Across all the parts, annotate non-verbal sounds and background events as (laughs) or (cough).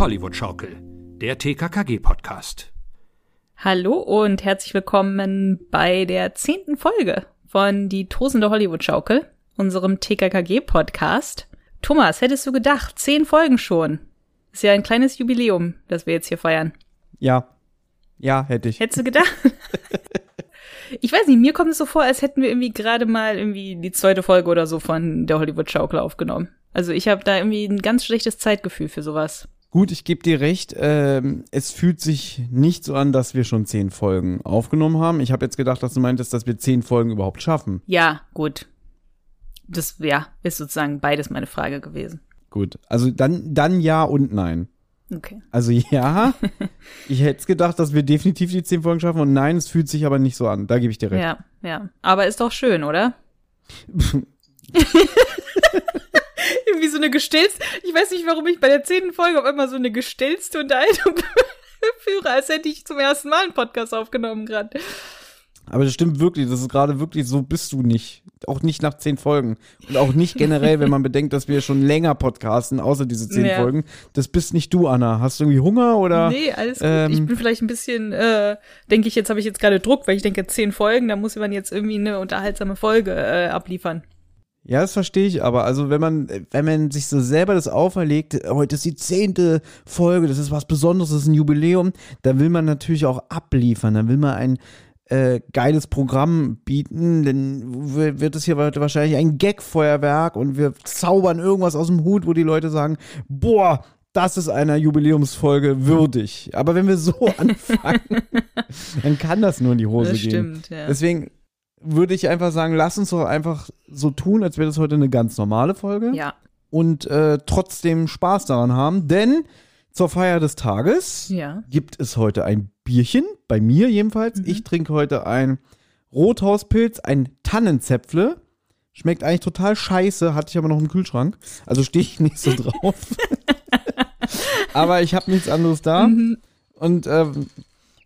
Hollywood-Schaukel, der TKKG-Podcast. Hallo und herzlich willkommen bei der zehnten Folge von Die Tosende Hollywood-Schaukel, unserem TKKG-Podcast. Thomas, hättest du gedacht, zehn Folgen schon? Ist ja ein kleines Jubiläum, das wir jetzt hier feiern. Ja. Ja, hätte ich. Hättest du gedacht? (laughs) ich weiß nicht, mir kommt es so vor, als hätten wir irgendwie gerade mal irgendwie die zweite Folge oder so von der Hollywood-Schaukel aufgenommen. Also ich habe da irgendwie ein ganz schlechtes Zeitgefühl für sowas. Gut, ich gebe dir recht. Ähm, es fühlt sich nicht so an, dass wir schon zehn Folgen aufgenommen haben. Ich habe jetzt gedacht, dass du meintest, dass wir zehn Folgen überhaupt schaffen. Ja, gut. Das ja, ist sozusagen beides meine Frage gewesen. Gut, also dann, dann ja und nein. Okay. Also ja, (laughs) ich hätte gedacht, dass wir definitiv die zehn Folgen schaffen und nein, es fühlt sich aber nicht so an. Da gebe ich dir recht. Ja, ja. Aber ist doch schön, oder? (laughs) Irgendwie so eine gestellte, ich weiß nicht, warum ich bei der zehnten Folge auf einmal so eine gestellte Unterhaltung (laughs) führe, als hätte ich zum ersten Mal einen Podcast aufgenommen gerade. Aber das stimmt wirklich, das ist gerade wirklich so bist du nicht. Auch nicht nach zehn Folgen. Und auch nicht generell, wenn man bedenkt, dass wir schon länger podcasten, außer diese zehn Ja. Folgen. Das bist nicht du, Anna. Hast du irgendwie Hunger oder? Nee, alles gut. ähm, ich bin vielleicht ein bisschen, äh, denke ich, jetzt habe ich jetzt gerade Druck, weil ich denke, zehn Folgen, da muss man jetzt irgendwie eine unterhaltsame Folge äh, abliefern. Ja, das verstehe ich, aber also wenn man, wenn man sich so selber das auferlegt, heute ist die zehnte Folge, das ist was Besonderes, das ist ein Jubiläum, dann will man natürlich auch abliefern, dann will man ein äh, geiles Programm bieten, dann wird es hier heute wahrscheinlich ein Gag-Feuerwerk und wir zaubern irgendwas aus dem Hut, wo die Leute sagen, boah, das ist einer Jubiläumsfolge würdig. Aber wenn wir so (laughs) anfangen, dann kann das nur in die Hose Das gehen. stimmt, ja. Deswegen würde ich einfach sagen, lass uns doch einfach so tun, als wäre das heute eine ganz normale Folge ja, und äh, trotzdem Spaß daran haben, denn zur Feier des Tages ja. gibt es heute ein Bierchen, bei mir jedenfalls. Mhm. Ich trinke heute ein Rothauspilz, ein Tannenzäpfle. Schmeckt eigentlich total scheiße, hatte ich aber noch im Kühlschrank. Also stehe ich (laughs) nicht so drauf. (laughs) aber ich habe nichts anderes da. Und ähm,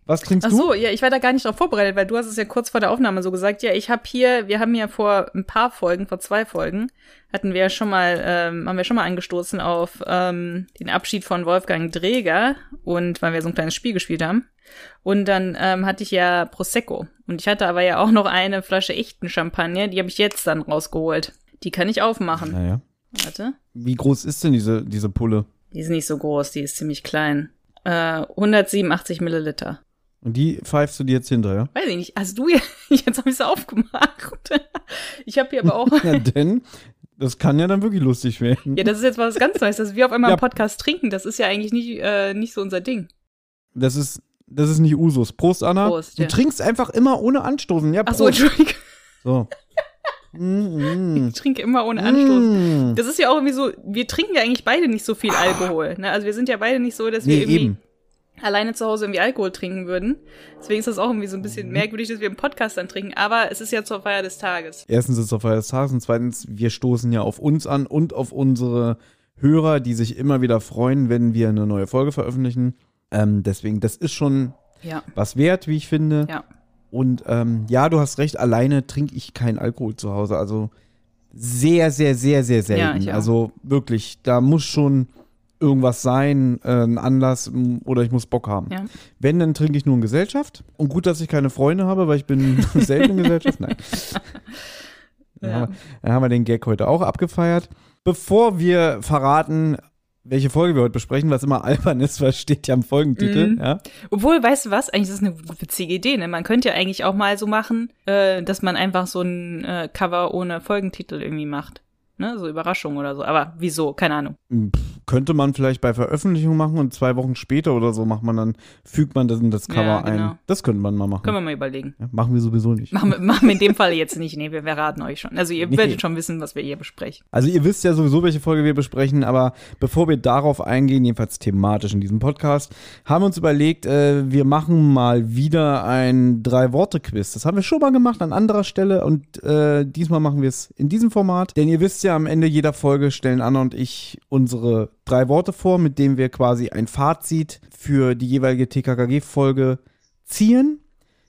was trinkst Ach du? so, ja, ich war da gar nicht drauf vorbereitet, weil du hast es ja kurz vor der Aufnahme so gesagt. Ja, ich habe hier, wir haben ja vor ein paar Folgen, vor zwei Folgen, hatten wir ja schon mal, ähm, haben wir schon mal angestoßen auf ähm, den Abschied von Wolfgang Dreger und weil wir so ein kleines Spiel gespielt haben. Und dann ähm, hatte ich ja Prosecco. Und ich hatte aber ja auch noch eine Flasche echten Champagner, die habe ich jetzt dann rausgeholt. Die kann ich aufmachen. Naja. Warte. Wie groß ist denn diese, diese Pulle? Die ist nicht so groß, die ist ziemlich klein. Äh, 187 Milliliter. Und die pfeifst du dir jetzt hinterher? Weiß ich nicht, hast du ja, (laughs) jetzt habe (laughs) ich es aufgemacht. Ich habe hier aber auch, (laughs) Ja, denn das kann ja dann wirklich lustig werden. ja, das ist jetzt was ganz Neues, dass wir auf einmal Ja. im Podcast trinken, das ist ja eigentlich nicht, äh, nicht so unser Ding. Das ist, das ist nicht Usus. Prost, Anna. Prost, du ja. trinkst einfach immer ohne Anstoßen. Ja, Ach Prost. so, Entschuldigung, So. Ich trinke immer ohne Anstoß. mm. Das ist ja auch irgendwie so, wir trinken ja eigentlich beide nicht so viel Alkohol. Ne? Also wir sind ja beide nicht so, dass wir Nee, irgendwie eben. Alleine zu Hause irgendwie Alkohol trinken würden. Deswegen ist das auch irgendwie so ein Mhm. bisschen merkwürdig, dass wir im Podcast dann trinken. Aber es ist ja zur Feier des Tages. Erstens ist es auf Feier des Tages und zweitens, wir stoßen ja auf uns an und auf unsere Hörer, die sich immer wieder freuen, wenn wir eine neue Folge veröffentlichen. Ähm, deswegen, das ist schon Ja, was wert, wie ich finde. ja. Und ähm, ja, du hast recht, alleine trinke ich keinen Alkohol zu Hause. Also sehr, sehr, sehr, sehr selten. auch. also wirklich, da muss schon irgendwas sein, äh, ein Anlass oder ich muss Bock haben. Ja. Wenn, dann trinke ich nur in Gesellschaft. Und gut, dass ich keine Freunde habe, weil ich bin (laughs) selten in Gesellschaft. Nein. (laughs) Dann, Ja. haben wir, dann haben wir den Gag heute auch abgefeiert. Bevor wir verraten, welche Folge wir heute besprechen, was immer (laughs) albern ist, es steht ja im Folgentitel, Mhm. ja. Obwohl, weißt du was? Eigentlich ist das eine witzige Idee, ne? Man könnte ja eigentlich auch mal so machen, äh, dass man einfach so ein äh, Cover ohne Folgentitel irgendwie macht. Ne? So Überraschung oder so. Aber wieso? Keine Ahnung. Pff, Könnte man vielleicht bei Veröffentlichung machen und zwei Wochen später oder so macht man dann, fügt man das in das Cover Ja, genau. ein. Das könnte man mal machen. Können wir mal überlegen. ja, machen wir sowieso nicht. Machen wir, machen wir in dem Fall jetzt nicht. Nee, wir verraten euch schon. Also ihr Nee. werdet schon wissen, was wir hier besprechen. Also ihr wisst ja sowieso, welche Folge wir besprechen, aber bevor wir darauf eingehen, jedenfalls thematisch in diesem Podcast, haben wir uns überlegt, äh, wir machen mal wieder ein Drei-Worte-Quiz. Das haben wir schon mal gemacht an anderer Stelle und äh, diesmal machen wir es in diesem Format. Denn ihr wisst ja, am Ende jeder Folge stellen Anna und ich unsere drei Worte vor, mit denen wir quasi ein Fazit für die jeweilige TKKG-Folge ziehen.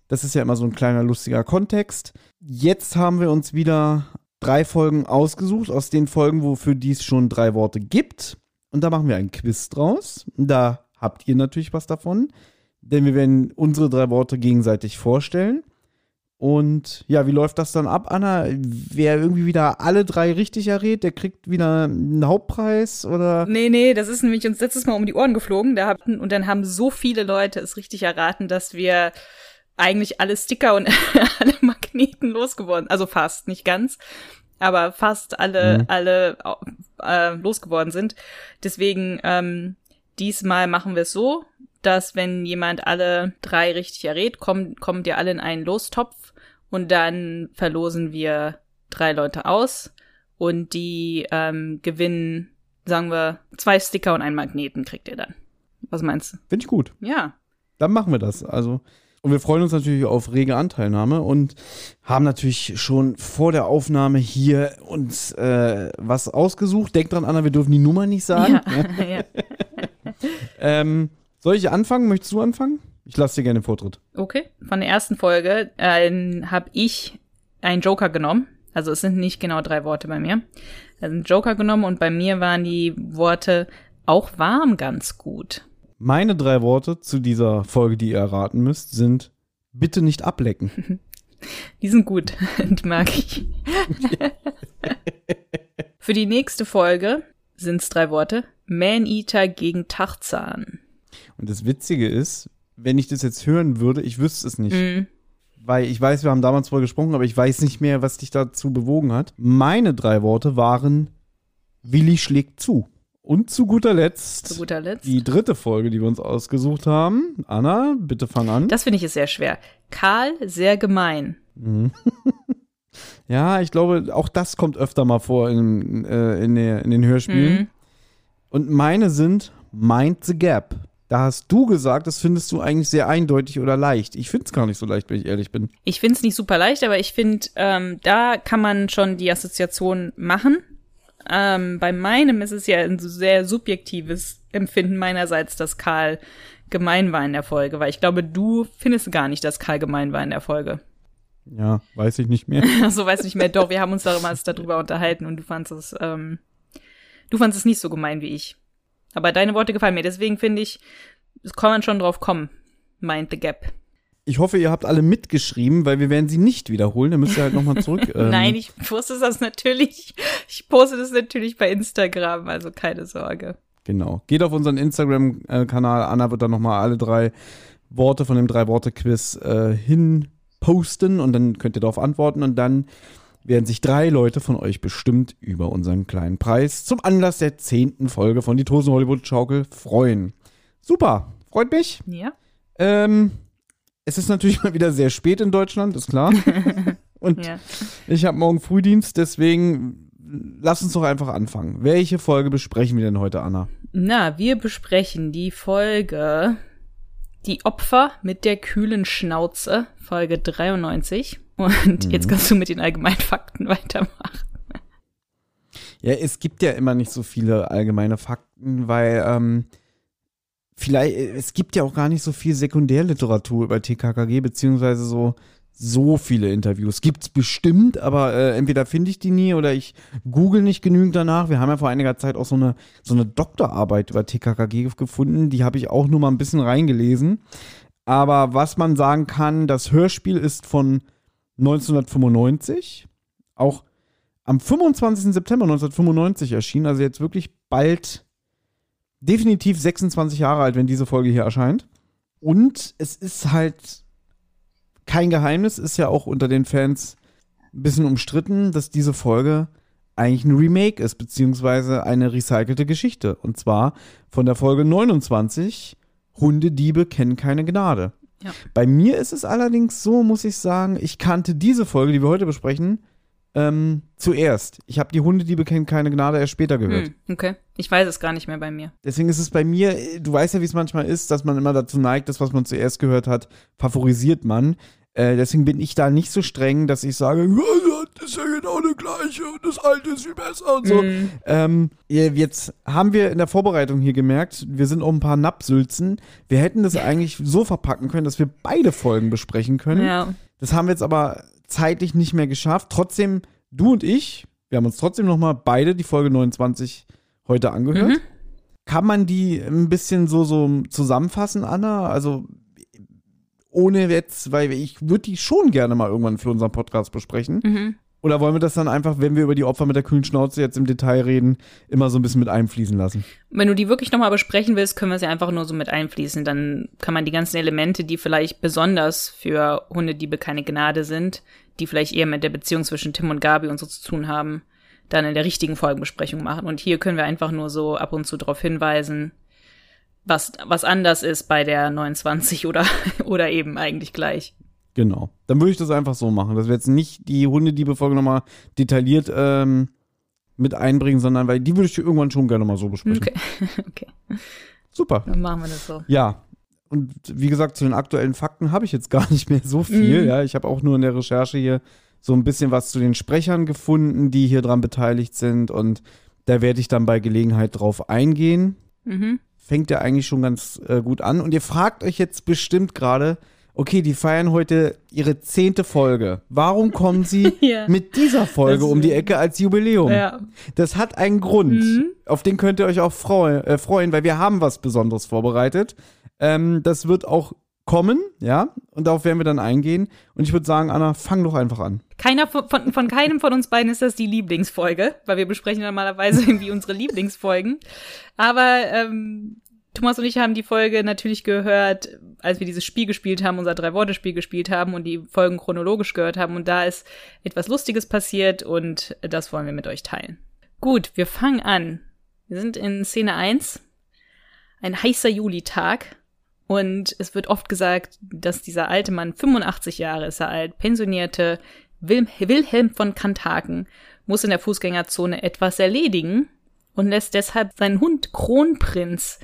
Das ist ja immer so ein kleiner lustiger Kontext. Jetzt haben wir uns wieder drei Folgen ausgesucht, aus den Folgen, wofür dies schon drei Worte gibt. und da machen wir ein Quiz draus. Da habt ihr natürlich was davon, denn wir werden unsere drei Worte gegenseitig vorstellen. Und ja, wie läuft das dann ab, Anna? Wer irgendwie wieder alle drei richtig errät, der kriegt wieder einen Hauptpreis oder? Nee, nee, das ist nämlich uns letztes Mal um die Ohren geflogen. Da hatten, und dann haben so viele Leute es richtig erraten, dass wir eigentlich alle Sticker und (laughs) alle Magneten losgeworden, also fast, nicht ganz, aber fast alle, mhm. alle äh, losgeworden sind. Deswegen, ähm, diesmal machen wir es so, dass wenn jemand alle drei richtig errät, kommt, kommt ihr alle in einen Lostopf und dann verlosen wir drei Leute aus und die ähm, gewinnen, sagen wir, zwei Sticker und einen Magneten kriegt ihr dann. Was meinst du? Finde ich gut. Ja. Dann machen wir das. Also, und wir freuen uns natürlich auf rege Anteilnahme und haben natürlich schon vor der Aufnahme hier uns äh, was ausgesucht. Denkt dran, Anna, wir dürfen die Nummer nicht sagen. Ja. (laughs) ja. (laughs) ähm, soll ich anfangen? Möchtest du anfangen? Ich lasse dir gerne den Vortritt. Okay. Von der ersten Folge äh, habe ich einen Joker genommen. Also es sind nicht genau drei Worte bei mir. Also einen Joker genommen und bei mir waren die Worte auch warm ganz gut. Meine drei Worte zu dieser Folge, die ihr erraten müsst, sind bitte nicht ablecken. (laughs) Die sind gut. (laughs) Die mag ich. (laughs) Für die nächste Folge sind es drei Worte. Man-Eater gegen Tachzahn. Und das Witzige ist, wenn ich das jetzt hören würde, ich wüsste es nicht. Mm. Weil ich weiß, wir haben damals vorher gesprochen, aber ich weiß nicht mehr, was dich dazu bewogen hat. Meine drei Worte waren Willi schlägt zu. Und zu guter Letzt, zu guter Letzt die dritte Folge, die wir uns ausgesucht haben. Anna, bitte fang an. Das finde ich ist sehr schwer. Karl, sehr gemein. Mhm. (laughs) ja, ich glaube, auch das kommt öfter mal vor in, äh, in, der, in den Hörspielen. Mhm. Und meine sind Mind the Gap. Da hast du gesagt, das findest du eigentlich sehr eindeutig oder leicht. Ich finde es gar nicht so leicht, wenn ich ehrlich bin. Ich finde es nicht super leicht, aber ich finde, ähm, da kann man schon die Assoziation machen. Ähm, bei meinem ist es ja ein sehr subjektives Empfinden meinerseits, dass Karl gemein war in der Folge, weil ich glaube, du findest gar nicht, dass Karl gemein war in der Folge. Ja, weiß ich nicht mehr. (laughs) so weiß ich nicht mehr. Doch, wir haben uns damals darüber unterhalten und du fandest es, ähm, du fandest es nicht so gemein wie ich. Aber deine Worte gefallen mir. Deswegen finde ich, es kann man schon drauf kommen. Mind the Gap. Ich hoffe, ihr habt alle mitgeschrieben, weil wir werden sie nicht wiederholen. Dann müsst ihr halt nochmal zurück. (laughs) Ähm. Nein, ich poste das natürlich. Ich poste das natürlich bei Instagram, also keine Sorge. Genau. Geht auf unseren Instagram-Kanal. Anna wird dann nochmal alle drei Worte von dem Drei-Worte-Quiz äh, hin posten und dann könnt ihr darauf antworten und dann werden sich drei Leute von euch bestimmt über unseren kleinen Preis zum Anlass der zehnten Folge von Die Tosen Hollywood Schaukel freuen. Super, freut mich. Ja. Ähm, es ist natürlich (laughs) mal wieder sehr spät in Deutschland, ist klar. (laughs) Und ja. ich habe morgen Frühdienst, deswegen lass uns doch einfach anfangen. Welche Folge besprechen wir denn heute, Anna? Na, wir besprechen die Folge Die Opfer mit der kühlen Schnauze, Folge 93. Und mhm. jetzt kannst du mit den allgemeinen Fakten (laughs) weitermachen. Ja, es gibt ja immer nicht so viele allgemeine Fakten, weil ähm, vielleicht, es gibt ja auch gar nicht so viel Sekundärliteratur über TKKG, beziehungsweise so, so viele Interviews. Gibt's bestimmt, aber äh, entweder finde ich die nie oder ich google nicht genügend danach. Wir haben ja vor einiger Zeit auch so eine, so eine Doktorarbeit über TKKG gefunden, die habe ich auch nur mal ein bisschen reingelesen. Aber was man sagen kann, das Hörspiel ist von 1995, auch am 25. September 1995 erschienen, also jetzt wirklich bald definitiv 26 Jahre alt, wenn diese Folge hier erscheint. Und es ist halt kein Geheimnis, ist ja auch unter den Fans ein bisschen umstritten, dass diese Folge eigentlich ein Remake ist, beziehungsweise eine recycelte Geschichte. Und zwar von der Folge 29, Hundediebe kennen keine Gnade. Ja. Bei mir ist es allerdings so, muss ich sagen, ich kannte diese Folge, die wir heute besprechen, ähm, zuerst. Ich habe die Hunde, die bekennen keine Gnade, erst später gehört. Hm, okay. Ich weiß es gar nicht mehr bei mir. Deswegen ist es bei mir, du weißt ja, wie es manchmal ist, dass man immer dazu neigt, das, was man zuerst gehört hat, favorisiert man. Äh, deswegen bin ich da nicht so streng, dass ich sage, das ist ja genau das gleiche und das alte ist viel besser und so. Mm. Ähm, jetzt haben wir in der Vorbereitung hier gemerkt, wir sind auch ein paar Napsülzen. Wir hätten das eigentlich so verpacken können, dass wir beide Folgen besprechen können. Ja. Das haben wir jetzt aber zeitlich nicht mehr geschafft. Trotzdem, du und ich, wir haben uns trotzdem noch mal beide die Folge 29 heute angehört. Mhm. Kann man die ein bisschen so, so zusammenfassen, Anna? Also, ohne jetzt, weil ich würde die schon gerne mal irgendwann für unseren Podcast besprechen. Mhm. Oder wollen wir das dann einfach, wenn wir über die Opfer mit der kühlen Schnauze jetzt im Detail reden, immer so ein bisschen mit einfließen lassen? Wenn du die wirklich nochmal besprechen willst, können wir sie einfach nur so mit einfließen. Dann kann man die ganzen Elemente, die vielleicht besonders für Hundediebe keine Gnade sind, die vielleicht eher mit der Beziehung zwischen Tim und Gabi und so zu tun haben, dann in der richtigen Folgenbesprechung machen. Und hier können wir einfach nur so ab und zu darauf hinweisen, was, was anders ist bei der 29 oder, (laughs) oder eben eigentlich gleich. Genau. Dann würde ich das einfach so machen, dass wir jetzt nicht die Hundediebe-Folge nochmal detailliert ähm, mit einbringen, sondern weil die würde ich irgendwann schon gerne mal so besprechen. Okay. (laughs) okay. Super. Dann machen wir das so. Ja. Und wie gesagt, zu den aktuellen Fakten habe ich jetzt gar nicht mehr so viel. Mhm. Ja, ich habe auch nur in der Recherche hier so ein bisschen was zu den Sprechern gefunden, die hier dran beteiligt sind. Und da werde ich dann bei Gelegenheit drauf eingehen. Mhm. Fängt ja eigentlich schon ganz äh, gut an. Und ihr fragt euch jetzt bestimmt gerade, okay, die feiern heute ihre zehnte Folge. Warum kommen sie (laughs) Ja. mit dieser Folge Das- um die Ecke als Jubiläum? Ja. Das hat einen Grund. Mhm. Auf den könnt ihr euch auch freu äh, freuen, weil wir haben was Besonderes vorbereitet. Ähm, das wird auch kommen, ja, und darauf werden wir dann eingehen. Und ich würde sagen, Anna, fang doch einfach an. Keiner von, von, von keinem von uns beiden ist das die Lieblingsfolge, weil wir besprechen normalerweise (laughs) irgendwie unsere Lieblingsfolgen. Aber ähm, Thomas und ich haben die Folge natürlich gehört, als wir dieses Spiel gespielt haben, unser Drei-Worte-Spiel gespielt haben und die Folgen chronologisch gehört haben. Und da ist etwas Lustiges passiert und das wollen wir mit euch teilen. Gut, wir fangen an. Wir sind in Szene 1. Ein heißer Julitag. Und es wird oft gesagt, dass dieser alte Mann, 85 Jahre ist er alt, pensionierte Wilhelm von Kanthaken, muss in der Fußgängerzone etwas erledigen und lässt deshalb seinen Hund Kronprinz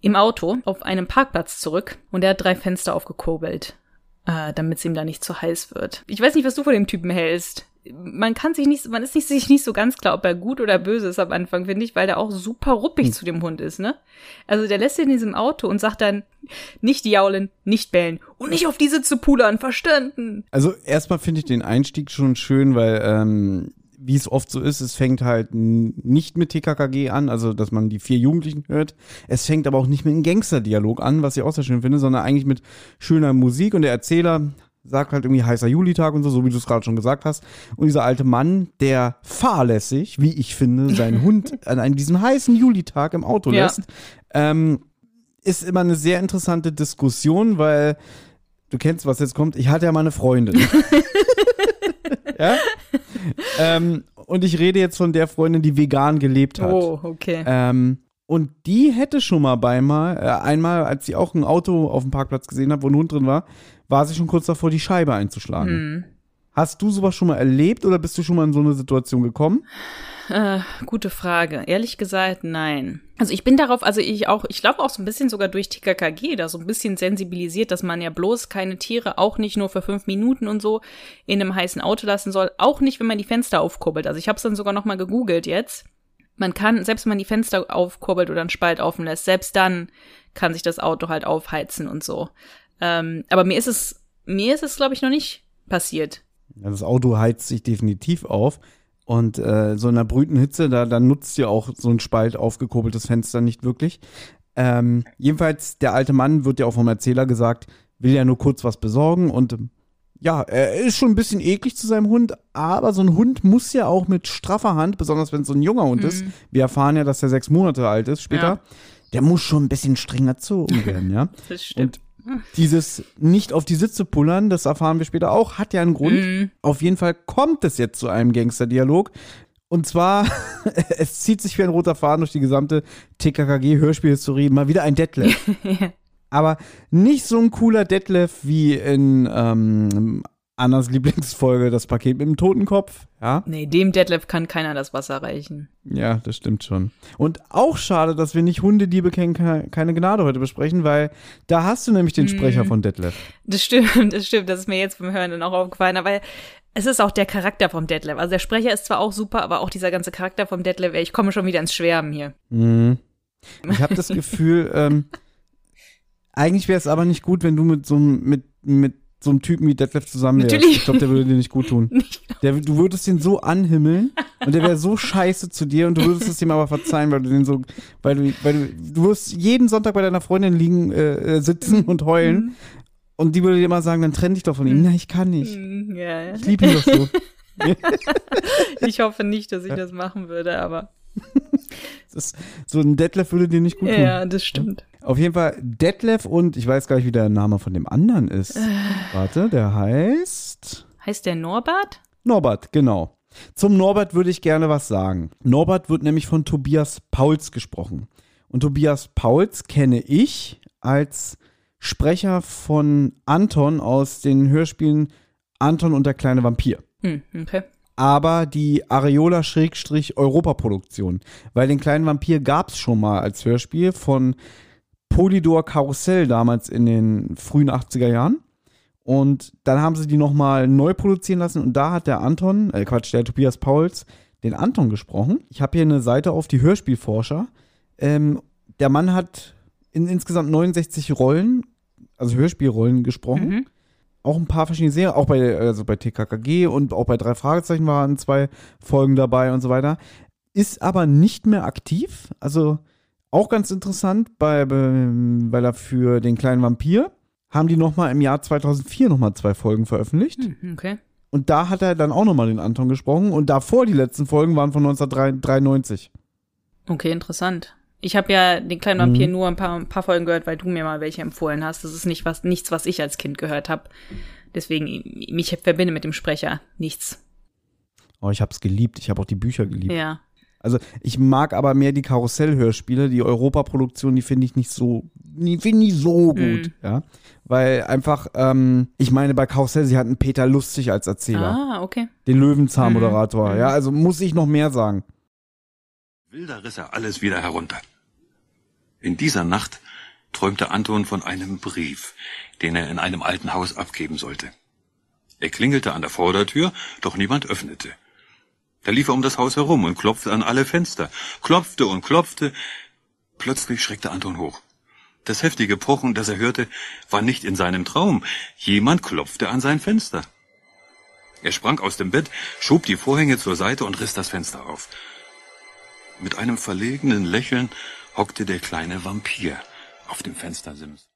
im Auto auf einem Parkplatz zurück und er hat drei Fenster aufgekurbelt, äh, damit es ihm da nicht zu heiß wird. Ich weiß nicht, was du von dem Typen hältst. Man kann sich nicht, man ist nicht, sich nicht so ganz klar, ob er gut oder böse ist am Anfang, finde ich, weil der auch super ruppig zu dem Hund ist, ne? Also der lässt ihn in diesem Auto und sagt dann, nicht jaulen, nicht bellen und nicht auf die Sitze pudern, verstanden? Also erstmal finde ich den Einstieg schon schön, weil ähm, wie es oft so ist, es fängt halt nicht mit TKKG an, also dass man die vier Jugendlichen hört. Es fängt aber auch nicht mit einem Gangsterdialog an, was ich auch sehr schön finde, sondern eigentlich mit schöner Musik und der Erzähler sagt halt irgendwie heißer Julitag und so, so wie du es gerade schon gesagt hast. Und dieser alte Mann, der fahrlässig, wie ich finde, seinen (laughs) Hund an diesem heißen Julitag im Auto Ja. lässt, ähm, ist immer eine sehr interessante Diskussion, weil du kennst, was jetzt kommt. Ich hatte ja mal eine Freundin. (laughs) ja? Ähm, und ich rede jetzt von der Freundin, die vegan gelebt hat. Oh, okay. Ähm, und die hätte schon mal beimal, äh, einmal, als sie auch ein Auto auf dem Parkplatz gesehen hat, wo ein Hund drin war, war sie schon kurz davor, die Scheibe einzuschlagen. Hm. Hast du sowas schon mal erlebt oder bist du schon mal in so eine Situation gekommen? Äh, gute Frage. Ehrlich gesagt, nein. Also ich bin darauf, also ich auch, ich glaube auch so ein bisschen sogar durch TKKG da so ein bisschen sensibilisiert, dass man ja bloß keine Tiere, auch nicht nur für fünf Minuten und so, in einem heißen Auto lassen soll. Auch nicht, wenn man die Fenster aufkurbelt. Also ich habe es dann sogar noch mal gegoogelt jetzt. Man kann, selbst wenn man die Fenster aufkurbelt oder einen Spalt offen lässt, selbst dann kann sich das Auto halt aufheizen und so. Ähm, aber mir ist es, mir ist es, glaube ich, noch nicht passiert. Ja, das Auto heizt sich definitiv auf. Und äh, so in der brütenden Hitze, da, da nutzt ja auch so ein Spalt aufgekurbeltes Fenster nicht wirklich. Ähm, jedenfalls, der alte Mann wird ja auch vom Erzähler gesagt, will ja nur kurz was besorgen und ja, er ist schon ein bisschen eklig zu seinem Hund, aber so ein Hund muss ja auch mit straffer Hand, besonders wenn es so ein junger Hund ist, wir erfahren ja, dass er sechs Monate alt ist später, Ja. der muss schon ein bisschen strenger zu werden, ja. (laughs) Das stimmt. Und dieses nicht auf die Sitze pullern, das erfahren wir später auch, hat ja einen Grund. Mhm. Auf jeden Fall kommt es jetzt zu einem Gangsterdialog. Und zwar, (laughs) es zieht sich wie ein roter Faden durch die gesamte TKKG-Hörspielhistorie. Mal wieder ein Detlef. (laughs) Aber nicht so ein cooler Detlef wie in ähm, Annas Lieblingsfolge, das Paket mit dem Totenkopf. Ja, Nee, dem Detlef kann keiner das Wasser reichen. ja, das stimmt schon. Und auch schade, dass wir nicht Hundediebe kennen ke- keine Gnade heute besprechen, weil da hast du nämlich den Sprecher von Detlef. Das stimmt, das stimmt. Das ist mir jetzt beim Hören dann auch aufgefallen. Aber es ist auch der Charakter vom Detlef. Also der Sprecher ist zwar auch super, aber auch dieser ganze Charakter vom Detlef, ich komme schon wieder ins Schwärmen hier. Mhm. Ich habe das Gefühl, ähm, eigentlich wäre es aber nicht gut, wenn du mit so einem- mit, mit so einem Typen wie Detlef zusammen wärst. Natürlich. Ich glaube, der würde dir nicht gut tun. (laughs) Der, du würdest den so anhimmeln und der wäre so scheiße zu dir und du würdest es ihm aber verzeihen, weil du den so, weil du, weil du, du wirst jeden Sonntag bei deiner Freundin liegen, äh, äh, sitzen und heulen und die würde dir immer sagen, dann trenn dich doch von ihm. Nein, ich kann nicht. Hm, Ja, ja. Ich liebe ihn doch so. (laughs) Ich hoffe nicht, dass ich das machen würde, aber (laughs) Das ist, so ein Detlef würde dir nicht gut tun. ja, das stimmt. Auf jeden Fall Detlef und ich weiß gar nicht, wie der Name von dem anderen ist. Äh. Warte, der heißt Heißt der Norbert? Norbert, genau. Zum Norbert würde ich gerne was sagen. Norbert wird nämlich von Tobias Pauls gesprochen. Und Tobias Pauls kenne ich als Sprecher von Anton aus den Hörspielen Anton und der kleine Vampir. Hm, okay. aber die Areola-Europa-Produktion. Weil den kleinen Vampir gab es schon mal als Hörspiel von Polydor Karussell damals in den frühen 80er Jahren. Und dann haben sie die nochmal neu produzieren lassen und da hat der Anton, äh Quatsch, der Tobias Pauls, den Anton gesprochen. Ich habe hier eine Seite auf die Hörspielforscher. Ähm, der Mann hat in insgesamt 69 Rollen, also Hörspielrollen gesprochen Mhm. auch ein paar verschiedene Serien, auch bei, also bei TKKG und auch bei drei Fragezeichen waren zwei Folgen dabei und so weiter. Ist aber nicht mehr aktiv. Also auch ganz interessant, bei, bei, weil er für den kleinen Vampir haben die nochmal im Jahr 2004 nochmal zwei Folgen veröffentlicht. Hm, okay. Und da hat er dann auch nochmal den Anton gesprochen. Und davor die letzten Folgen waren von 1993. Okay, interessant. Ich habe ja den kleinen Vampir Mhm. nur ein paar, ein paar Folgen gehört, weil du mir mal welche empfohlen hast. Das ist nicht was, nichts, was ich als Kind gehört habe. Deswegen, mich verbinde mit dem Sprecher nichts. Oh, ich habe es geliebt. Ich habe auch die Bücher geliebt. Ja. Also ich mag aber mehr die Karussell-Hörspiele, die Europaproduktion, die finde ich nicht so, die finde ich so gut, Mhm. ja. Weil einfach, ähm, ich meine, bei Karussell, sie hatten Peter Lustig als Erzähler, Ah, okay. den Löwenzahn-Moderator, Mhm. ja, also muss ich noch mehr sagen. Wilder riss er alles wieder herunter. In dieser Nacht träumte Anton von einem Brief, den er in einem alten Haus abgeben sollte. Er klingelte an der Vordertür, doch niemand öffnete. Da lief er um das Haus herum und klopfte an alle Fenster, klopfte und klopfte. Plötzlich schreckte Anton hoch. Das heftige Pochen, das er hörte, war nicht in seinem Traum. Jemand klopfte an sein Fenster. Er sprang aus dem Bett, schob die Vorhänge zur Seite und riss das Fenster auf. Mit einem verlegenen Lächeln hockte der kleine Vampir auf dem Fenstersims.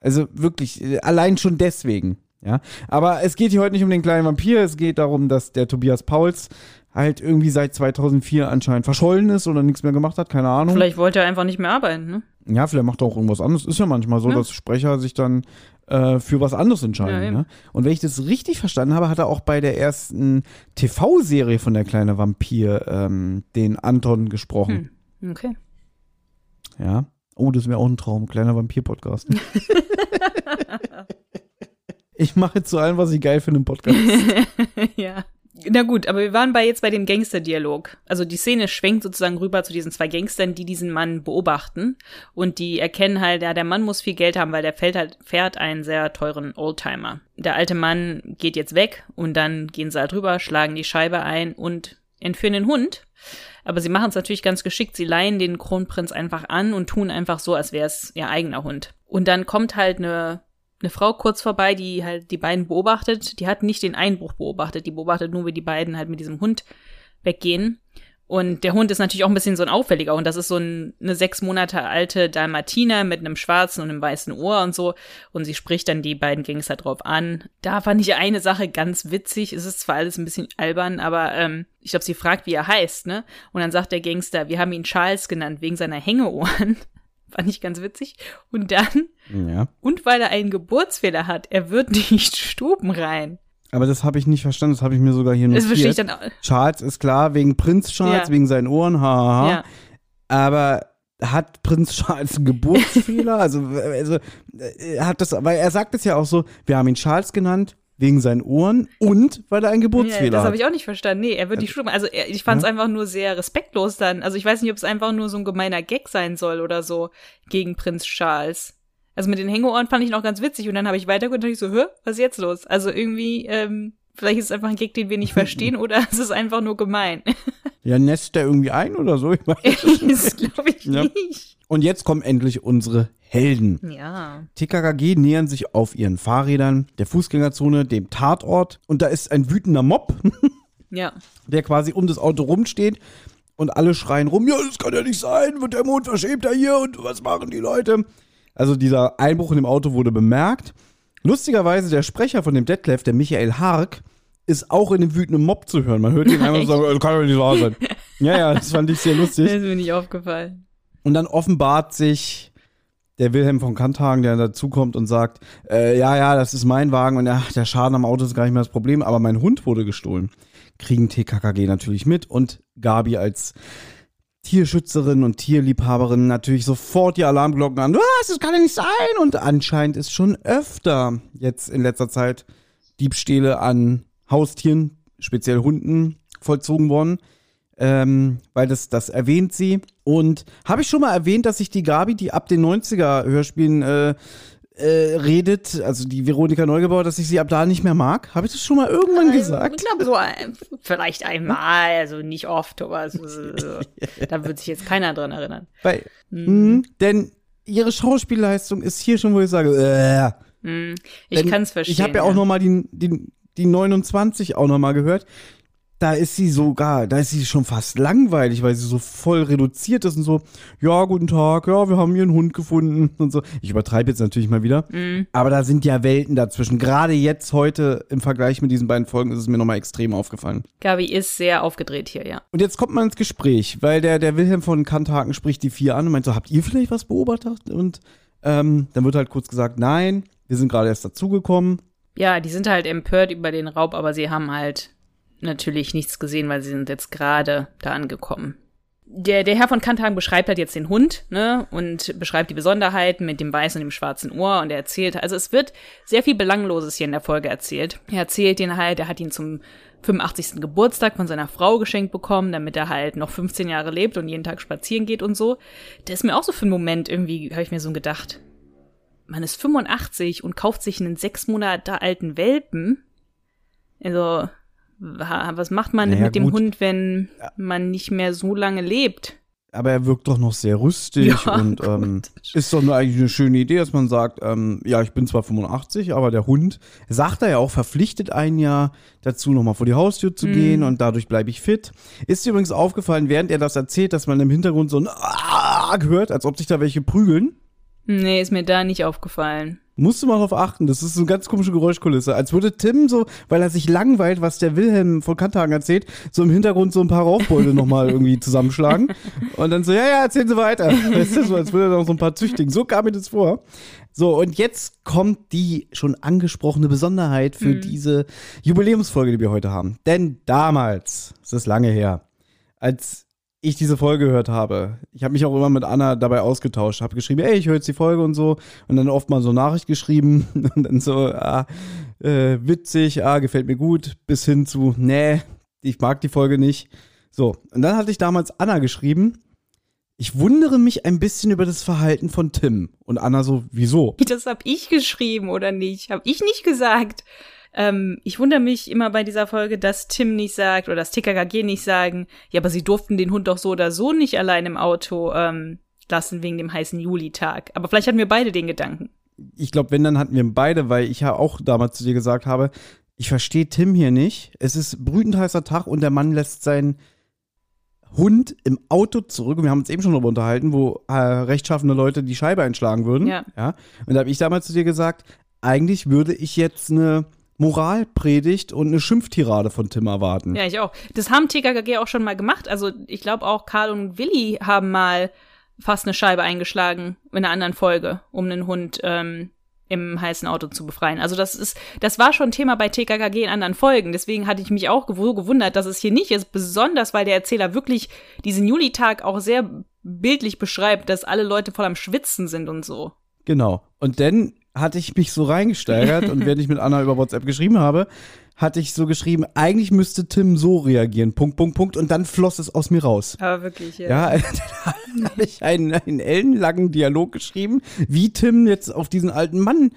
Also wirklich, äh, allein schon deswegen, ja. Aber es geht hier heute nicht um den kleinen Vampir, es geht darum, dass der Tobias Pauls halt irgendwie seit 2004 anscheinend verschollen ist oder nichts mehr gemacht hat, keine Ahnung. Vielleicht wollte er einfach nicht mehr arbeiten, ne? Ja, vielleicht macht er auch irgendwas anderes. Ist ja manchmal so, Ja. dass Sprecher sich dann äh, für was anderes Ja, entscheiden. eben. ne? Und wenn ich das richtig verstanden habe, hat er auch bei der ersten TV-Serie von der kleine Vampir ähm, den Anton gesprochen. Hm. Okay. Ja. Oh, das wäre auch ein Traum, kleiner Vampir-Podcast. (laughs) ich mache zu allem, was ich geil finde im Podcast. (laughs) ja. Na gut, aber wir waren bei jetzt bei dem Gangsterdialog. Also die Szene schwenkt sozusagen rüber zu diesen zwei Gangstern, die diesen Mann beobachten und die erkennen halt, ja, der Mann muss viel Geld haben, weil der fährt halt fährt einen sehr teuren Oldtimer. Der alte Mann geht jetzt weg und dann gehen sie halt rüber, schlagen die Scheibe ein und entführen den Hund. Aber sie machen es natürlich ganz geschickt. Sie leihen den Kronprinz einfach an und tun einfach so, als wäre es ihr eigener Hund. Und dann kommt halt eine eine Frau kurz vorbei, die halt die beiden beobachtet. Die hat nicht den Einbruch beobachtet, die beobachtet nur, wie die beiden halt mit diesem Hund weggehen. Und der Hund ist natürlich auch ein bisschen so ein auffälliger Hund. Das ist so ein, eine sechs Monate alte Dalmatiner mit einem schwarzen und einem weißen Ohr und so. Und sie spricht dann die beiden Gangster drauf an. Da fand ich eine Sache ganz witzig. Es ist zwar alles ein bisschen albern, aber ähm, ich glaube, sie fragt, wie er heißt, ne? Und dann sagt der Gangster, wir haben ihn Charles genannt wegen seiner Hängeohren. Fand ich ganz witzig. Und dann ja. und weil er einen Geburtsfehler hat, er wird (laughs) nicht stubenrein. Aber das habe ich nicht verstanden, das habe ich mir sogar hier Das verstehe ich notiert. dann auch. Charles ist klar, wegen Prinz Charles, Ja. wegen seinen Ohren, haha. Ja. Aber hat Prinz Charles einen Geburtsfehler? (laughs) also, also äh, hat das, weil er sagt es ja auch so, wir haben ihn Charles genannt, wegen seinen Ohren und weil er einen Ja, Geburtsfehler das habe hat. ich auch nicht verstanden. Nee, er wird nicht stuben. Also ich fand es einfach nur sehr respektlos dann. Also ich weiß nicht, ob es einfach nur so ein gemeiner Gag sein soll oder so gegen Prinz Charles. Also mit den Hängeohren fand ich noch ganz witzig und dann habe ich weitergehört und dachte ich so, hä, was ist jetzt los? Also irgendwie, ähm, vielleicht ist es einfach ein Gag, den wir nicht (laughs) verstehen oder es ist einfach nur gemein. Ja, nässt der irgendwie ein oder so? Ich (laughs) weiß. das glaube ich Ja. nicht. Und jetzt kommen endlich unsere Helden. Ja. TKKG nähern sich auf ihren Fahrrädern der Fußgängerzone, dem Tatort. Und da ist ein wütender Mob, (laughs) Ja. der quasi um das Auto rumsteht. Und alle schreien rum, ja, das kann ja nicht sein, wird der Mond verschämt da hier und was machen die Leute? Also dieser Einbruch in dem Auto wurde bemerkt. Lustigerweise der Sprecher von dem Detlef, der Michael Hark, ist auch in dem wütenden Mob zu hören. Man hört ihn (laughs) einfach so sagen, das kann doch nicht wahr sein. Ja, ja, das fand ich sehr Das lustig. ist mir nicht aufgefallen. Und dann offenbart sich der Wilhelm von Kanthagen, der dazukommt und sagt, äh, ja, ja, das ist mein Wagen und ja, der Schaden am Auto ist gar nicht mehr das Problem, aber mein Hund wurde gestohlen. Kriegen TKKG natürlich mit und Gabi als Tierschützerin und Tierliebhaberin natürlich sofort die Alarmglocken an. Was, das kann ja nicht sein. Und anscheinend ist schon öfter jetzt in letzter Zeit Diebstähle an Haustieren, speziell Hunden, vollzogen worden ähm, weil das, das erwähnt sie. Und habe ich schon mal erwähnt, dass sich die Gabi, die ab den 90er Hörspielen äh, äh, redet, also die Veronika Neugebauer, dass ich sie ab da nicht mehr mag? Habe ich das schon mal irgendwann gesagt? Ich glaube, so ein, vielleicht einmal, also nicht oft, aber so, so, so. (laughs) da wird sich jetzt keiner dran erinnern. Weil, mh, denn ihre Schauspielleistung ist hier schon, wo ich sage, äh, Hm, Ich kann es verstehen. Ich habe ja auch noch mal die, die, die 29 auch noch mal gehört. Da ist sie sogar, da ist sie schon fast langweilig, weil sie so voll reduziert ist und so, ja, guten Tag, ja, wir haben hier einen Hund gefunden und so. Ich übertreibe jetzt natürlich mal wieder. Mhm. Aber da sind ja Welten dazwischen. Gerade jetzt heute im Vergleich mit diesen beiden Folgen ist es mir noch mal extrem aufgefallen. Gabi ist sehr aufgedreht hier, ja. Und jetzt kommt man ins Gespräch, weil der, der Wilhelm von Kanthaken spricht die vier an und meint so, habt ihr vielleicht was beobachtet? Und ähm, dann wird halt kurz gesagt, nein, wir sind gerade erst dazugekommen. Ja, die sind halt empört über den Raub, aber sie haben halt natürlich nichts gesehen, weil sie sind jetzt gerade da angekommen. Der, der Herr von Kanthagen beschreibt halt jetzt den Hund, ne, und beschreibt die Besonderheiten mit dem weißen und dem schwarzen Ohr und er erzählt, also es wird sehr viel Belangloses hier in der Folge erzählt. Er erzählt den halt, er hat ihn zum 85. Geburtstag von seiner Frau geschenkt bekommen, damit er halt noch 15 Jahre lebt und jeden Tag spazieren geht und so. Der ist mir auch so für einen Moment irgendwie, habe ich mir so gedacht, man ist 85 und kauft sich einen sechs Monate alten Welpen. Also, was macht man denn Naja, mit dem gut. Hund, wenn man nicht mehr so lange lebt? Aber er wirkt doch noch sehr rüstig Ja, und (laughs) ähm, ist doch nur eigentlich eine schöne Idee, dass man sagt, ähm, ja, ich bin zwar 85, aber der Hund, sagt er ja auch, verpflichtet einen ja dazu, nochmal vor die Haustür zu gehen und dadurch bleibe ich fit. Ist dir übrigens aufgefallen, während er das erzählt, dass man im Hintergrund so ein Ah hört, als ob sich da welche prügeln? Nee, ist mir da nicht aufgefallen. Musst du mal drauf achten, das ist so eine ganz komische Geräuschkulisse. Als würde Tim so, weil er sich langweilt, was der Wilhelm von Kanthagen erzählt, so im Hintergrund so ein paar Raufbeute nochmal irgendwie zusammenschlagen. Und dann so, ja, ja, erzählen Sie weiter. Weißt du, so, als würde er noch so ein paar züchtigen. So kam mir das vor. So, und jetzt kommt die schon angesprochene Besonderheit für diese Jubiläumsfolge, die wir heute haben. Denn damals, es ist lange her, als ich diese Folge gehört habe, ich habe mich auch immer mit Anna dabei ausgetauscht, habe geschrieben, ey, ich höre jetzt die Folge und so und dann oft mal so Nachricht geschrieben (laughs) und dann so, ah, äh, witzig, ah, gefällt mir gut, bis hin zu, nee, ich mag die Folge nicht. So, und dann hatte ich damals Anna geschrieben, ich wundere mich ein bisschen über das Verhalten von Tim. Und Anna so, wieso? (laughs) Das hab ich geschrieben, oder nicht? Hab ich nicht gesagt. Ähm, ich wundere mich immer bei dieser Folge, dass Tim nicht sagt oder das TKKG nicht sagen, ja, aber sie durften den Hund doch so oder so nicht allein im Auto ähm, lassen wegen dem heißen Julitag. Aber vielleicht hatten wir beide den Gedanken. Ich glaube, wenn, dann hatten wir beide, weil ich ja auch damals zu dir gesagt habe, ich verstehe Tim hier nicht. Es ist brütend heißer Tag und der Mann lässt seinen Hund im Auto zurück. Und wir haben uns eben schon darüber unterhalten, wo äh, rechtschaffene Leute die Scheibe einschlagen würden. Ja. ja? Und da habe ich damals zu dir gesagt, eigentlich würde ich jetzt eine Moralpredigt und eine Schimpftirade von Tim erwarten. Ja, ich auch. Das haben TKKG auch schon mal gemacht. Also ich glaube auch Karl und Willi haben mal fast eine Scheibe eingeschlagen in einer anderen Folge, um einen Hund ähm, im heißen Auto zu befreien. Also das ist, das war schon Thema bei TKKG in anderen Folgen. Deswegen hatte ich mich auch gew gewundert, dass es hier nicht ist. Besonders, weil der Erzähler wirklich diesen Julitag auch sehr bildlich beschreibt, dass alle Leute voll am Schwitzen sind und so. Genau. Und dann hatte ich mich so reingesteigert und während ich mit Anna über WhatsApp geschrieben habe, hatte ich so geschrieben, eigentlich müsste Tim so reagieren, Punkt, Punkt, Punkt, und dann floss es aus mir raus. Aber wirklich, ja. Ja, (laughs) dann habe ich einen, einen ellenlangen Dialog geschrieben, wie Tim jetzt auf diesen alten Mann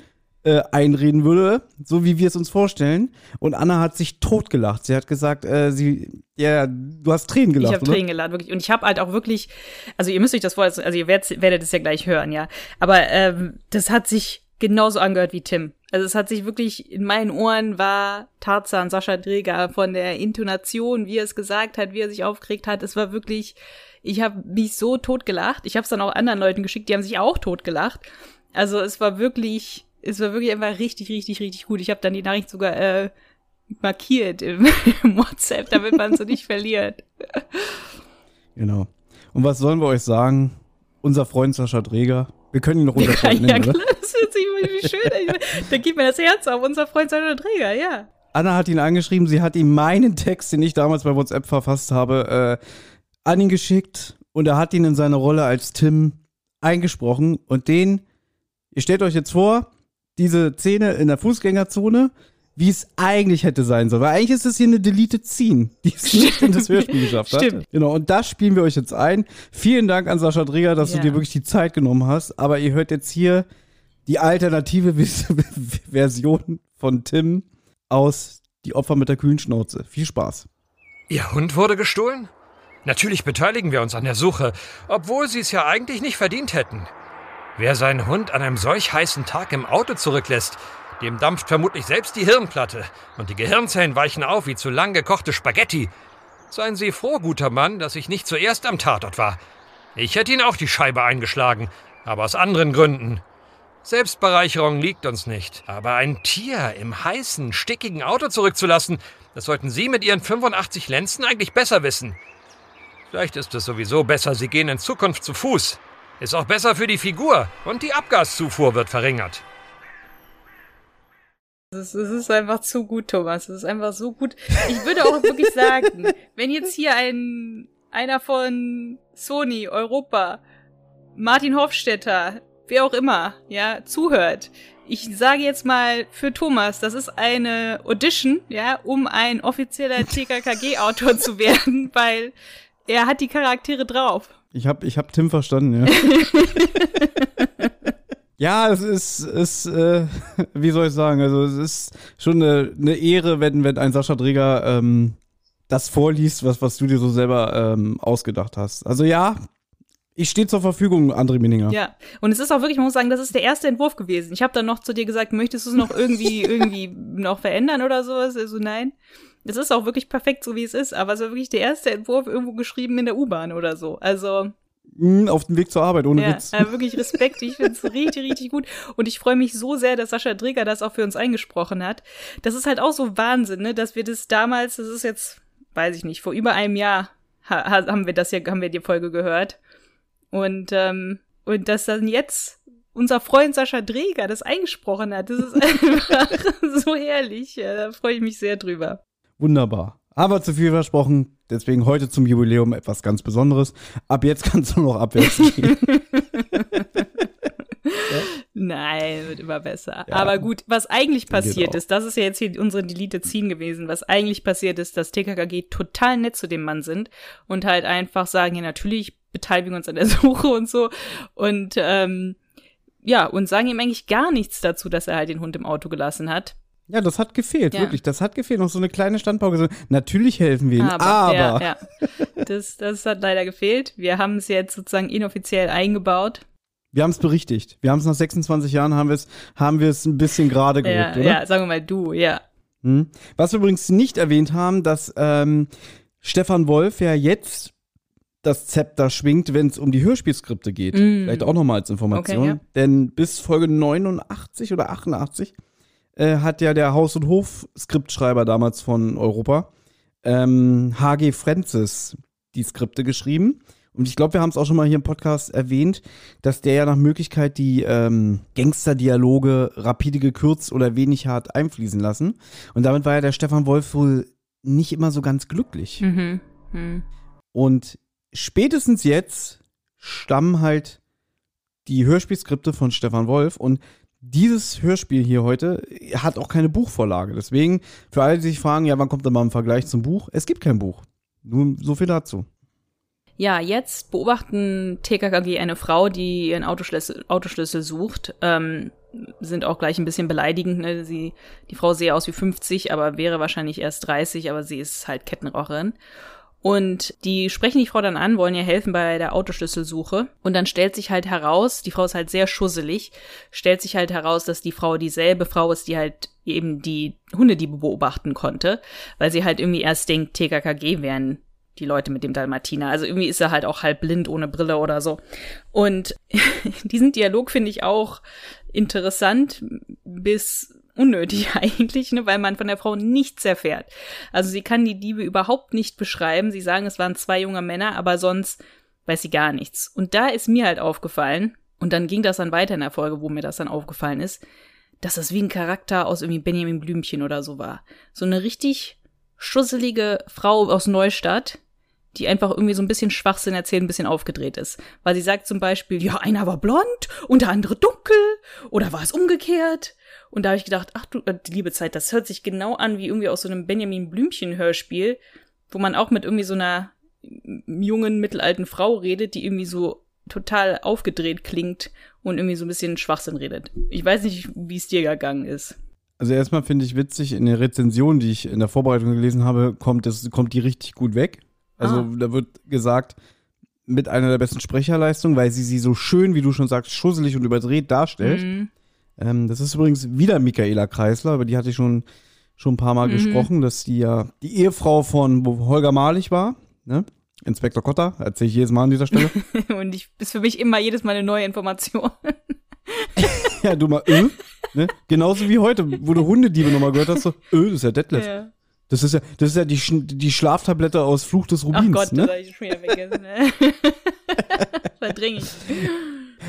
äh, einreden würde, so wie wir es uns vorstellen. Und Anna hat sich totgelacht. Sie hat gesagt, äh, sie, ja, du hast Tränen gelacht. Ich habe Tränen gelacht, wirklich. Und ich habe halt auch wirklich, also ihr müsst euch das vorstellen, also ihr werdet, werdet es ja gleich hören, ja. Aber ähm, das hat sich genauso angehört wie Tim. Also es hat sich wirklich, in meinen Ohren war Tarzan, Sascha Dreger von der Intonation, wie er es gesagt hat, wie er sich aufgeregt hat. Es war wirklich, ich habe mich so tot gelacht. Ich habe es dann auch anderen Leuten geschickt, die haben sich auch tot gelacht. Also es war wirklich, es war wirklich einfach richtig, richtig, richtig gut. Ich habe dann die Nachricht sogar äh, markiert im, (laughs) im WhatsApp, damit man so nicht verliert. Genau. Und was sollen wir euch sagen? Unser Freund Sascha Dreger, wir können ihn Freund (laughs) nennen, ja, oder? klar, das hört sich schön. Da gibt mir das Herz auf, unser Freund Sascha Träger, ja. Anna hat ihn angeschrieben, sie hat ihm meinen Text, den ich damals bei WhatsApp verfasst habe, äh, an ihn geschickt und er hat ihn in seine Rolle als Tim eingesprochen und den, ihr stellt euch jetzt vor, diese Szene in der Fußgängerzone, wie es eigentlich hätte sein sollen. Weil eigentlich ist es hier eine Deleted Scene, die es nicht in das Hörspiel geschafft hat. Stimmt. Genau, und das spielen wir euch jetzt ein. Vielen Dank an Sascha Dreger, dass Ja. du dir wirklich die Zeit genommen hast. Aber ihr hört jetzt hier die alternative (laughs) Version von Tim aus Die Opfer mit der kühlen Schnauze. Viel Spaß. Ihr Hund wurde gestohlen? Natürlich beteiligen wir uns an der Suche, obwohl Sie es ja eigentlich nicht verdient hätten. Wer seinen Hund an einem solch heißen Tag im Auto zurücklässt, dem dampft vermutlich selbst die Hirnplatte und die Gehirnzellen weichen auf wie zu lang gekochte Spaghetti. Seien Sie froh, guter Mann, dass ich nicht zuerst am Tatort war. Ich hätte Ihnen auch die Scheibe eingeschlagen, aber aus anderen Gründen. Selbstbereicherung liegt uns nicht, aber ein Tier im heißen, stickigen Auto zurückzulassen, das sollten Sie mit Ihren 85 Lenzen eigentlich besser wissen. Vielleicht ist es sowieso besser, Sie gehen in Zukunft zu Fuß. Ist auch besser für die Figur und die Abgaszufuhr wird verringert. Es ist, einfach zu gut, Thomas. Es ist einfach so gut. Ich würde auch wirklich sagen, (laughs) wenn jetzt hier ein einer von Sony, Europa, Martin Hofstetter, wer auch immer, ja, zuhört. Ich sage jetzt mal für Thomas, das ist eine Audition, ja, um ein offizieller TKKG-Autor zu werden, (laughs) weil er hat die Charaktere drauf. Ich hab, ich hab Tim verstanden, ja. (laughs) ja, es ist, ist äh, (laughs) wie soll ich sagen, also es ist schon eine, eine Ehre, wenn, wenn ein Sascha Dreger ähm, das vorliest, was, was du dir so selber ähm, ausgedacht hast. Also ja, ich stehe zur Verfügung, André Mininger. Ja, und es ist auch wirklich, man muss sagen, das ist der erste Entwurf gewesen. Ich habe dann noch zu dir gesagt, möchtest du es noch irgendwie (laughs) irgendwie noch verändern oder sowas? Also nein. Es ist auch wirklich perfekt, so wie es ist, aber es war wirklich der erste Entwurf irgendwo geschrieben in der U-Bahn oder so. Also, auf dem Weg zur Arbeit, ohne ja, Witz. äh, wirklich Respekt. Ich finde es (laughs) richtig, richtig gut. Und ich freue mich so sehr, dass Sascha Dreger das auch für uns eingesprochen hat. Das ist halt auch so Wahnsinn, ne, dass wir das damals, das ist jetzt, weiß ich nicht, vor über einem Jahr ha ha- haben wir das ja, haben wir die Folge gehört. Und, ähm, und dass dann jetzt unser Freund Sascha Dreger das eingesprochen hat, das ist (laughs) einfach so herrlich. Ja, da freue ich mich sehr drüber. Wunderbar. Aber zu viel versprochen, deswegen heute zum Jubiläum etwas ganz Besonderes. Ab jetzt kannst du noch abwärts (laughs) gehen. Nein, wird immer besser. Ja. Aber gut, was eigentlich passiert ist, das ist ja jetzt hier unsere Deleted Scene gewesen, was eigentlich passiert ist, dass TKKG total nett zu dem Mann sind und halt einfach sagen, ja, natürlich beteiligen wir uns an der (laughs) Suche und so. Und ähm, ja, und sagen ihm eigentlich gar nichts dazu, dass er halt den Hund im Auto gelassen hat. Ja, das hat gefehlt, Ja. wirklich. Das hat gefehlt. Noch so eine kleine Standpauke. Natürlich helfen wir ihm, aber. Ja, ja. Das, das hat leider gefehlt. Wir haben es jetzt sozusagen inoffiziell eingebaut. Wir haben es berichtigt. Wir haben es nach 26 Jahren haben wir es haben wir es ein bisschen gerade Ja, gerückt, oder? ja, sagen wir mal du, ja. Hm? Was wir übrigens nicht erwähnt haben, dass ähm, Stefan Wolf ja jetzt das Zepter schwingt, wenn es um die Hörspielskripte geht. Mm. Vielleicht auch nochmal als Information. Okay, ja. Denn bis Folge 89 oder 88 äh, hat ja der Haus- und Hof-Skriptschreiber damals von Europa, ähm, H.G. Francis, die Skripte geschrieben. Und ich glaube, wir haben es auch schon mal hier im Podcast erwähnt, dass der ja nach Möglichkeit die ähm, Gangsterdialoge rapide gekürzt oder wenig hart einfließen lassen. Und damit war ja der Stefan Wolf wohl nicht immer so ganz glücklich. Mhm. Mhm. Und spätestens jetzt stammen halt die Hörspielskripte von Stefan Wolf und dieses Hörspiel hier heute hat auch keine Buchvorlage. Deswegen, für alle, die sich fragen, ja, wann kommt da mal ein Vergleich zum Buch? Es gibt kein Buch. Nur so viel dazu. Ja, jetzt beobachten TKKG eine Frau, die ihren Autoschlüssel, Autoschlüssel sucht. Ähm, sind auch gleich ein bisschen beleidigend. Ne? Sie, die Frau sehe aus wie 50, aber wäre wahrscheinlich erst 30, aber sie ist halt Kettenraucherin. Und die sprechen die Frau dann an, wollen ihr helfen bei der Autoschlüsselsuche. Und dann stellt sich halt heraus, die Frau ist halt sehr schusselig, stellt sich halt heraus, dass die Frau dieselbe Frau ist, die halt eben die Hundediebe beobachten konnte, weil sie halt irgendwie erst denkt, TKKG wären die Leute mit dem Dalmatiner. Also irgendwie ist er halt auch halb blind ohne Brille oder so. Und (laughs) diesen Dialog finde ich auch interessant bis unnötig (laughs) eigentlich, ne, weil man von der Frau nichts erfährt. Also sie kann die Diebe überhaupt nicht beschreiben. Sie sagen, es waren zwei junge Männer, aber sonst weiß sie gar nichts. Und da ist mir halt aufgefallen, und dann ging das dann weiter in der Folge, wo mir das dann aufgefallen ist, dass das wie ein Charakter aus irgendwie Benjamin Blümchen oder so war. So eine richtig schusselige Frau aus Neustadt, die einfach irgendwie so ein bisschen Schwachsinn erzählt, ein bisschen aufgedreht ist. Weil sie sagt zum Beispiel, ja, einer war blond und der andere dunkel oder war es umgekehrt? Und da habe ich gedacht, ach du, äh, liebe Zeit, das hört sich genau an wie irgendwie aus so einem Benjamin Blümchen-Hörspiel, wo man auch mit irgendwie so einer jungen, mittelalten Frau redet, die irgendwie so total aufgedreht klingt und irgendwie so ein bisschen Schwachsinn redet. Ich weiß nicht, wie es dir gegangen ist. Also erstmal finde ich witzig, in der Rezension, die ich in der Vorbereitung gelesen habe, kommt, das, kommt die richtig gut weg. Also Ah. da wird gesagt, mit einer der besten Sprecherleistungen, weil sie sie so schön, wie du schon sagst, schusselig und überdreht darstellt. Mhm. Ähm, das ist übrigens wieder Michaela Kreisler, über die hatte ich schon, schon ein paar Mal Mhm. gesprochen, dass die ja die Ehefrau von Holger Malich war, ne? Inspektor Kotter, erzähle ich jedes Mal an dieser Stelle. (laughs) Und ich ist für mich immer jedes Mal eine neue Information. (laughs) ja, du mal, äh, ne? Genauso wie heute, wo du Hundediebe nochmal gehört hast, so, äh, das ist ja Detlef. Ja. Das ist ja, das ist ja die, Sch- die Schlaftablette aus Fluch des Ach Rubins, Gott, ne? das habe ich schon wieder vergessen. Ne? (laughs) Verdräng ich.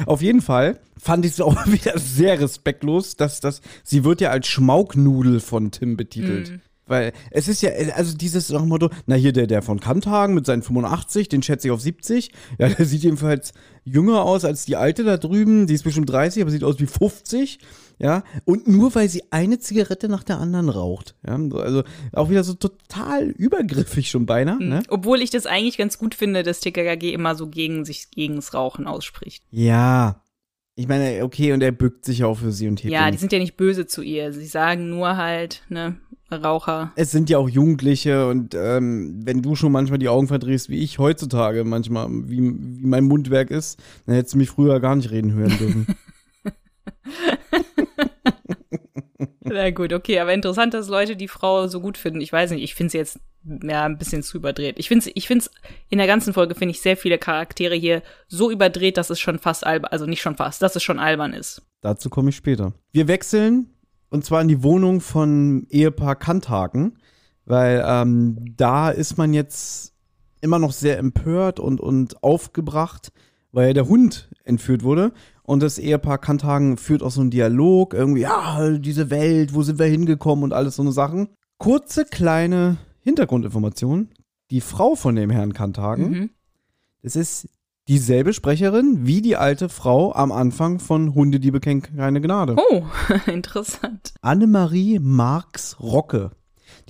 Auf jeden Fall fand ich es auch (laughs) wieder sehr respektlos, dass das, sie wird ja als Schmauknudel von Tim betitelt. Mhm. Weil es ist ja, also dieses nach Motto, na hier der, der von Kanthagen mit seinen 85, den schätze ich auf 70. Ja, der sieht jedenfalls jünger aus als die alte da drüben, die ist bestimmt 30, aber sieht aus wie 50. Ja, und nur weil sie eine Zigarette nach der anderen raucht. Ja, so, also auch wieder so total übergriffig schon beinahe, ne? Obwohl ich das eigentlich ganz gut finde, dass TKKG immer so gegen sich gegens Rauchen ausspricht. Ja. Ich meine, okay, und er bückt sich auch für sie und hebt Ja, ihn. die sind ja nicht böse zu ihr. Sie sagen nur halt, ne, Raucher. es sind ja auch Jugendliche und ähm, wenn du schon manchmal die Augen verdrehst, wie ich heutzutage manchmal, wie, wie mein Mundwerk ist, dann hättest du mich früher gar nicht reden hören dürfen. (laughs) (laughs) Na gut, okay, aber interessant, dass Leute die Frau so gut finden. Ich weiß nicht, ich finde sie jetzt ja, ein bisschen zu überdreht. Ich finde ich find's, in der ganzen Folge finde ich sehr viele Charaktere hier so überdreht, dass es schon fast albern, also nicht schon fast, dass es schon albern ist. Dazu komme ich später. Wir wechseln und zwar in die Wohnung von Ehepaar Kanthaken, weil ähm, da ist man jetzt immer noch sehr empört und, und aufgebracht, weil der Hund entführt wurde. Und das Ehepaar Kanthagen führt auch so einen Dialog, irgendwie, ja, diese Welt, wo sind wir hingekommen und alles so eine Sachen. Kurze, kleine Hintergrundinformation. Die Frau von dem Herrn Kanthagen, Mhm. das ist dieselbe Sprecherin wie die alte Frau am Anfang von Hundediebe kennen keine Gnade. Oh, (laughs) interessant. Annemarie Marx Rocke.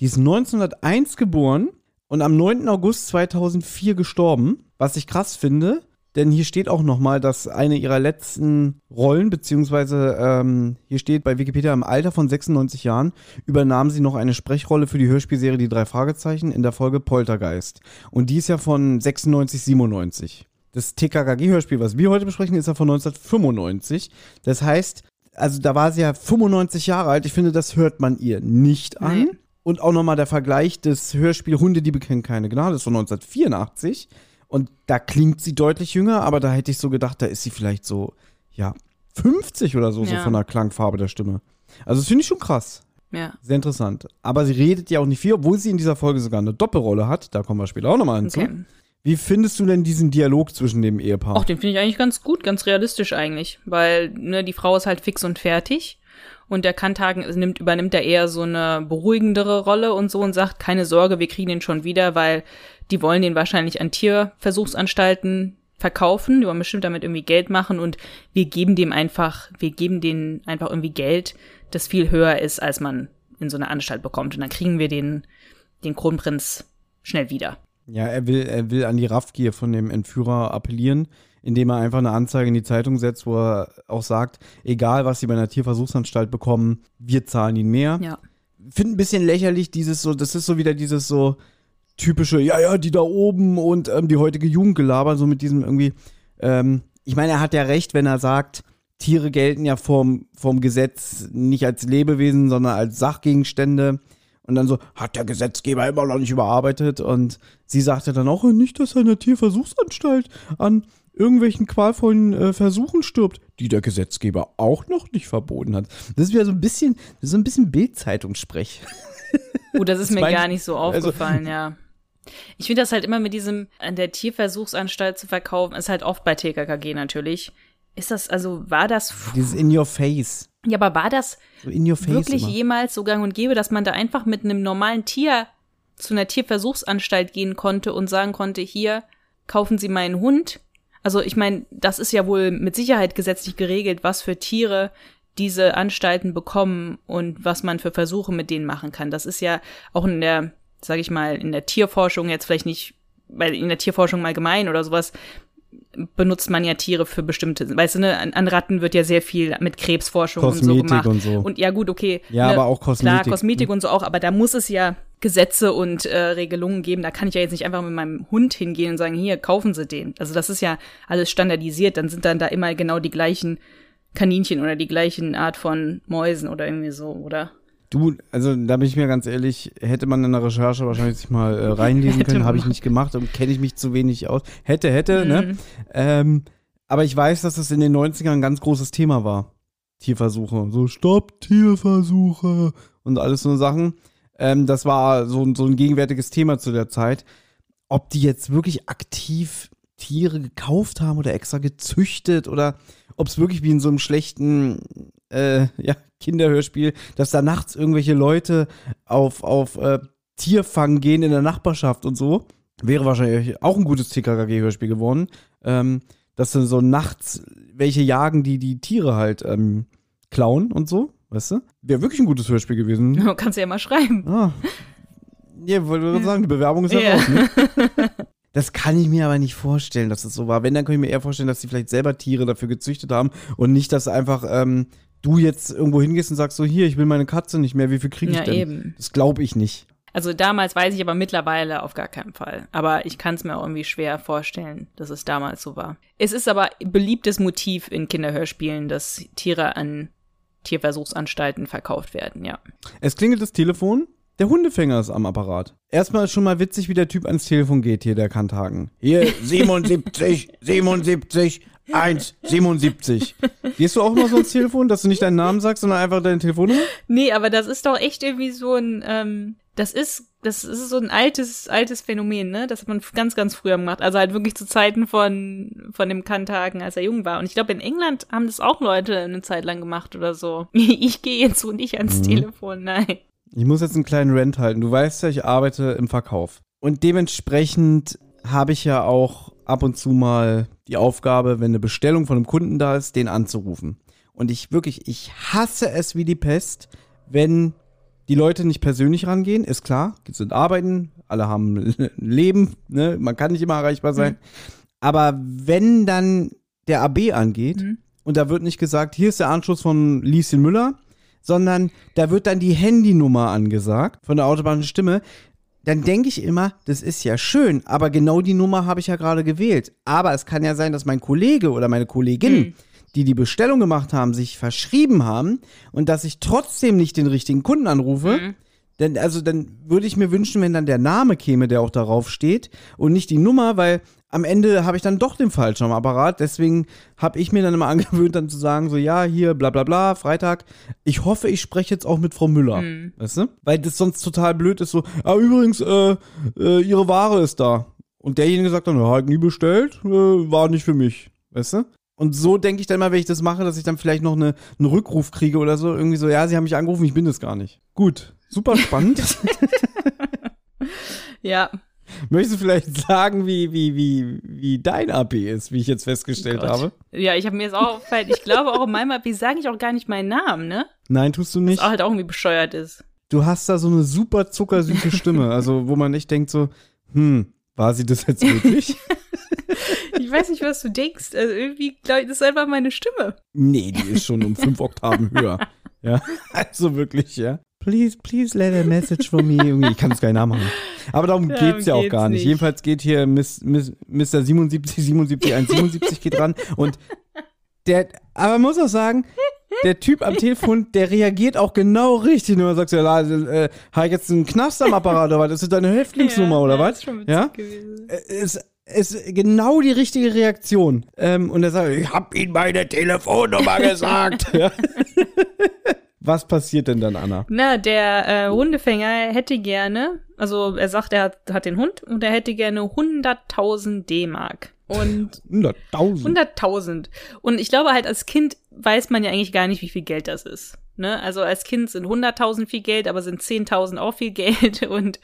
Die ist 1901 geboren und am 9. August 2004 gestorben. Was ich krass finde, denn hier steht auch nochmal, dass eine ihrer letzten Rollen, beziehungsweise ähm, hier steht bei Wikipedia im Alter von 96 Jahren, übernahm sie noch eine Sprechrolle für die Hörspielserie Die drei Fragezeichen in der Folge Poltergeist. Und die ist ja von 96, 97. Das TKKG-Hörspiel, was wir heute besprechen, ist ja von 1995. Das heißt, also da war sie ja 95 Jahre alt. Ich finde, das hört man ihr nicht an. Nee. Und auch nochmal der Vergleich des Hörspiel Hunde, die bekennen keine Gnade, ist von 1984. Und da klingt sie deutlich jünger, aber da hätte ich so gedacht, da ist sie vielleicht so, ja, 50 oder so, so Ja. von der Klangfarbe der Stimme. Also das finde ich schon krass. Ja. Sehr interessant. Aber sie redet ja auch nicht viel, obwohl sie in dieser Folge sogar eine Doppelrolle hat. Da kommen wir später auch nochmal hinzu. Okay. Wie findest du denn diesen Dialog zwischen dem Ehepaar? Auch den finde ich eigentlich ganz gut, ganz realistisch eigentlich, weil ne, die Frau ist halt fix und fertig und der Kanthagen nimmt, übernimmt da eher so eine beruhigendere Rolle und so und sagt, keine Sorge, wir kriegen den schon wieder, weil die wollen den wahrscheinlich an Tierversuchsanstalten verkaufen, die wollen bestimmt damit irgendwie Geld machen und wir geben dem einfach, wir geben denen einfach irgendwie Geld, das viel höher ist, als man in so einer Anstalt bekommt und dann kriegen wir den, den Kronprinz schnell wieder. Ja, er will, er will an die Raffgier von dem Entführer appellieren, indem er einfach eine Anzeige in die Zeitung setzt, wo er auch sagt, egal was sie bei einer Tierversuchsanstalt bekommen, wir zahlen ihnen mehr. Ja. Finde ein bisschen lächerlich, dieses so, das ist so wieder dieses so typische, ja, ja, die da oben und ähm, die heutige Jugend gelabert, so mit diesem irgendwie, ähm, ich meine, er hat ja recht, wenn er sagt, Tiere gelten ja vom, vom Gesetz nicht als Lebewesen, sondern als Sachgegenstände. Und dann so, hat der Gesetzgeber immer noch nicht überarbeitet. Und sie sagte dann auch nicht, dass er in der Tierversuchsanstalt an irgendwelchen qualvollen äh, Versuchen stirbt, die der Gesetzgeber auch noch nicht verboten hat. Das ist wieder so ein bisschen, so ein bisschen Bildzeitungssprech. Oh, das ist Das mir mein- gar nicht so also- aufgefallen, ja. Ich finde das halt immer mit diesem an der Tierversuchsanstalt zu verkaufen, ist halt oft bei TKKG natürlich. Ist das, also war das, Dieses in your face. ja, aber war das So wirklich immer. jemals so gang und gäbe, dass man da einfach mit einem normalen Tier zu einer Tierversuchsanstalt gehen konnte und sagen konnte, hier, kaufen Sie meinen Hund? Also ich meine, das ist ja wohl mit Sicherheit gesetzlich geregelt, was für Tiere diese Anstalten bekommen und was man für Versuche mit denen machen kann. Das ist ja auch in der, sage ich mal, in der Tierforschung jetzt vielleicht nicht, weil in der Tierforschung mal gemein oder sowas benutzt man ja Tiere für bestimmte, weißt du, ne, an, Ratten wird ja sehr viel mit Krebsforschung und so Kosmetik gemacht. und so. Und ja, gut, okay. Ja, ne, aber auch Kosmetik. Klar, Kosmetik und so auch, aber da muss es ja Gesetze und äh, Regelungen geben. Da kann ich ja jetzt nicht einfach mit meinem Hund hingehen und sagen, hier, kaufen Sie den. Also das ist ja alles standardisiert. Dann sind dann da immer genau die gleichen Kaninchen oder die gleichen Art von Mäusen oder irgendwie so, oder? Du, also da bin ich mir ganz ehrlich, hätte man in der Recherche wahrscheinlich sich mal äh, reinlesen (laughs) können, habe ich nicht gemacht und kenne ich mich zu wenig aus. Hätte, hätte, ne? Mhm. Ähm, aber ich weiß, dass das in den 90ern ein ganz großes Thema war. Tierversuche. So, stopp Tierversuche und alles so Sachen. Ähm, das war so, ein- so ein gegenwärtiges Thema zu der Zeit. Ob die jetzt wirklich aktiv Tiere gekauft haben oder extra gezüchtet oder ob es wirklich wie in so einem schlechten äh, ja, Kinderhörspiel, dass da nachts irgendwelche Leute auf, auf äh, Tierfang gehen in der Nachbarschaft und so. Wäre wahrscheinlich auch ein gutes TKKG-Hörspiel geworden. Ähm, dass dann so nachts welche jagen, die die Tiere halt ähm, klauen und so, weißt du? Wäre wirklich ein gutes Hörspiel gewesen. Du (laughs) kannst ja mal schreiben. Ah. Ja, wollte gerade sagen, die Bewerbung ist ja, Ja. raus, ne? (laughs) Das kann ich mir aber nicht vorstellen, dass es so war. Wenn, dann kann ich mir eher vorstellen, dass sie vielleicht selber Tiere dafür gezüchtet haben und nicht, dass einfach ähm, du jetzt irgendwo hingehst und sagst so, hier, ich will meine Katze nicht mehr, wie viel kriege ich Ja, denn? eben. Das glaube ich nicht. Also damals weiß ich aber mittlerweile auf gar keinen Fall. Aber ich kann es mir auch irgendwie schwer vorstellen, dass es damals so war. Es ist aber ein beliebtes Motiv in Kinderhörspielen, dass Tiere an Tierversuchsanstalten verkauft werden, ja. Es klingelt das Telefon, der Hundefänger ist am Apparat. Erstmal ist schon mal witzig, wie der Typ ans Telefon geht, hier der Kanthagen. Hier, (laughs) 77, 77, 1, 77. Gehst du auch immer so ans Telefon, dass du nicht deinen Namen sagst, sondern einfach deine Telefonnummer? Nee, aber das ist doch echt irgendwie so ein, ähm, das ist, das ist so ein altes, altes Phänomen, ne? Das hat man ganz, ganz früher gemacht. Also halt wirklich zu Zeiten von, von dem Kanthagen, als er jung war. Und ich glaube, in England haben das auch Leute eine Zeit lang gemacht oder so. (laughs) Ich gehe jetzt so nicht ans Telefon, nein. Ich muss jetzt einen kleinen Rant halten. Du weißt ja, ich arbeite im Verkauf. Und dementsprechend habe ich ja auch ab und zu mal die Aufgabe, wenn eine Bestellung von einem Kunden da ist, den anzurufen. Und ich wirklich, ich hasse es wie die Pest, wenn die Leute nicht persönlich rangehen, ist klar, die sind arbeiten, alle haben (laughs) ein Leben, ne? man kann nicht immer erreichbar sein. Aber wenn dann der AB angeht Mhm. und da wird nicht gesagt, hier ist der Anschluss von Lieschen Müller, sondern da wird dann die Handynummer angesagt von der Autobahn Stimme, dann denke ich immer, das ist ja schön, aber genau die Nummer habe ich ja gerade gewählt. Aber es kann ja sein, dass mein Kollege oder meine Kollegin, Hm. die die Bestellung gemacht haben, sich verschrieben haben und dass ich trotzdem nicht den richtigen Kunden anrufe. Mhm. Denn, also dann würde ich mir wünschen, wenn dann der Name käme, der auch darauf steht und nicht die Nummer, weil am Ende habe ich dann doch den falschen am Apparat. Deswegen habe ich mir dann immer (laughs) angewöhnt, dann zu sagen, so ja, hier, bla bla bla, Freitag. Ich hoffe, ich spreche jetzt auch mit Frau Müller. Mhm. Weißt du? Weil das sonst total blöd ist, so, ah, übrigens, äh, äh, ihre Ware ist da. Und derjenige sagt dann, ja, hat nie bestellt, äh, war nicht für mich. Weißt du? Und so denke ich dann mal, wenn ich das mache, dass ich dann vielleicht noch eine, einen Rückruf kriege oder so. Irgendwie so, ja, sie haben mich angerufen, ich bin das gar nicht. Gut, super spannend. (laughs) (laughs) Ja, Möchtest du vielleicht sagen, wie, wie, wie, wie dein AP ist, wie ich jetzt festgestellt Gott. habe? ja, ich habe mir jetzt auch (laughs) auffällt, ich glaube auch in meinem Abi sage ich auch gar nicht meinen Namen, ne? Nein, tust du Was nicht. auch halt auch irgendwie bescheuert ist. Du hast da so eine super zuckersüße Stimme, also wo man nicht denkt so, hm, war sie das jetzt wirklich? (laughs) Ich weiß nicht, was du denkst. Also irgendwie, glaube ich, das ist einfach meine Stimme. Nee, die ist schon um fünf Oktaven höher. (laughs) Ja, also wirklich, ja. Please, please let a message for me. Irgendwie, Ich kann es gar nicht nachmachen. Aber darum Darum geht's ja auch gar nicht. nicht. Jedenfalls geht hier Miss, Miss, Mr. 77, 77, 177 geht ran und der, aber man muss auch sagen, der Typ am Telefon, der reagiert auch genau richtig. Nur sagst du, ja, äh, habe ich jetzt einen Knast am Apparat oder was? Das ist deine Häftlingsnummer oder ja, was? Ist schon witzig Ja? gewesen. Äh, ist, ist genau die richtige Reaktion. Ähm, und er sagt, ich hab ihm meine Telefonnummer gesagt. (laughs) ja. Was passiert denn dann, Anna? Na, der äh, Hundefänger hätte gerne, also er sagt, er hat, hat den Hund und er hätte gerne 100.000 D-Mark. Und (laughs) 100.000. 100.000. Und ich glaube halt, als Kind weiß man ja eigentlich gar nicht, wie viel Geld das ist. Ne? Also als Kind sind 100.000 viel Geld, aber sind 10.000 auch viel (laughs) Geld. Und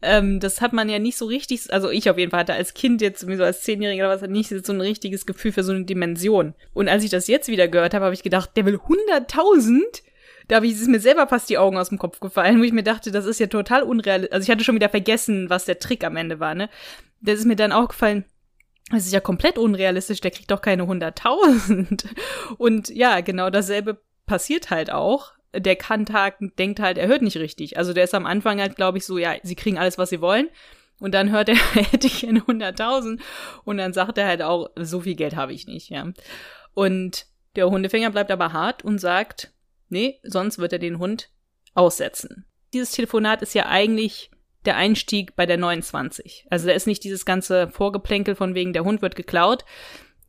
ähm, das hat man ja nicht so richtig, also ich auf jeden Fall hatte als Kind jetzt, wie so als Zehnjähriger oder was, nicht so ein richtiges Gefühl für so eine Dimension. Und als ich das jetzt wieder gehört habe, habe ich gedacht, der will 100.000? Da habe ich, ist mir selber fast die Augen aus dem Kopf gefallen, wo ich mir dachte, das ist ja total unrealistisch. Also ich hatte schon wieder vergessen, was der Trick am Ende war, ne? Das ist mir dann auch gefallen, das ist ja komplett unrealistisch, der kriegt doch keine 100.000. (laughs) Und ja, genau dasselbe passiert halt auch. Der Kanthaken denkt halt, er hört nicht richtig. Also der ist am Anfang halt, glaube ich, so, ja, sie kriegen alles, was sie wollen. Und dann hört er, (laughs) hätte gerne 100.000. Und dann sagt er halt auch, so viel Geld habe ich nicht, ja. Und der Hundefänger bleibt aber hart und sagt, nee, sonst wird er den Hund aussetzen. Dieses Telefonat ist ja eigentlich der Einstieg bei der 29. Also da ist nicht dieses ganze Vorgeplänkel von wegen, der Hund wird geklaut.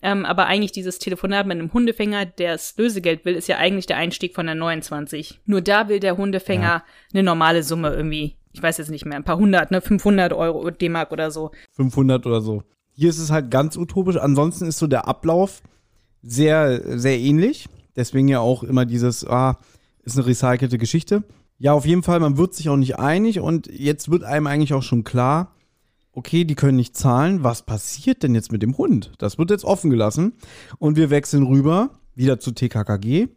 Ähm, aber eigentlich dieses Telefonat mit einem Hundefänger, der das Lösegeld will, ist ja eigentlich der Einstieg von der 29. Nur da will der Hundefänger Ja. eine normale Summe irgendwie, ich weiß jetzt nicht mehr, ein paar hundert, ne, 500 Euro D-Mark oder so. 500 oder so. Hier ist es halt ganz utopisch. Ansonsten ist so der Ablauf sehr, sehr ähnlich. Deswegen ja auch immer dieses, ah, ist eine recycelte Geschichte. Ja, auf jeden Fall, man wird sich auch nicht einig und jetzt wird einem eigentlich auch schon klar, okay, die können nicht zahlen. Was passiert denn jetzt mit dem Hund? Das wird jetzt offen gelassen. Und wir wechseln rüber, wieder zu TKKG.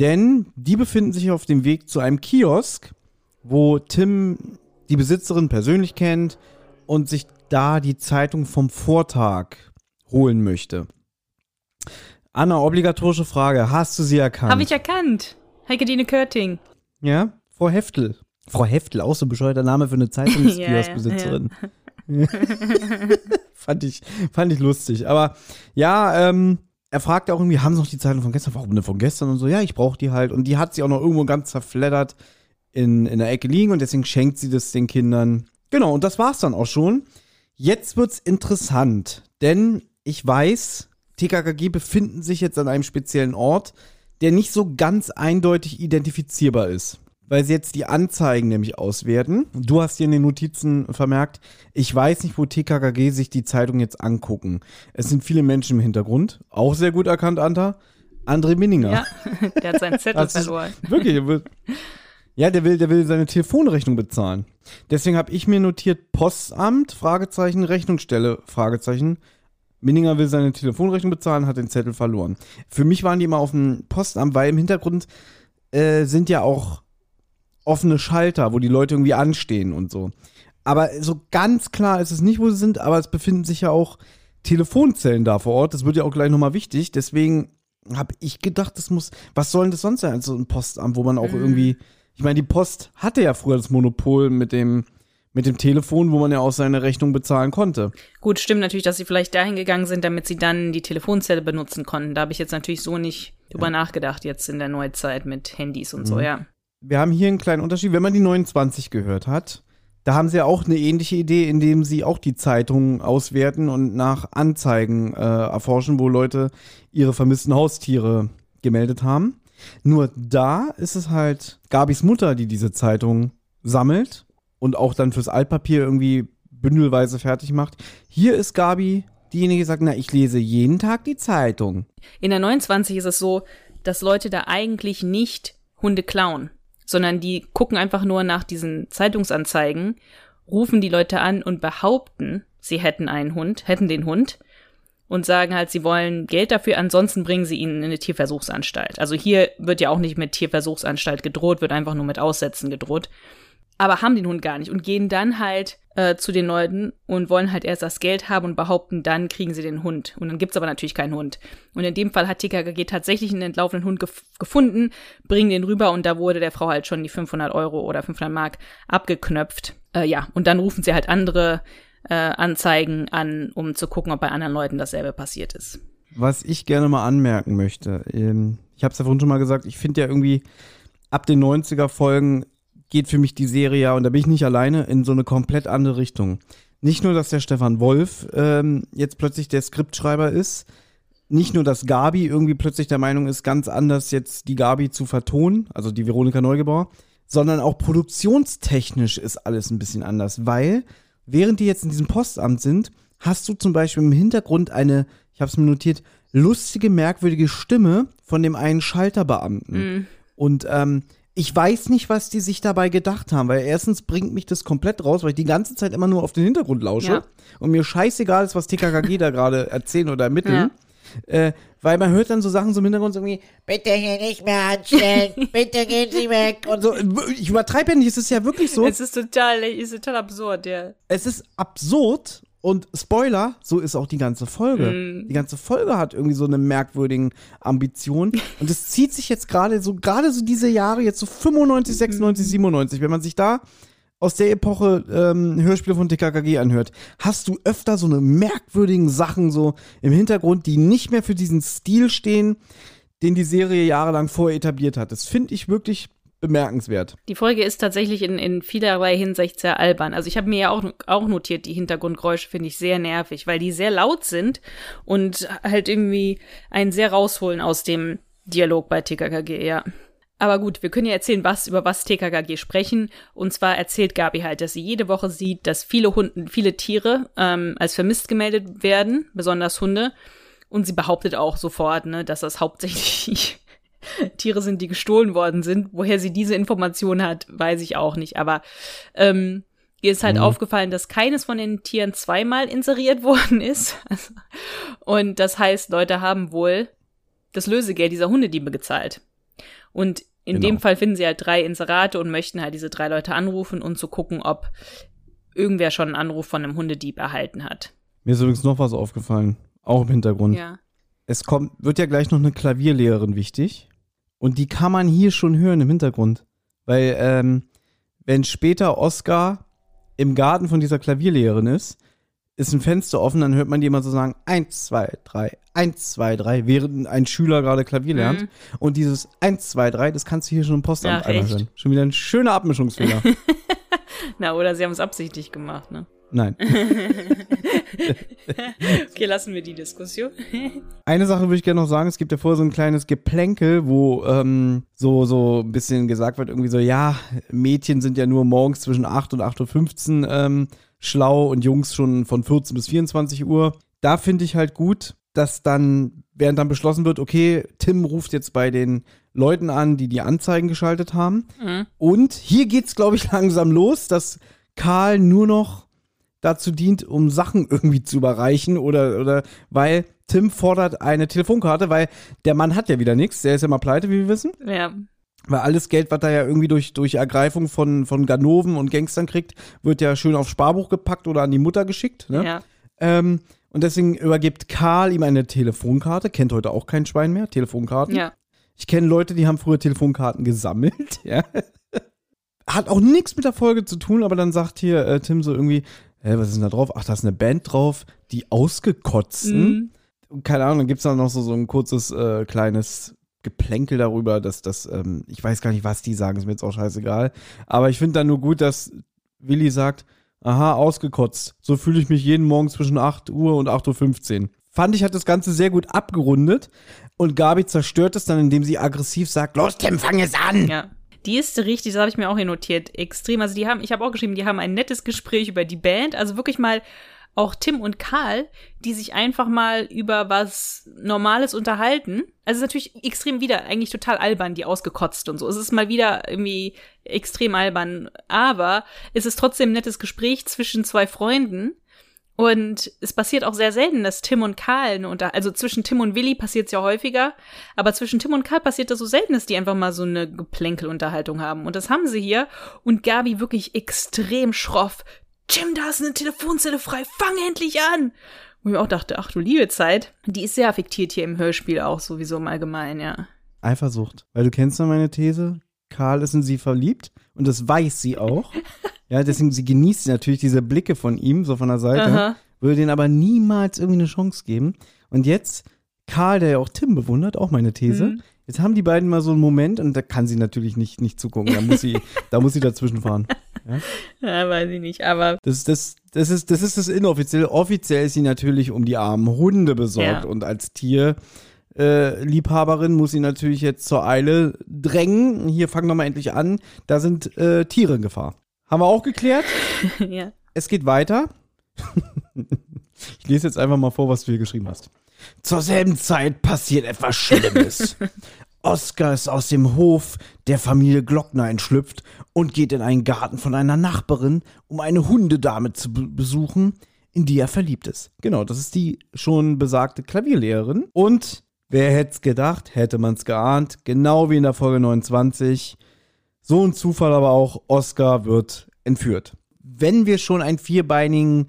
Denn die befinden sich auf dem Weg zu einem Kiosk, wo Tim die Besitzerin persönlich kennt und sich da die Zeitung vom Vortag holen möchte. Anna, obligatorische Frage. Hast du sie erkannt? Habe ich erkannt. Heike-Dine Körting. Ja, Frau Heftel. Frau Heftel, auch so ein bescheuerter Name für eine Zeitungskioskbesitzerin. (laughs) (laughs) fand, ich, fand ich lustig. Aber ja, ähm, er fragt auch irgendwie, haben Sie noch die Zeitung von gestern? Warum denn von gestern? Und so, ja, ich brauche die halt. Und die hat sie auch noch irgendwo ganz zerfleddert in, in der Ecke liegen und deswegen schenkt sie das den Kindern. Genau, und das war's dann auch schon. Jetzt wird's interessant, denn ich weiß, TKKG befinden sich jetzt an einem speziellen Ort, der nicht so ganz eindeutig identifizierbar ist. Weil sie jetzt die Anzeigen nämlich auswerten. Du hast hier in den Notizen vermerkt, ich weiß nicht, wo TKKG sich die Zeitung jetzt angucken. Es sind viele Menschen im Hintergrund. Auch sehr gut erkannt, Anta. André Minninger. Ja, (laughs) der hat seinen Zettel verloren. Wirklich. Ja, der will, der will seine Telefonrechnung bezahlen. Deswegen habe ich mir notiert Postamt, Fragezeichen, Rechnungsstelle, Fragezeichen. Minninger will seine Telefonrechnung bezahlen, hat den Zettel verloren. Für mich waren die immer auf dem Postamt, weil im Hintergrund äh, sind ja auch offene Schalter, wo die Leute irgendwie anstehen und so. Aber so ganz klar ist es nicht, wo sie sind, aber es befinden sich ja auch Telefonzellen da vor Ort. Das wird ja auch gleich nochmal wichtig. Deswegen habe ich gedacht, das muss, was soll denn das sonst sein als so ein Postamt, wo man auch irgendwie, ich meine, die Post hatte ja früher das Monopol mit dem, mit dem Telefon, wo man ja auch seine Rechnung bezahlen konnte. Gut, stimmt natürlich, dass sie vielleicht dahin gegangen sind, damit sie dann die Telefonzelle benutzen konnten. Da habe ich jetzt natürlich so nicht drüber nachgedacht, jetzt in der Neuzeit mit Handys und so, Mhm. ja. Wir haben hier einen kleinen Unterschied. Wenn man die 29 gehört hat, da haben sie ja auch eine ähnliche Idee, indem sie auch die Zeitungen auswerten und nach Anzeigen äh, erforschen, wo Leute ihre vermissten Haustiere gemeldet haben. Nur da ist es halt Gabis Mutter, die diese Zeitung sammelt und auch dann fürs Altpapier irgendwie bündelweise fertig macht. Hier ist Gabi diejenige, die sagt, na, ich lese jeden Tag die Zeitung. In der 29 ist es so, dass Leute da eigentlich nicht Hunde klauen, sondern die gucken einfach nur nach diesen Zeitungsanzeigen, rufen die Leute an und behaupten, sie hätten einen Hund, hätten den Hund und sagen halt, sie wollen Geld dafür, ansonsten bringen sie ihn in eine Tierversuchsanstalt. Also hier wird ja auch nicht mit Tierversuchsanstalt gedroht, wird einfach nur mit Aussetzen gedroht. Aber haben den Hund gar nicht und gehen dann halt äh, zu den Leuten und wollen halt erst das Geld haben und behaupten, dann kriegen sie den Hund. Und dann gibt's aber natürlich keinen Hund. Und in dem Fall hat TKKG tatsächlich einen entlaufenen Hund gef gefunden, bringen den rüber und da wurde der Frau halt schon die 500 Euro oder 500 Mark abgeknöpft. Äh, ja, und dann rufen sie halt andere äh, Anzeigen an, um zu gucken, ob bei anderen Leuten dasselbe passiert ist. Was ich gerne mal anmerken möchte, ähm, ich habe es ja vorhin schon mal gesagt, ich finde ja irgendwie ab den 90er Folgen geht für mich die Serie ja, und da bin ich nicht alleine, in so eine komplett andere Richtung. Nicht nur, dass der Stefan Wolf ähm, jetzt plötzlich der Skriptschreiber ist, nicht nur, dass Gabi irgendwie plötzlich der Meinung ist, ganz anders jetzt die Gabi zu vertonen, also die Veronika Neugebauer, sondern auch produktionstechnisch ist alles ein bisschen anders, weil während die jetzt in diesem Postamt sind, hast du zum Beispiel im Hintergrund eine, ich habe es mir notiert, lustige, merkwürdige Stimme von dem einen Schalterbeamten. Mm. Und ähm, ich weiß nicht, was die sich dabei gedacht haben, weil erstens bringt mich das komplett raus, weil ich die ganze Zeit immer nur auf den Hintergrund lausche Ja. und mir scheißegal ist, was TKKG da gerade (laughs) erzählen oder ermitteln. Äh, weil man hört dann so Sachen so im Hintergrund so irgendwie, Bitte hier nicht mehr anstellen. (laughs) Bitte gehen Sie weg. und so, ich übertreibe ja nicht, es ist ja wirklich so. Es ist total, es ist total absurd, ja. es ist absurd und Spoiler, so ist auch die ganze Folge. Mm. Die ganze Folge hat irgendwie so eine merkwürdigen Ambition und es zieht sich jetzt gerade so gerade so diese Jahre jetzt so 95, 96, 97, wenn man sich da aus der Epoche ähm, Hörspiele von TKKG anhört, hast du öfter so eine merkwürdigen Sachen so im Hintergrund, die nicht mehr für diesen Stil stehen, den die Serie jahrelang vorher etabliert hat. Das finde ich wirklich bemerkenswert. Die Folge ist tatsächlich in, in vielerlei Hinsicht sehr albern. Also ich habe mir ja auch, auch notiert, die Hintergrundgeräusche finde ich sehr nervig, weil die sehr laut sind und halt irgendwie einen sehr rausholen aus dem Dialog bei TKKG, ja. Aber gut, wir können ja erzählen, was über was TKKG sprechen. Und zwar erzählt Gabi halt, dass sie jede Woche sieht, dass viele Hunden, viele Tiere ähm, als vermisst gemeldet werden, besonders Hunde. Und sie behauptet auch sofort, ne, dass das hauptsächlich (laughs) Tiere sind, die gestohlen worden sind. Woher sie diese Information hat, weiß ich auch nicht. Aber ähm, ihr ist halt aufgefallen, dass keines von den Tieren zweimal inseriert (laughs) worden ist. Und das heißt, Leute haben wohl das Lösegeld dieser Hundediebe gezahlt. Und in Genau. dem Fall finden sie halt drei Inserate und möchten halt diese drei Leute anrufen und zu gucken, ob irgendwer schon einen Anruf von einem Hundedieb erhalten hat. Mir ist übrigens noch was aufgefallen, auch im Hintergrund. Ja. es kommt, wird ja gleich noch eine Klavierlehrerin wichtig. Und die kann man hier schon hören im Hintergrund. Weil, ähm, wenn später Oscar im Garten von dieser Klavierlehrerin ist, ist ein Fenster offen, dann hört man die immer so sagen, eins, zwei, drei, eins, zwei, drei, während ein Schüler gerade Klavier lernt. Mhm. Und dieses eins, zwei, drei, das kannst du hier schon im Postamt echt? hören. Schon wieder ein schöner Abmischungsfehler. (laughs) Na, oder sie haben es absichtlich gemacht, ne? Nein. (laughs) Okay, lassen wir die Diskussion. Eine Sache würde ich gerne noch sagen, es gibt ja vorher so ein kleines Geplänkel, wo ähm, so, so ein bisschen gesagt wird, irgendwie so, ja, Mädchen sind ja nur morgens zwischen 8 und 8.15 Uhr ähm, schlau und Jungs schon von 14 bis 24 Uhr. Da finde ich halt gut, dass dann, während dann beschlossen wird, okay, Tim ruft jetzt bei den Leuten an, die die Anzeigen geschaltet haben. Mhm. Und hier geht's, glaube ich, (laughs) langsam los, dass Karl nur noch dazu dient, um Sachen irgendwie zu überreichen oder, oder weil Tim fordert eine Telefonkarte, weil der Mann hat ja wieder nichts, der ist ja mal pleite, wie wir wissen. Ja. Weil alles Geld, was er ja irgendwie durch, durch Ergreifung von, von Ganoven und Gangstern kriegt, wird ja schön aufs Sparbuch gepackt oder an die Mutter geschickt. Ne? Ja. Ähm, und deswegen übergibt Karl ihm eine Telefonkarte, kennt heute auch kein Schwein mehr, Telefonkarten. Ja. Ich kenne Leute, die haben früher Telefonkarten gesammelt, (laughs) ja. Hat auch nichts mit der Folge zu tun, aber dann sagt hier äh, Tim so irgendwie, hä, was ist denn da drauf? Ach, da ist eine Band drauf, die Ausgekotzten. Mhm. Keine Ahnung, dann gibt's da noch so, so ein kurzes, äh, kleines Geplänkel darüber, dass das, ähm, ich weiß gar nicht, was die sagen, ist mir jetzt auch scheißegal. Aber ich finde dann nur gut, dass Willi sagt, aha, ausgekotzt. So fühle ich mich jeden Morgen zwischen 8 Uhr und 8.15 Uhr. Fand ich, hat das Ganze sehr gut abgerundet. Und Gabi zerstört es dann, indem sie aggressiv sagt, los, Tim, fang es an. Ja. Die ist richtig, das habe ich mir auch hier notiert, extrem. Also die haben, ich habe auch geschrieben, die haben ein nettes Gespräch über die Band. Also wirklich mal auch Tim und Karl, die sich einfach mal über was Normales unterhalten. Also es ist natürlich extrem wieder, eigentlich total albern, die ausgekotzt und so. Es ist mal wieder irgendwie extrem albern. Aber es ist trotzdem ein nettes Gespräch zwischen zwei Freunden. Und es passiert auch sehr selten, dass Tim und Karl, eine unter also zwischen Tim und Willi passiert es ja häufiger, aber zwischen Tim und Karl passiert das so selten, dass die einfach mal so eine Geplänkelunterhaltung haben. Und das haben sie hier. Und Gabi wirklich extrem schroff, Jim, da ist eine Telefonzelle frei, fang endlich an! Wo ich mir auch dachte, ach du liebe Zeit, die ist sehr affektiert hier im Hörspiel auch sowieso im Allgemeinen, ja. Eifersucht. Weil du kennst ja meine These, Karl ist in sie verliebt und das weiß sie auch. (laughs) ja, deswegen, sie genießt natürlich diese Blicke von ihm, so von der Seite, Aha. würde denen aber niemals irgendwie eine Chance geben. Und jetzt, Karl, der ja auch Tim bewundert, auch meine These, Mhm. jetzt haben die beiden mal so einen Moment und da kann sie natürlich nicht, nicht zugucken. Da muss sie, (laughs) da muss sie dazwischen fahren. (laughs) Ja, weiß ich nicht, aber Das, das, das, ist, das ist das Inoffizielle. Offiziell ist sie natürlich um die armen Hunde besorgt Ja. und als Tierliebhaberin äh, Liebhaberin muss sie natürlich jetzt zur Eile drängen. Hier fangen wir mal endlich an. Da sind äh, Tiere in Gefahr. Haben wir auch geklärt. (laughs) ja. Es geht weiter. ich lese jetzt einfach mal vor, was du hier geschrieben hast. Zur selben Zeit passiert etwas Schlimmes. (laughs) Oskar ist aus dem Hof der Familie Glockner entschlüpft und geht in einen Garten von einer Nachbarin, um eine Hundedame zu be besuchen, in die er verliebt ist. Genau, das ist die schon besagte Klavierlehrerin. Und wer hätte es gedacht, hätte man es geahnt, genau wie in der Folge 29. So ein Zufall aber auch, Oscar wird entführt. Wenn wir schon einen vierbeinigen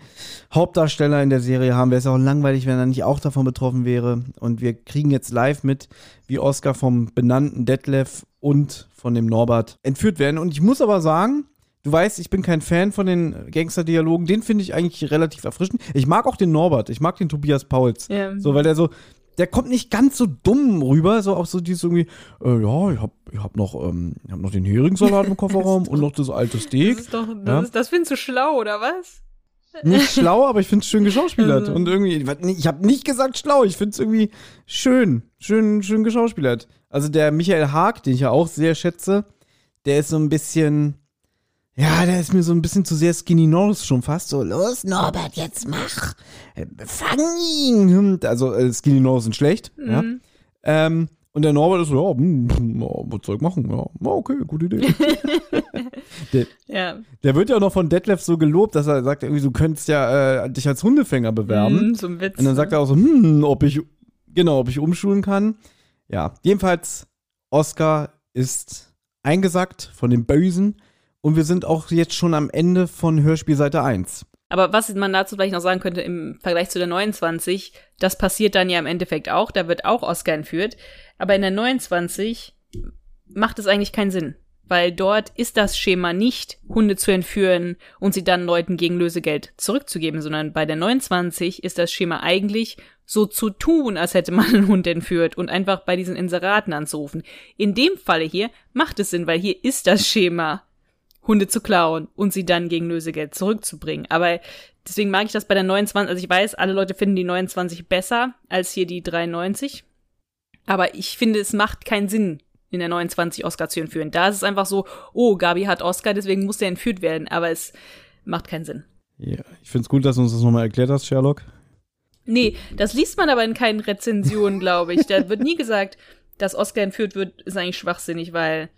Hauptdarsteller in der Serie haben, wäre es auch langweilig, wenn er nicht auch davon betroffen wäre. Und wir kriegen jetzt live mit, wie Oscar vom benannten Detlef und von dem Norbert entführt werden. Und ich muss aber sagen, du weißt, ich bin kein Fan von den Gangster-Dialogen. Den finde ich eigentlich relativ erfrischend. Ich mag auch den Norbert. Ich mag den Tobias Pauls. Ja. So, weil der so, der kommt nicht ganz so dumm rüber, so auch so dieses irgendwie, äh, ja, ich hab, ich hab noch, ähm, ich hab noch den Heringssalat im (laughs) Kofferraum und noch das alte Steak. Das ist doch, das, Ja. ist, das findest du schlau, oder was? Nicht schlau, aber ich find's schön geschauspielert. Also. Und irgendwie, ich habe nicht gesagt schlau, ich find's irgendwie schön, schön, schön geschauspielert. Also der Michael Haag, den ich ja auch sehr schätze, der ist so ein bisschen, ja, der ist mir so ein bisschen zu sehr Skinny Norris schon fast. So, los, Norbert, jetzt mach, Äh, fang ihn. Also äh, Skinny Norris sind schlecht, ja. Mhm. Ähm, und der Norbert ist so, ja, hm, hm, ja, was soll ich machen? Ja, ja, okay, gute Idee. (laughs) Ja. Der wird ja auch noch von Detlef so gelobt, dass er sagt, irgendwie, du könntest ja äh, dich als Hundefänger bewerben. Mhm, so ein Witz. Und dann sagt er auch so, hm, ob ich, genau, ob ich umschulen kann. Ja, jedenfalls, Oscar ist eingesackt von den Bösen und wir sind auch jetzt schon am Ende von Hörspielseite 1. Aber was man dazu vielleicht noch sagen könnte im Vergleich zu der 29, das passiert dann ja im Endeffekt auch, da wird auch Oscar entführt. Aber in der 29 macht es eigentlich keinen Sinn. Weil dort ist das Schema nicht, Hunde zu entführen und sie dann Leuten gegen Lösegeld zurückzugeben, sondern bei der 29 ist das Schema eigentlich so zu tun, als hätte man einen Hund entführt und einfach bei diesen Inseraten anzurufen. In dem Falle hier macht es Sinn, weil hier ist das Schema, Hunde zu klauen und sie dann gegen Lösegeld zurückzubringen. Aber deswegen mag ich das bei der 29, also ich weiß, alle Leute finden die 29 besser als hier die 93. Aber ich finde, es macht keinen Sinn, in der 29 Oscar zu entführen. Da ist es einfach so, oh, Gabi hat Oscar, deswegen muss er entführt werden. Aber es macht keinen Sinn. Ja, ich find's gut, dass du uns das nochmal erklärt hast, Sherlock. Nee, das liest man aber in keinen Rezensionen, glaube ich. Da wird nie (laughs) gesagt, dass Oscar entführt wird, ist eigentlich schwachsinnig, weil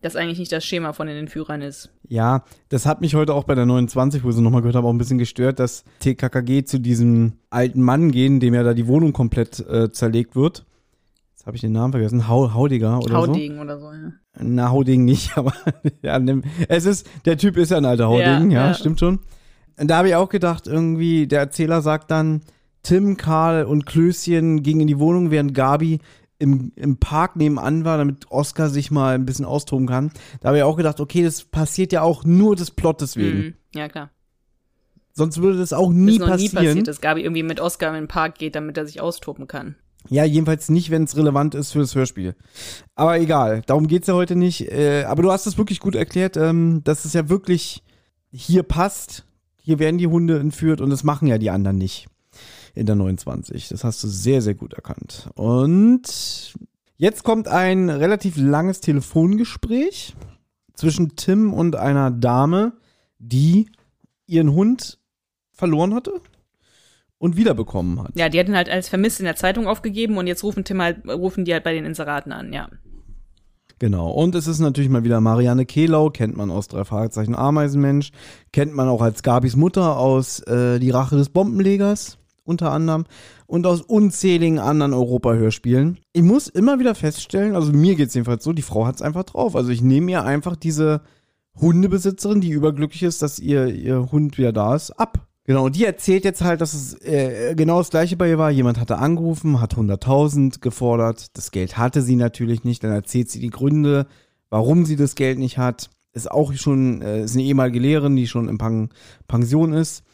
das eigentlich nicht das Schema von den Entführern ist. Ja, das hat mich heute auch bei der 29, wo ich sie nochmal gehört habe, auch ein bisschen gestört, dass TKKG zu diesem alten Mann gehen, dem ja da die Wohnung komplett äh, zerlegt wird. Jetzt habe ich den Namen vergessen. Hau, Haudiger oder so. Haudegen oder so, ja. Na, Hauding nicht, (laughs) aber ja, es ist, der Typ ist ja ein alter Hauding, ja, Ja, ja. stimmt schon. Und da habe ich auch gedacht, irgendwie, der Erzähler sagt dann, Tim, Karl und Klößchen gingen in die Wohnung, während Gabi im, im Park nebenan war, damit Oscar sich mal ein bisschen austoben kann. Da habe ich auch gedacht, okay, das passiert ja auch nur des Plottes wegen. Mhm. Ja, klar. Sonst würde das auch Das nie ist noch nie passieren. passiert, dass Gabi irgendwie mit Oscar in den Park geht, damit er sich austoben kann. Ja, jedenfalls nicht, wenn es relevant ist für das Hörspiel. Aber egal, darum geht's ja heute nicht. Äh, aber du hast es wirklich gut erklärt, ähm, dass es ja wirklich hier passt. Hier werden die Hunde entführt und das machen ja die anderen nicht in der 29. Das hast du sehr, sehr gut erkannt. Und jetzt kommt ein relativ langes Telefongespräch zwischen Tim und einer Dame, die ihren Hund verloren hatte und wiederbekommen hat. Ja, die hat ihn halt als vermisst in der Zeitung aufgegeben und jetzt rufen Tim halt, rufen die halt bei den Inseraten an, ja. Genau. Und es ist natürlich mal wieder Marianne Kehlau, kennt man aus drei Fragezeichen Ameisenmensch, kennt man auch als Gabis Mutter aus äh, Die Rache des Bombenlegers unter anderem und aus unzähligen anderen Europa-Hörspielen. Ich muss immer wieder feststellen, also mir geht's jedenfalls so, die Frau hat's einfach drauf. Also ich nehme ihr einfach diese Hundebesitzerin, die überglücklich ist, dass ihr, ihr Hund wieder da ist, ab. Genau, und die erzählt jetzt halt, dass es äh, genau das gleiche bei ihr war. Jemand hatte angerufen, hat 100.000 gefordert. Das Geld hatte sie natürlich nicht. Dann erzählt sie die Gründe, warum sie das Geld nicht hat. Ist auch schon, äh, ist eine ehemalige Lehrerin, die schon in Pen Pension ist.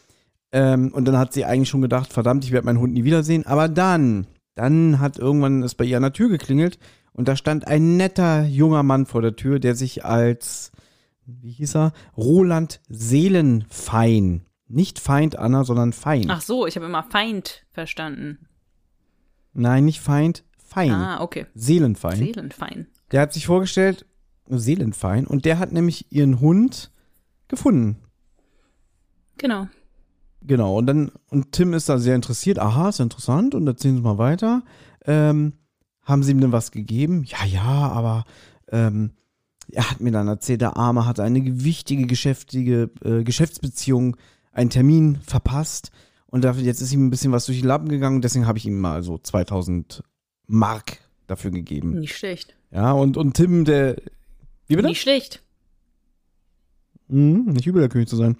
Ähm, und dann hat sie eigentlich schon gedacht, verdammt, ich werde meinen Hund nie wiedersehen. Aber dann, dann hat irgendwann es bei ihr an der Tür geklingelt und da stand ein netter junger Mann vor der Tür, der sich als, wie hieß er, Roland Seelenfein nicht Feind, Anna, sondern Feind. Ach so, ich habe immer Feind verstanden. Nein, nicht Feind, Fein. Ah, okay. Seelenfein. Seelenfein. Der hat sich vorgestellt, Seelenfein, und der hat nämlich ihren Hund gefunden. Genau. Genau, und dann, und Tim ist da sehr interessiert. Aha, ist interessant, und erzählen Sie mal weiter. Ähm, haben Sie ihm denn was gegeben? Ja, ja, aber ähm, er hat mir dann erzählt, der Arme hatte eine wichtige geschäftige, äh, Geschäftsbeziehung, einen Termin verpasst. Und dafür, jetzt ist ihm ein bisschen was durch die Lappen gegangen, deswegen habe ich ihm mal so 2000 Mark dafür gegeben. Nicht schlecht. Ja, und, und Tim, der. Wie bitte? Nicht schlecht. Mhm, nicht übel, der König zu sein.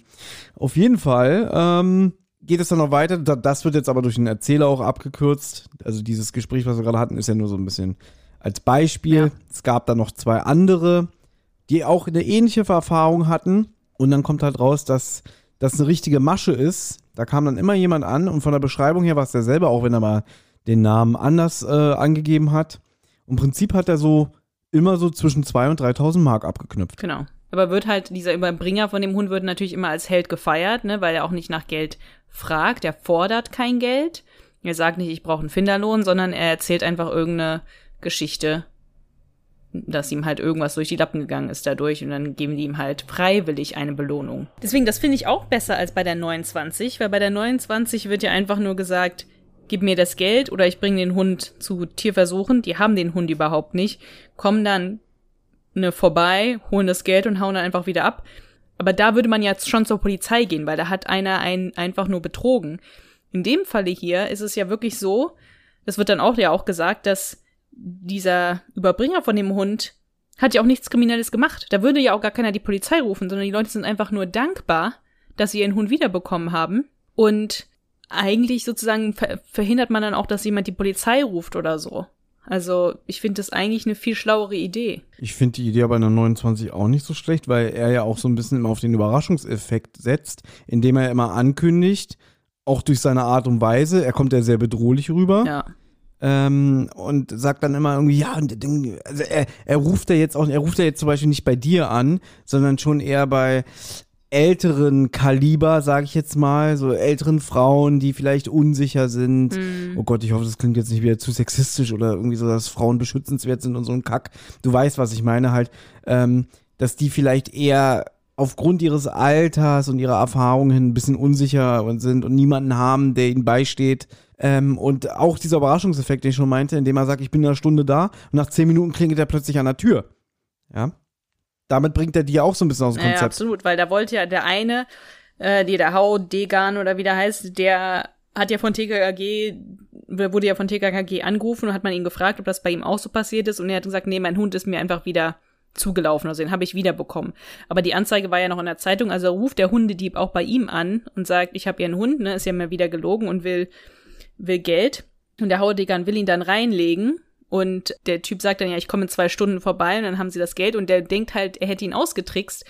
Auf jeden Fall ähm, geht es dann noch weiter. Da- Das wird jetzt aber durch den Erzähler auch abgekürzt. Also dieses Gespräch, was wir gerade hatten, ist ja nur so ein bisschen als Beispiel. Ja. Es gab dann noch zwei andere, die auch eine ähnliche Erfahrung hatten. Und dann kommt halt raus, dass das eine richtige Masche ist. Da kam dann immer jemand an und von der Beschreibung her war es derselbe, auch wenn er mal den Namen anders äh, angegeben hat. Im Prinzip hat er so immer so zwischen 2.000 und 3.000 Mark abgeknüpft. Genau. Aber wird halt, dieser Überbringer von dem Hund wird natürlich immer als Held gefeiert, ne, weil er auch nicht nach Geld fragt. Er fordert kein Geld. Er sagt nicht, ich brauche einen Finderlohn, sondern er erzählt einfach irgendeine Geschichte, dass ihm halt irgendwas durch die Lappen gegangen ist dadurch und dann geben die ihm halt freiwillig eine Belohnung. Deswegen, das finde ich auch besser als bei der 29, weil bei der 29 wird ja einfach nur gesagt, gib mir das Geld oder ich bringe den Hund zu Tierversuchen. Die haben den Hund überhaupt nicht, kommen dann ne, vorbei, holen das Geld und hauen dann einfach wieder ab. Aber da würde man jetzt schon zur Polizei gehen, weil da hat einer einen einfach nur betrogen. In dem Falle hier ist es ja wirklich so, das wird dann auch ja auch gesagt, dass dieser Überbringer von dem Hund hat ja auch nichts Kriminelles gemacht. Da würde ja auch gar keiner die Polizei rufen, sondern die Leute sind einfach nur dankbar, dass sie ihren Hund wiederbekommen haben. Und eigentlich sozusagen ver verhindert man dann auch, dass jemand die Polizei ruft oder so. Also ich finde das eigentlich eine viel schlauere Idee. Ich finde die Idee bei einer 29 auch nicht so schlecht, weil er ja auch so ein bisschen immer auf den Überraschungseffekt setzt, indem er immer ankündigt, auch durch seine Art und Weise, er kommt ja sehr bedrohlich rüber Ja. ähm, und sagt dann immer irgendwie, ja, also er, er ruft ja jetzt auch, er ruft ja jetzt zum Beispiel nicht bei dir an, sondern schon eher bei älteren Kaliber, sage ich jetzt mal, so älteren Frauen, die vielleicht unsicher sind. Oh Gott, ich hoffe, das klingt jetzt nicht wieder zu sexistisch oder irgendwie so, dass Frauen beschützenswert sind und so ein Kack. Du weißt, was ich meine, halt, ähm, dass die vielleicht eher aufgrund ihres Alters und ihrer Erfahrungen hin ein bisschen unsicher sind und niemanden haben, der ihnen beisteht. Ähm, und auch dieser Überraschungseffekt, den ich schon meinte, indem er sagt, ich bin in einer Stunde da und nach zehn Minuten klingelt er plötzlich an der Tür. Ja. Damit bringt er die auch so ein bisschen aus dem Ja, Konzept. absolut, weil da wollte ja der eine, äh, die, der Hau Degan oder wie der heißt, der hat ja von TKKG, wurde ja von TKKG angerufen und hat man ihn gefragt, ob das bei ihm auch so passiert ist und er hat gesagt, nee, mein Hund ist mir einfach wieder zugelaufen, also den habe ich wiederbekommen. Aber die Anzeige war ja noch in der Zeitung, also ruft der Hundedieb auch bei ihm an und sagt, ich habe ihren Hund, ne, ist ja mir wieder gelogen und will, will Geld. Und der Haudegan will ihn dann reinlegen und der Typ sagt dann, ja, ich komme in zwei Stunden vorbei und dann haben sie das Geld und der denkt halt, er hätte ihn ausgetrickst.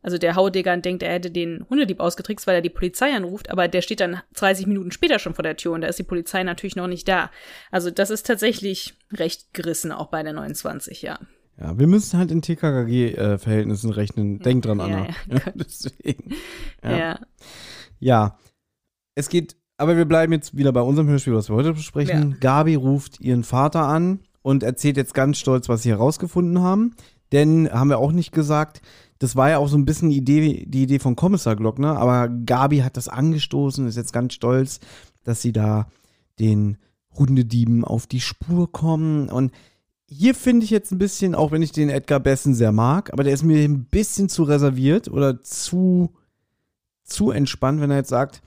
Also der Haudegan denkt, er hätte den Hundedieb ausgetrickst, weil er die Polizei anruft, aber der steht dann 30 Minuten später schon vor der Tür und da ist die Polizei natürlich noch nicht da. Also das ist tatsächlich recht gerissen, auch bei der 29, ja. Ja, wir müssen halt in TKKG-Verhältnissen rechnen. Denk dran, Ja, Anna. ja. (laughs) Deswegen. Ja. Ja. Ja. Es geht, aber wir bleiben jetzt wieder bei unserem Hörspiel, was wir heute besprechen. Ja. Gabi ruft ihren Vater an und erzählt jetzt ganz stolz, was sie herausgefunden haben. Denn, haben wir auch nicht gesagt, das war ja auch so ein bisschen die Idee, die Idee von Kommissar Glockner, aber Gabi hat das angestoßen, ist jetzt ganz stolz, dass sie da den Hundedieben auf die Spur kommen. Und hier finde ich jetzt ein bisschen, auch wenn ich den Edgar Bessen sehr mag, aber der ist mir ein bisschen zu reserviert oder zu, zu entspannt, wenn er jetzt sagt,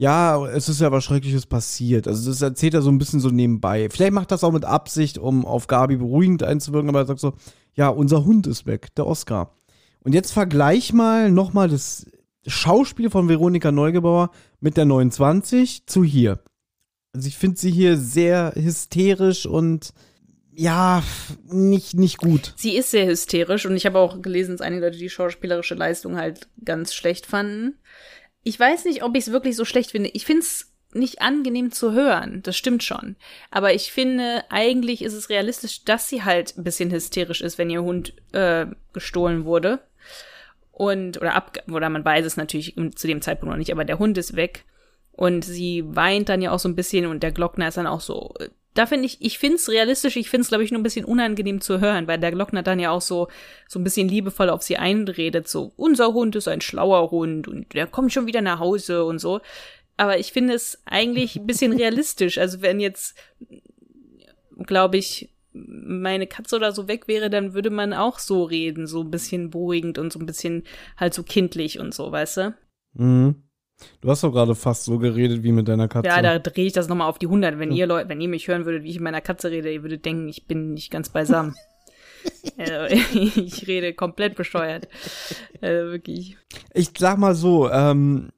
ja, es ist ja was Schreckliches passiert. Also das erzählt er so ein bisschen so nebenbei. Vielleicht macht das auch mit Absicht, um auf Gabi beruhigend einzuwirken, aber er sagt so, ja, unser Hund ist weg, der Oscar. Und jetzt vergleich mal nochmal das Schauspiel von Veronika Neugebauer mit der 29 zu hier. Also ich finde sie hier sehr hysterisch und ja, nicht, nicht gut. Sie ist sehr hysterisch und ich habe auch gelesen, dass einige Leute die schauspielerische Leistung halt ganz schlecht fanden. Ich weiß nicht, ob ich es wirklich so schlecht finde. Ich finde es nicht angenehm zu hören, das stimmt schon. Aber ich finde, eigentlich ist es realistisch, dass sie halt ein bisschen hysterisch ist, wenn ihr Hund äh, gestohlen wurde. Und, oder ab, oder man weiß es natürlich zu dem Zeitpunkt noch nicht, aber der Hund ist weg. Und sie weint dann ja auch so ein bisschen und der Glockner ist dann auch so. Da finde ich, ich finde es realistisch, ich finde es, glaube ich, nur ein bisschen unangenehm zu hören, weil der Glockner dann ja auch so, so ein bisschen liebevoll auf sie einredet, so, unser Hund ist ein schlauer Hund und der kommt schon wieder nach Hause und so. Aber ich finde es eigentlich ein bisschen (laughs) realistisch. Also wenn jetzt, glaube ich, meine Katze oder so weg wäre, dann würde man auch so reden, so ein bisschen beruhigend und so ein bisschen halt so kindlich und so, weißt du? Mhm. Du hast doch gerade fast so geredet wie mit deiner Katze. Ja, da drehe ich das nochmal auf die 100. Wenn ihr Leute, wenn ihr mich hören würdet, wie ich mit meiner Katze rede, ihr würdet denken, ich bin nicht ganz beisammen. also, (laughs) (laughs) ich rede komplett bescheuert. Also, wirklich. Ich sag mal so, ähm,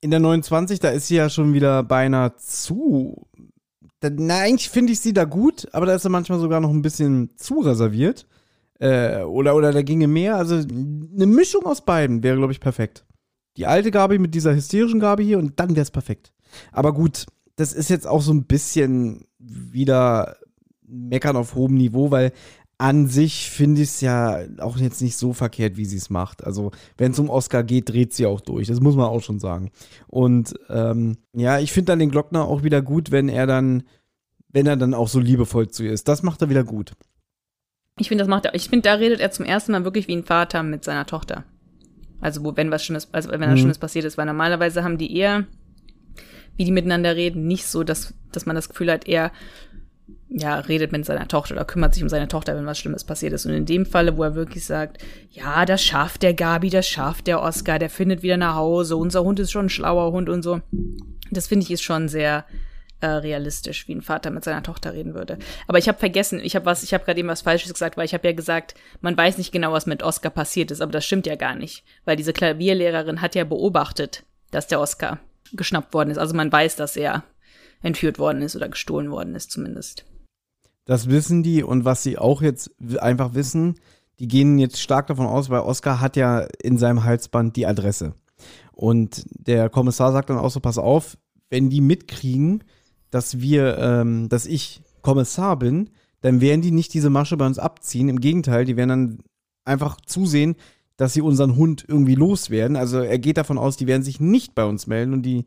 in der 29, da ist sie ja schon wieder beinahe zu. Da, na, eigentlich finde ich sie da gut, aber da ist sie manchmal sogar noch ein bisschen zu reserviert. Äh, oder, oder da ginge mehr. Also eine Mischung aus beiden wäre, glaube ich, perfekt. Die alte Gabi mit dieser hysterischen Gabi hier und dann wäre es perfekt. Aber gut, das ist jetzt auch so ein bisschen wieder meckern auf hohem Niveau, weil an sich finde ich es ja auch jetzt nicht so verkehrt, wie sie es macht. Also, wenn es um Oscar geht, dreht sie auch durch. Das muss man auch schon sagen. Und ähm, ja, ich finde dann den Glockner auch wieder gut, wenn er dann, wenn er dann auch so liebevoll zu ihr ist. Das macht er wieder gut. Ich finde, das macht er. Ich finde, da redet er zum ersten Mal wirklich wie ein Vater mit seiner Tochter. Also, wo, wenn was Schlimmes, also wenn was mhm. Schlimmes passiert ist, weil normalerweise haben die eher, wie die miteinander reden, nicht so, dass, dass man das Gefühl hat, er ja, redet mit seiner Tochter oder kümmert sich um seine Tochter, wenn was Schlimmes passiert ist. Und in dem Falle, wo er wirklich sagt, ja, das schafft der Gabi, das schafft der Oscar, der findet wieder nach Hause, unser Hund ist schon ein schlauer Hund und so. Das finde ich ist schon sehr äh, realistisch, wie ein Vater mit seiner Tochter reden würde. Aber ich habe vergessen, ich habe was, ich habe gerade eben was Falsches gesagt, weil ich habe ja gesagt, man weiß nicht genau, was mit Oscar passiert ist, aber das stimmt ja gar nicht, weil diese Klavierlehrerin hat ja beobachtet, dass der Oscar geschnappt worden ist. Also man weiß, dass er entführt worden ist oder gestohlen worden ist zumindest. Das wissen die und was sie auch jetzt einfach wissen, die gehen jetzt stark davon aus, weil Oscar hat ja in seinem Halsband die Adresse. Und der Kommissar sagt dann auch so, pass auf, wenn die mitkriegen, dass wir, ähm, dass ich Kommissar bin, dann werden die nicht diese Masche bei uns abziehen. Im Gegenteil, die werden dann einfach zusehen, dass sie unseren Hund irgendwie loswerden. Also er geht davon aus, die werden sich nicht bei uns melden und die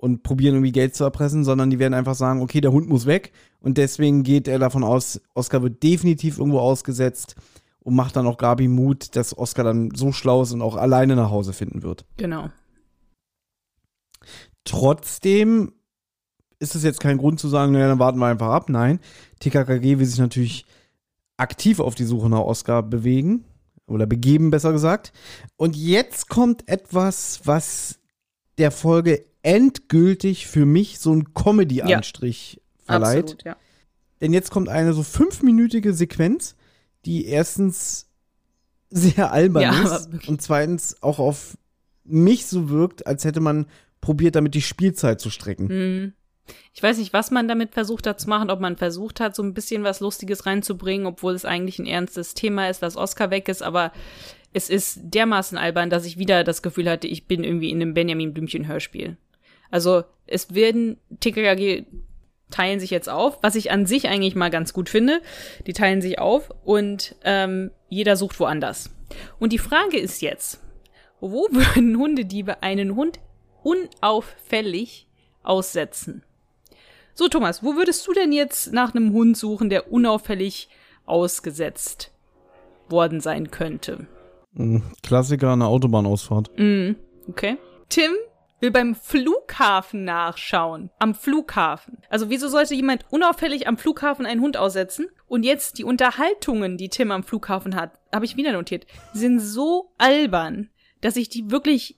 und probieren irgendwie Geld zu erpressen, sondern die werden einfach sagen, okay, der Hund muss weg und deswegen geht er davon aus, Oscar wird definitiv irgendwo ausgesetzt und macht dann auch Gabi Mut, dass Oscar dann so schlau ist und auch alleine nach Hause finden wird. Genau. Trotzdem ist es jetzt kein Grund zu sagen, naja, dann warten wir einfach ab. Nein, TKKG will sich natürlich aktiv auf die Suche nach Oscar bewegen oder begeben, besser gesagt. Und jetzt kommt etwas, was der Folge endgültig für mich so einen Comedy-Anstrich ja, verleiht. Absolut, ja. Denn jetzt kommt eine so fünfminütige Sequenz, die erstens sehr albern ja, ist und zweitens auch auf mich so wirkt, als hätte man probiert, damit die Spielzeit zu strecken. Mhm. Ich weiß nicht, was man damit versucht hat zu machen, ob man versucht hat, so ein bisschen was Lustiges reinzubringen, obwohl es eigentlich ein ernstes Thema ist, dass Oscar weg ist, aber es ist dermaßen albern, dass ich wieder das Gefühl hatte, ich bin irgendwie in einem Benjamin Blümchen Hörspiel. Also es werden TKKG teilen sich jetzt auf, was ich an sich eigentlich mal ganz gut finde. Die teilen sich auf und ähm, jeder sucht woanders. Und die Frage ist jetzt, wo würden Hundediebe einen Hund unauffällig aussetzen? So, Thomas, wo würdest du denn jetzt nach einem Hund suchen, der unauffällig ausgesetzt worden sein könnte? Hm, Klassiker eine Autobahnausfahrt. Mm, okay. Tim, will beim Flughafen nachschauen. Am Flughafen. Also wieso sollte jemand unauffällig am Flughafen einen Hund aussetzen? Und jetzt die Unterhaltungen, die Tim am Flughafen hat, habe ich wieder notiert, sind so albern, dass ich die wirklich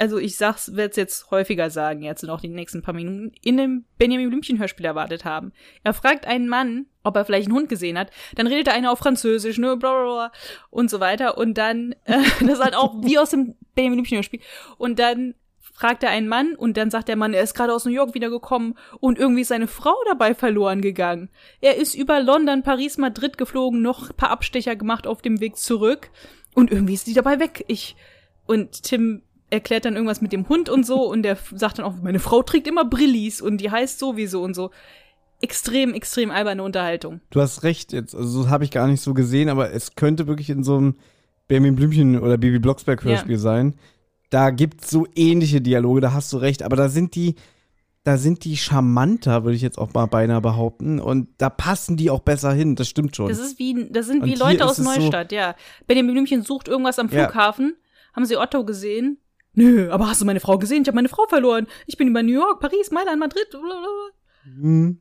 also ich sag's, werde es jetzt häufiger sagen, jetzt noch die nächsten paar Minuten, in dem Benjamin Blümchen-Hörspiel erwartet haben. Er fragt einen Mann, ob er vielleicht einen Hund gesehen hat. Dann redet er einer auf Französisch, ne, bla, bla, bla, und so weiter. Und dann, äh, (laughs) das ist halt auch wie aus dem Benjamin Blümchen-Hörspiel. Und dann fragt er einen Mann und dann sagt der Mann, er ist gerade aus New York wiedergekommen und irgendwie ist seine Frau dabei verloren gegangen. Er ist über London, Paris, Madrid geflogen, noch paar Abstecher gemacht auf dem Weg zurück und irgendwie ist die dabei weg. Ich und Tim erklärt dann irgendwas mit dem Hund und so und der sagt dann auch, meine Frau trägt immer Brillis und die heißt sowieso und so. Extrem, extrem alberne Unterhaltung. Du hast recht, jetzt, also das habe ich gar nicht so gesehen, aber es könnte wirklich in so einem Benjamin Blümchen oder Baby Blocksberg Hörspiel Ja. sein. Da gibt's so ähnliche Dialoge, da hast du recht, aber da sind die, da sind die charmanter, würde ich jetzt auch mal beinahe behaupten, und da passen die auch besser hin, das stimmt schon. Das ist wie, das sind wie Leute aus es so- Neustadt, ja. Benjamin Blümchen sucht irgendwas am Ja. Flughafen. Haben sie Otto gesehen? Nö, aber hast du meine Frau gesehen? Ich habe meine Frau verloren. Ich bin über New York, Paris, Mailand, Madrid. Blablabla. Hm.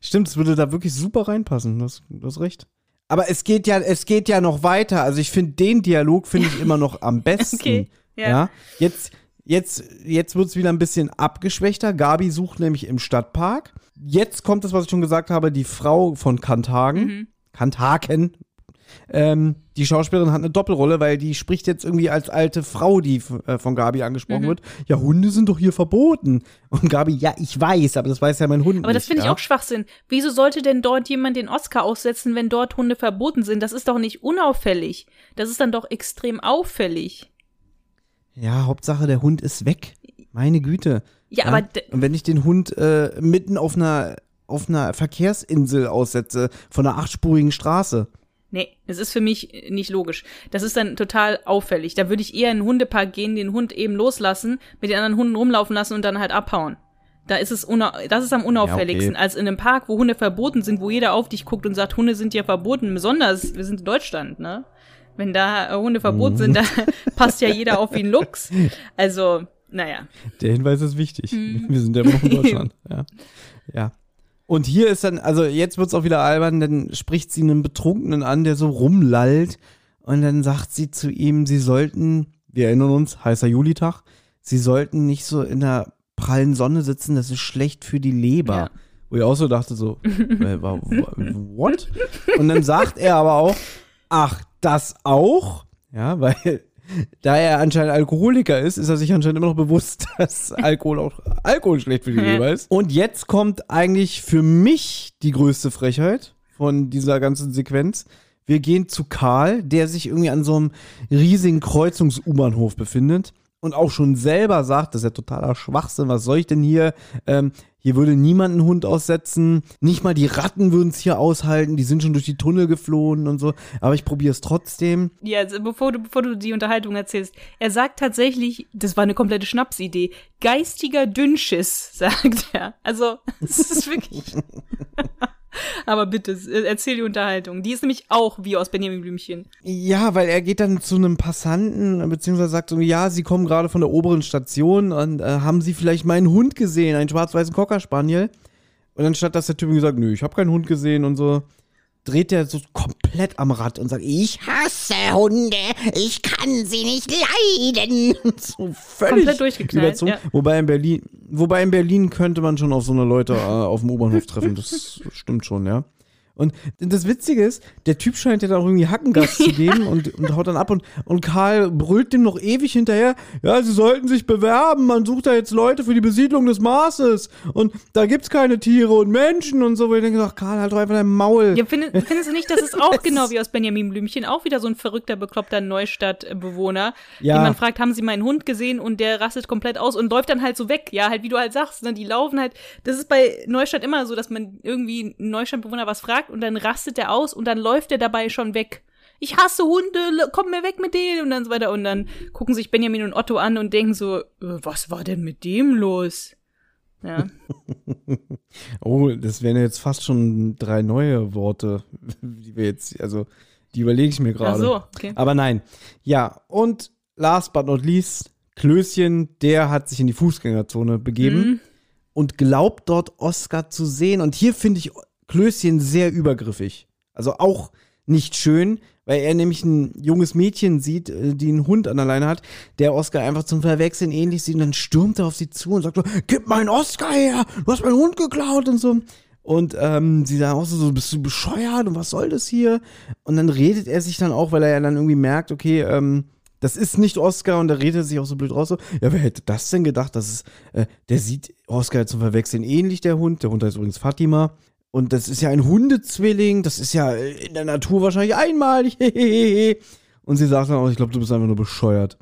Stimmt, es würde da wirklich super reinpassen. Du hast, du hast recht. Aber es geht ja, es geht ja noch weiter. Also ich finde den Dialog finde ich immer noch am (laughs) besten. Okay, ja. ja. Jetzt, jetzt, jetzt wird es wieder ein bisschen abgeschwächter. Gabi sucht nämlich im Stadtpark. Jetzt kommt das, was ich schon gesagt habe, die Frau von Kanthagen. Mhm. Kanthaken. Ähm, die Schauspielerin hat eine Doppelrolle, weil die spricht jetzt irgendwie als alte Frau, die äh, von Gabi angesprochen Mhm. wird. Ja, Hunde sind doch hier verboten. Und Gabi, ja, ich weiß, aber das weiß ja mein Hund Aber das finde ich ja? auch Schwachsinn. Wieso sollte denn dort jemand den Oscar aussetzen, wenn dort Hunde verboten sind? Das ist doch nicht unauffällig. Das ist dann doch extrem auffällig. Ja, Hauptsache der Hund ist weg. Meine Güte. Ja, aber d- Und wenn ich den Hund äh, mitten auf einer auf einer Verkehrsinsel aussetze von einer achtspurigen Straße. Nee, es ist für mich äh, nicht logisch. Das ist dann total auffällig. Da würde ich eher in den Hundepark gehen, den Hund eben loslassen, mit den anderen Hunden rumlaufen lassen und dann halt abhauen. Da ist es das ist am unauffälligsten, als in einem Park, wo Hunde verboten sind, wo jeder auf dich guckt und sagt, Hunde sind ja verboten. Besonders, wir sind in Deutschland, ne? Wenn da äh, Hunde verboten sind, (laughs) da passt ja jeder auf wie ein Luchs. Also, naja. Der Hinweis ist wichtig. Mhm. Wir sind ja immer noch in (laughs) Deutschland. ja. ja. Und hier ist dann, also jetzt wird's auch wieder albern, dann spricht sie einen Betrunkenen an, der so rumlallt. Und dann sagt sie zu ihm, sie sollten, wir erinnern uns, heißer Julitag, sie sollten nicht so in der prallen Sonne sitzen, das ist schlecht für die Leber. Ja. Wo ich auch so dachte, so, (laughs) äh, what? Und dann sagt er aber auch, ach, das auch? Ja, weil da er anscheinend Alkoholiker ist, ist er sich anscheinend immer noch bewusst, (laughs) dass Alkohol auch Alkohol schlecht für die Leber ist. Und jetzt kommt eigentlich für mich die größte Frechheit von dieser ganzen Sequenz. Wir gehen zu Karl, der sich irgendwie an so einem riesigen Kreuzungs-U-Bahnhof befindet und auch schon selber sagt, das ist ja totaler Schwachsinn, was soll ich denn hier? Ähm, hier würde niemand einen Hund aussetzen, nicht mal die Ratten würden es hier aushalten, die sind schon durch die Tunnel geflohen und so, aber ich probiere es trotzdem. Ja, also bevor du, bevor du die Unterhaltung erzählst, er sagt tatsächlich, das war eine komplette Schnapsidee, geistiger Dünnschiss, (laughs) sagt er. Also, es ist wirklich. (laughs) (laughs) Aber bitte, äh, erzähl die Unterhaltung. Die ist nämlich auch wie aus Benjamin Blümchen. Ja, weil er geht dann zu einem Passanten, beziehungsweise sagt so, ja, sie kommen gerade von der oberen Station und äh, haben sie vielleicht meinen Hund gesehen, einen schwarz-weißen Cocker Spaniel? Und anstatt dass der Typ irgendwie sagt, nö, ich habe keinen Hund gesehen und so, dreht er so komplett am Rad und sagt, ich Hasse Hunde. Ich kann sie nicht leiden. (laughs) so völlig Komplett durchgeknallt, überzogen. ja. Wobei in Berlin, wobei in Berlin könnte man schon auf so eine Leute äh, auf dem U-Bahnhof treffen. Das (laughs) stimmt schon, ja. Und das Witzige ist, der Typ scheint ja da auch irgendwie Hackengas zu (laughs) geben und, und haut dann ab und, und Karl brüllt dem noch ewig hinterher, ja, sie sollten sich bewerben, man sucht da jetzt Leute für die Besiedlung des Marses und da gibt's keine Tiere und Menschen und so, wo ich denke, ach Karl, halt doch einfach dein Maul. Ja, find, findest du nicht, das ist auch (laughs) (laughs) genau wie aus Benjamin Blümchen, auch wieder so ein verrückter, bekloppter Neustadtbewohner, Ja. den man fragt, haben sie meinen Hund gesehen und der rastet komplett aus und läuft dann halt so weg. Ja, halt wie du halt sagst, ne, die laufen halt, das ist bei Neustadt immer so, dass man irgendwie einen Neustadtbewohner was fragt und dann rastet der aus und dann läuft der dabei schon weg. Ich hasse Hunde, komm mir weg mit denen und dann so weiter und dann gucken sich Benjamin und Otto an und denken so, äh, was war denn mit dem los? Ja. (laughs) Oh, das wären jetzt fast schon drei neue Worte, (laughs) die wir jetzt, also die überlege ich mir Ach gerade. so, okay. Aber nein. Ja, und last but not least, Klößchen, der hat sich in die Fußgängerzone begeben Mhm. und glaubt dort Oscar zu sehen. Und hier finde ich Klößchen sehr übergriffig. Also auch nicht schön, Weil er nämlich ein junges Mädchen sieht, äh, die einen Hund an der Leine hat, der Oscar einfach zum Verwechseln ähnlich sieht und dann stürmt er auf sie zu und sagt so, gib meinen Oscar her, du hast meinen Hund geklaut und so. Und ähm, sie sagen auch so, bist du bescheuert und was soll das hier? Und dann redet er sich dann auch, weil er ja dann irgendwie merkt, okay, ähm, das ist nicht Oscar und da redet er sich auch so blöd raus. So, ja, wer hätte das denn gedacht? Das ist, äh, der sieht Oscar zum Verwechseln ähnlich, der Hund. Der Hund heißt übrigens Fatima. Und das ist ja ein Hundezwilling. Das ist ja in der Natur wahrscheinlich einmalig. (laughs) und sie sagt dann auch, ich glaube, du bist einfach nur bescheuert.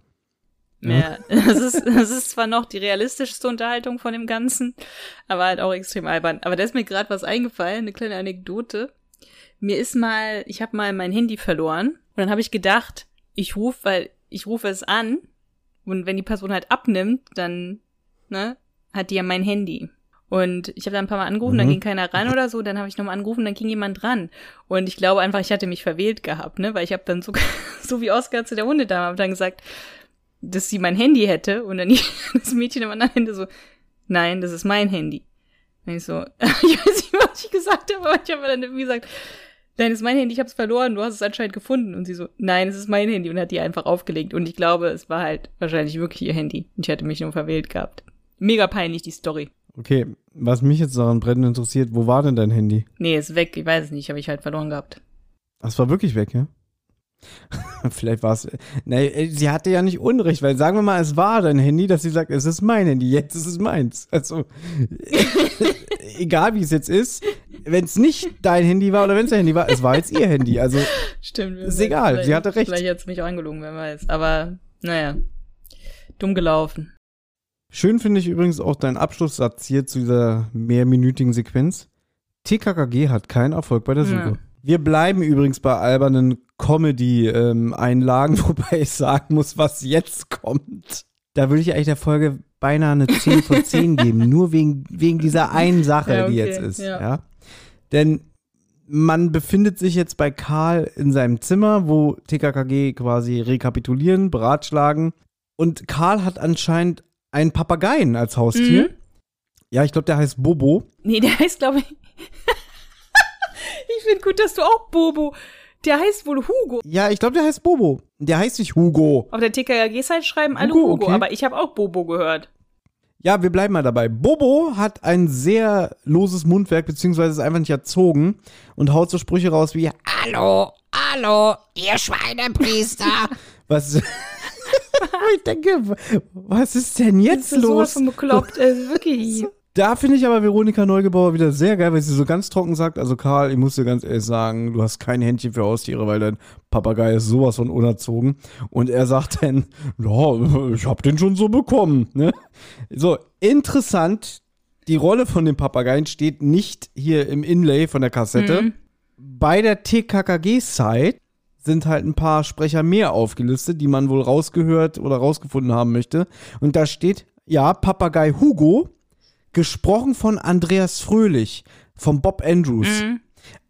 Ja, (laughs) das ist, das ist zwar noch die realistischste Unterhaltung von dem Ganzen, aber halt auch extrem albern. Aber da ist mir gerade was eingefallen, eine kleine Anekdote. Mir ist mal, ich habe mal mein Handy verloren und dann habe ich gedacht, ich rufe, weil ich rufe es an und wenn die Person halt abnimmt, dann ne, hat die ja mein Handy. Und ich habe dann ein paar Mal angerufen, Mhm. dann ging keiner ran oder so, dann habe ich nochmal angerufen, dann ging jemand dran. Und ich glaube einfach, ich hatte mich verwählt gehabt, ne? Weil ich habe dann so, (laughs) so wie Oscar zu der Hundedame, habe dann gesagt, dass sie mein Handy hätte und dann (laughs) das Mädchen am anderen Ende so, nein, das ist mein Handy. Und ich so, (laughs) ich weiß nicht, was ich gesagt habe, aber ich habe dann irgendwie gesagt, nein, das ist mein Handy, ich habe es verloren, du hast es anscheinend gefunden. Und sie so, nein, es ist mein Handy und hat die einfach aufgelegt. Und ich glaube, es war halt wahrscheinlich wirklich ihr Handy. Und ich hatte mich nur verwählt gehabt. Mega peinlich, die Story. Okay, was mich jetzt daran brennend interessiert, wo war denn dein Handy? Nee, ist weg, ich weiß es nicht, habe ich halt verloren gehabt. Das war wirklich weg, ja? (laughs) Vielleicht war es. Nee, sie hatte ja nicht Unrecht, weil sagen wir mal, es war dein Handy, dass sie sagt, es ist mein Handy, jetzt ist es meins. Also, (laughs) egal wie es jetzt ist, wenn es nicht dein Handy war oder wenn es dein Handy war, es war jetzt ihr Handy. Also, (laughs) Stimmt. Ist egal, sie hatte recht. Vielleicht hat es mich auch angelogen, wer weiß. Aber, naja, dumm gelaufen. Schön finde ich übrigens auch deinen Abschlusssatz hier zu dieser mehrminütigen Sequenz. TKKG hat keinen Erfolg bei der Suche. Ja. Wir bleiben übrigens bei albernen Comedy-Einlagen, (laughs) wobei ich sagen muss, was jetzt kommt. Da würde ich eigentlich der Folge beinahe eine 10 von 10 (laughs) geben, nur wegen, wegen dieser einen Sache, Ja, die okay, jetzt ist. Ja. ja. Denn man befindet sich jetzt bei Karl in seinem Zimmer, wo TKKG quasi rekapitulieren, beratschlagen. Und Karl hat anscheinend einen Papageien als Haustier. Mhm. Ja, ich glaube, der heißt Bobo. Nee, der heißt, glaube ich. (laughs) ich finde gut, dass du auch Bobo. Der heißt wohl Hugo. Ja, ich glaube, der heißt Bobo. Der heißt nicht Hugo. Auf der TKG-Seite schreiben alle Hugo, Hugo, okay. aber ich habe auch Bobo gehört. Ja, wir bleiben mal dabei. Bobo hat ein sehr loses Mundwerk, beziehungsweise ist einfach nicht erzogen und haut so Sprüche raus wie, Hallo, hallo, ihr Schweinepriester. (laughs) was. (laughs) ich denke, was ist denn jetzt Das ist sowas los? von bekloppt, also wirklich. (laughs) Da finde ich aber Veronika Neugebauer wieder sehr geil, weil sie so ganz trocken sagt, also Karl, ich muss dir ganz ehrlich sagen, du hast kein Händchen für Haustiere, weil dein Papagei ist sowas von unerzogen. Und er sagt dann, ja, ich hab den schon so bekommen. Ne? So, interessant, die Rolle von dem Papageien steht nicht hier im Inlay von der Kassette. Mhm. Bei der TKKG-Site sind halt ein paar Sprecher mehr aufgelistet, die man wohl rausgehört oder rausgefunden haben möchte. Und da steht, ja, Papagei Hugo, gesprochen von Andreas Fröhlich, von Bob Andrews. Mhm.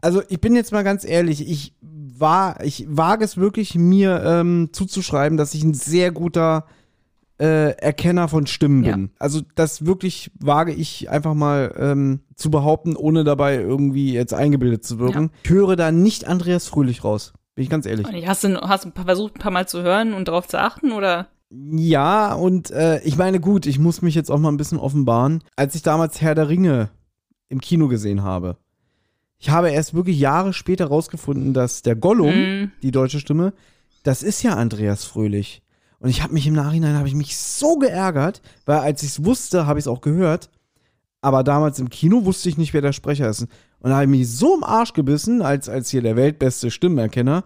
Also ich bin jetzt mal ganz ehrlich, ich war, ich wage es wirklich mir ähm, zuzuschreiben, dass ich ein sehr guter äh, Erkenner von Stimmen Ja. bin. Also das wirklich wage ich einfach mal ähm, zu behaupten, ohne dabei irgendwie jetzt eingebildet zu wirken. Ich höre da nicht Andreas Fröhlich raus. Bin ich ganz ehrlich. Hast du hast ein paar- versucht, ein paar Mal zu hören und darauf zu achten, oder? Ja, und äh, ich meine, gut, ich muss mich jetzt auch mal ein bisschen offenbaren. Als ich damals Herr der Ringe im Kino gesehen habe, ich habe erst wirklich Jahre später rausgefunden, dass der Gollum, Mhm. die deutsche Stimme, das ist ja Andreas Fröhlich. Und ich habe mich im Nachhinein, habe ich mich so geärgert, weil als ich es wusste, habe ich es auch gehört. Aber damals im Kino wusste ich nicht, wer der Sprecher ist. Und da habe ich mich so im Arsch gebissen, als, als hier der weltbeste Stimmenerkenner,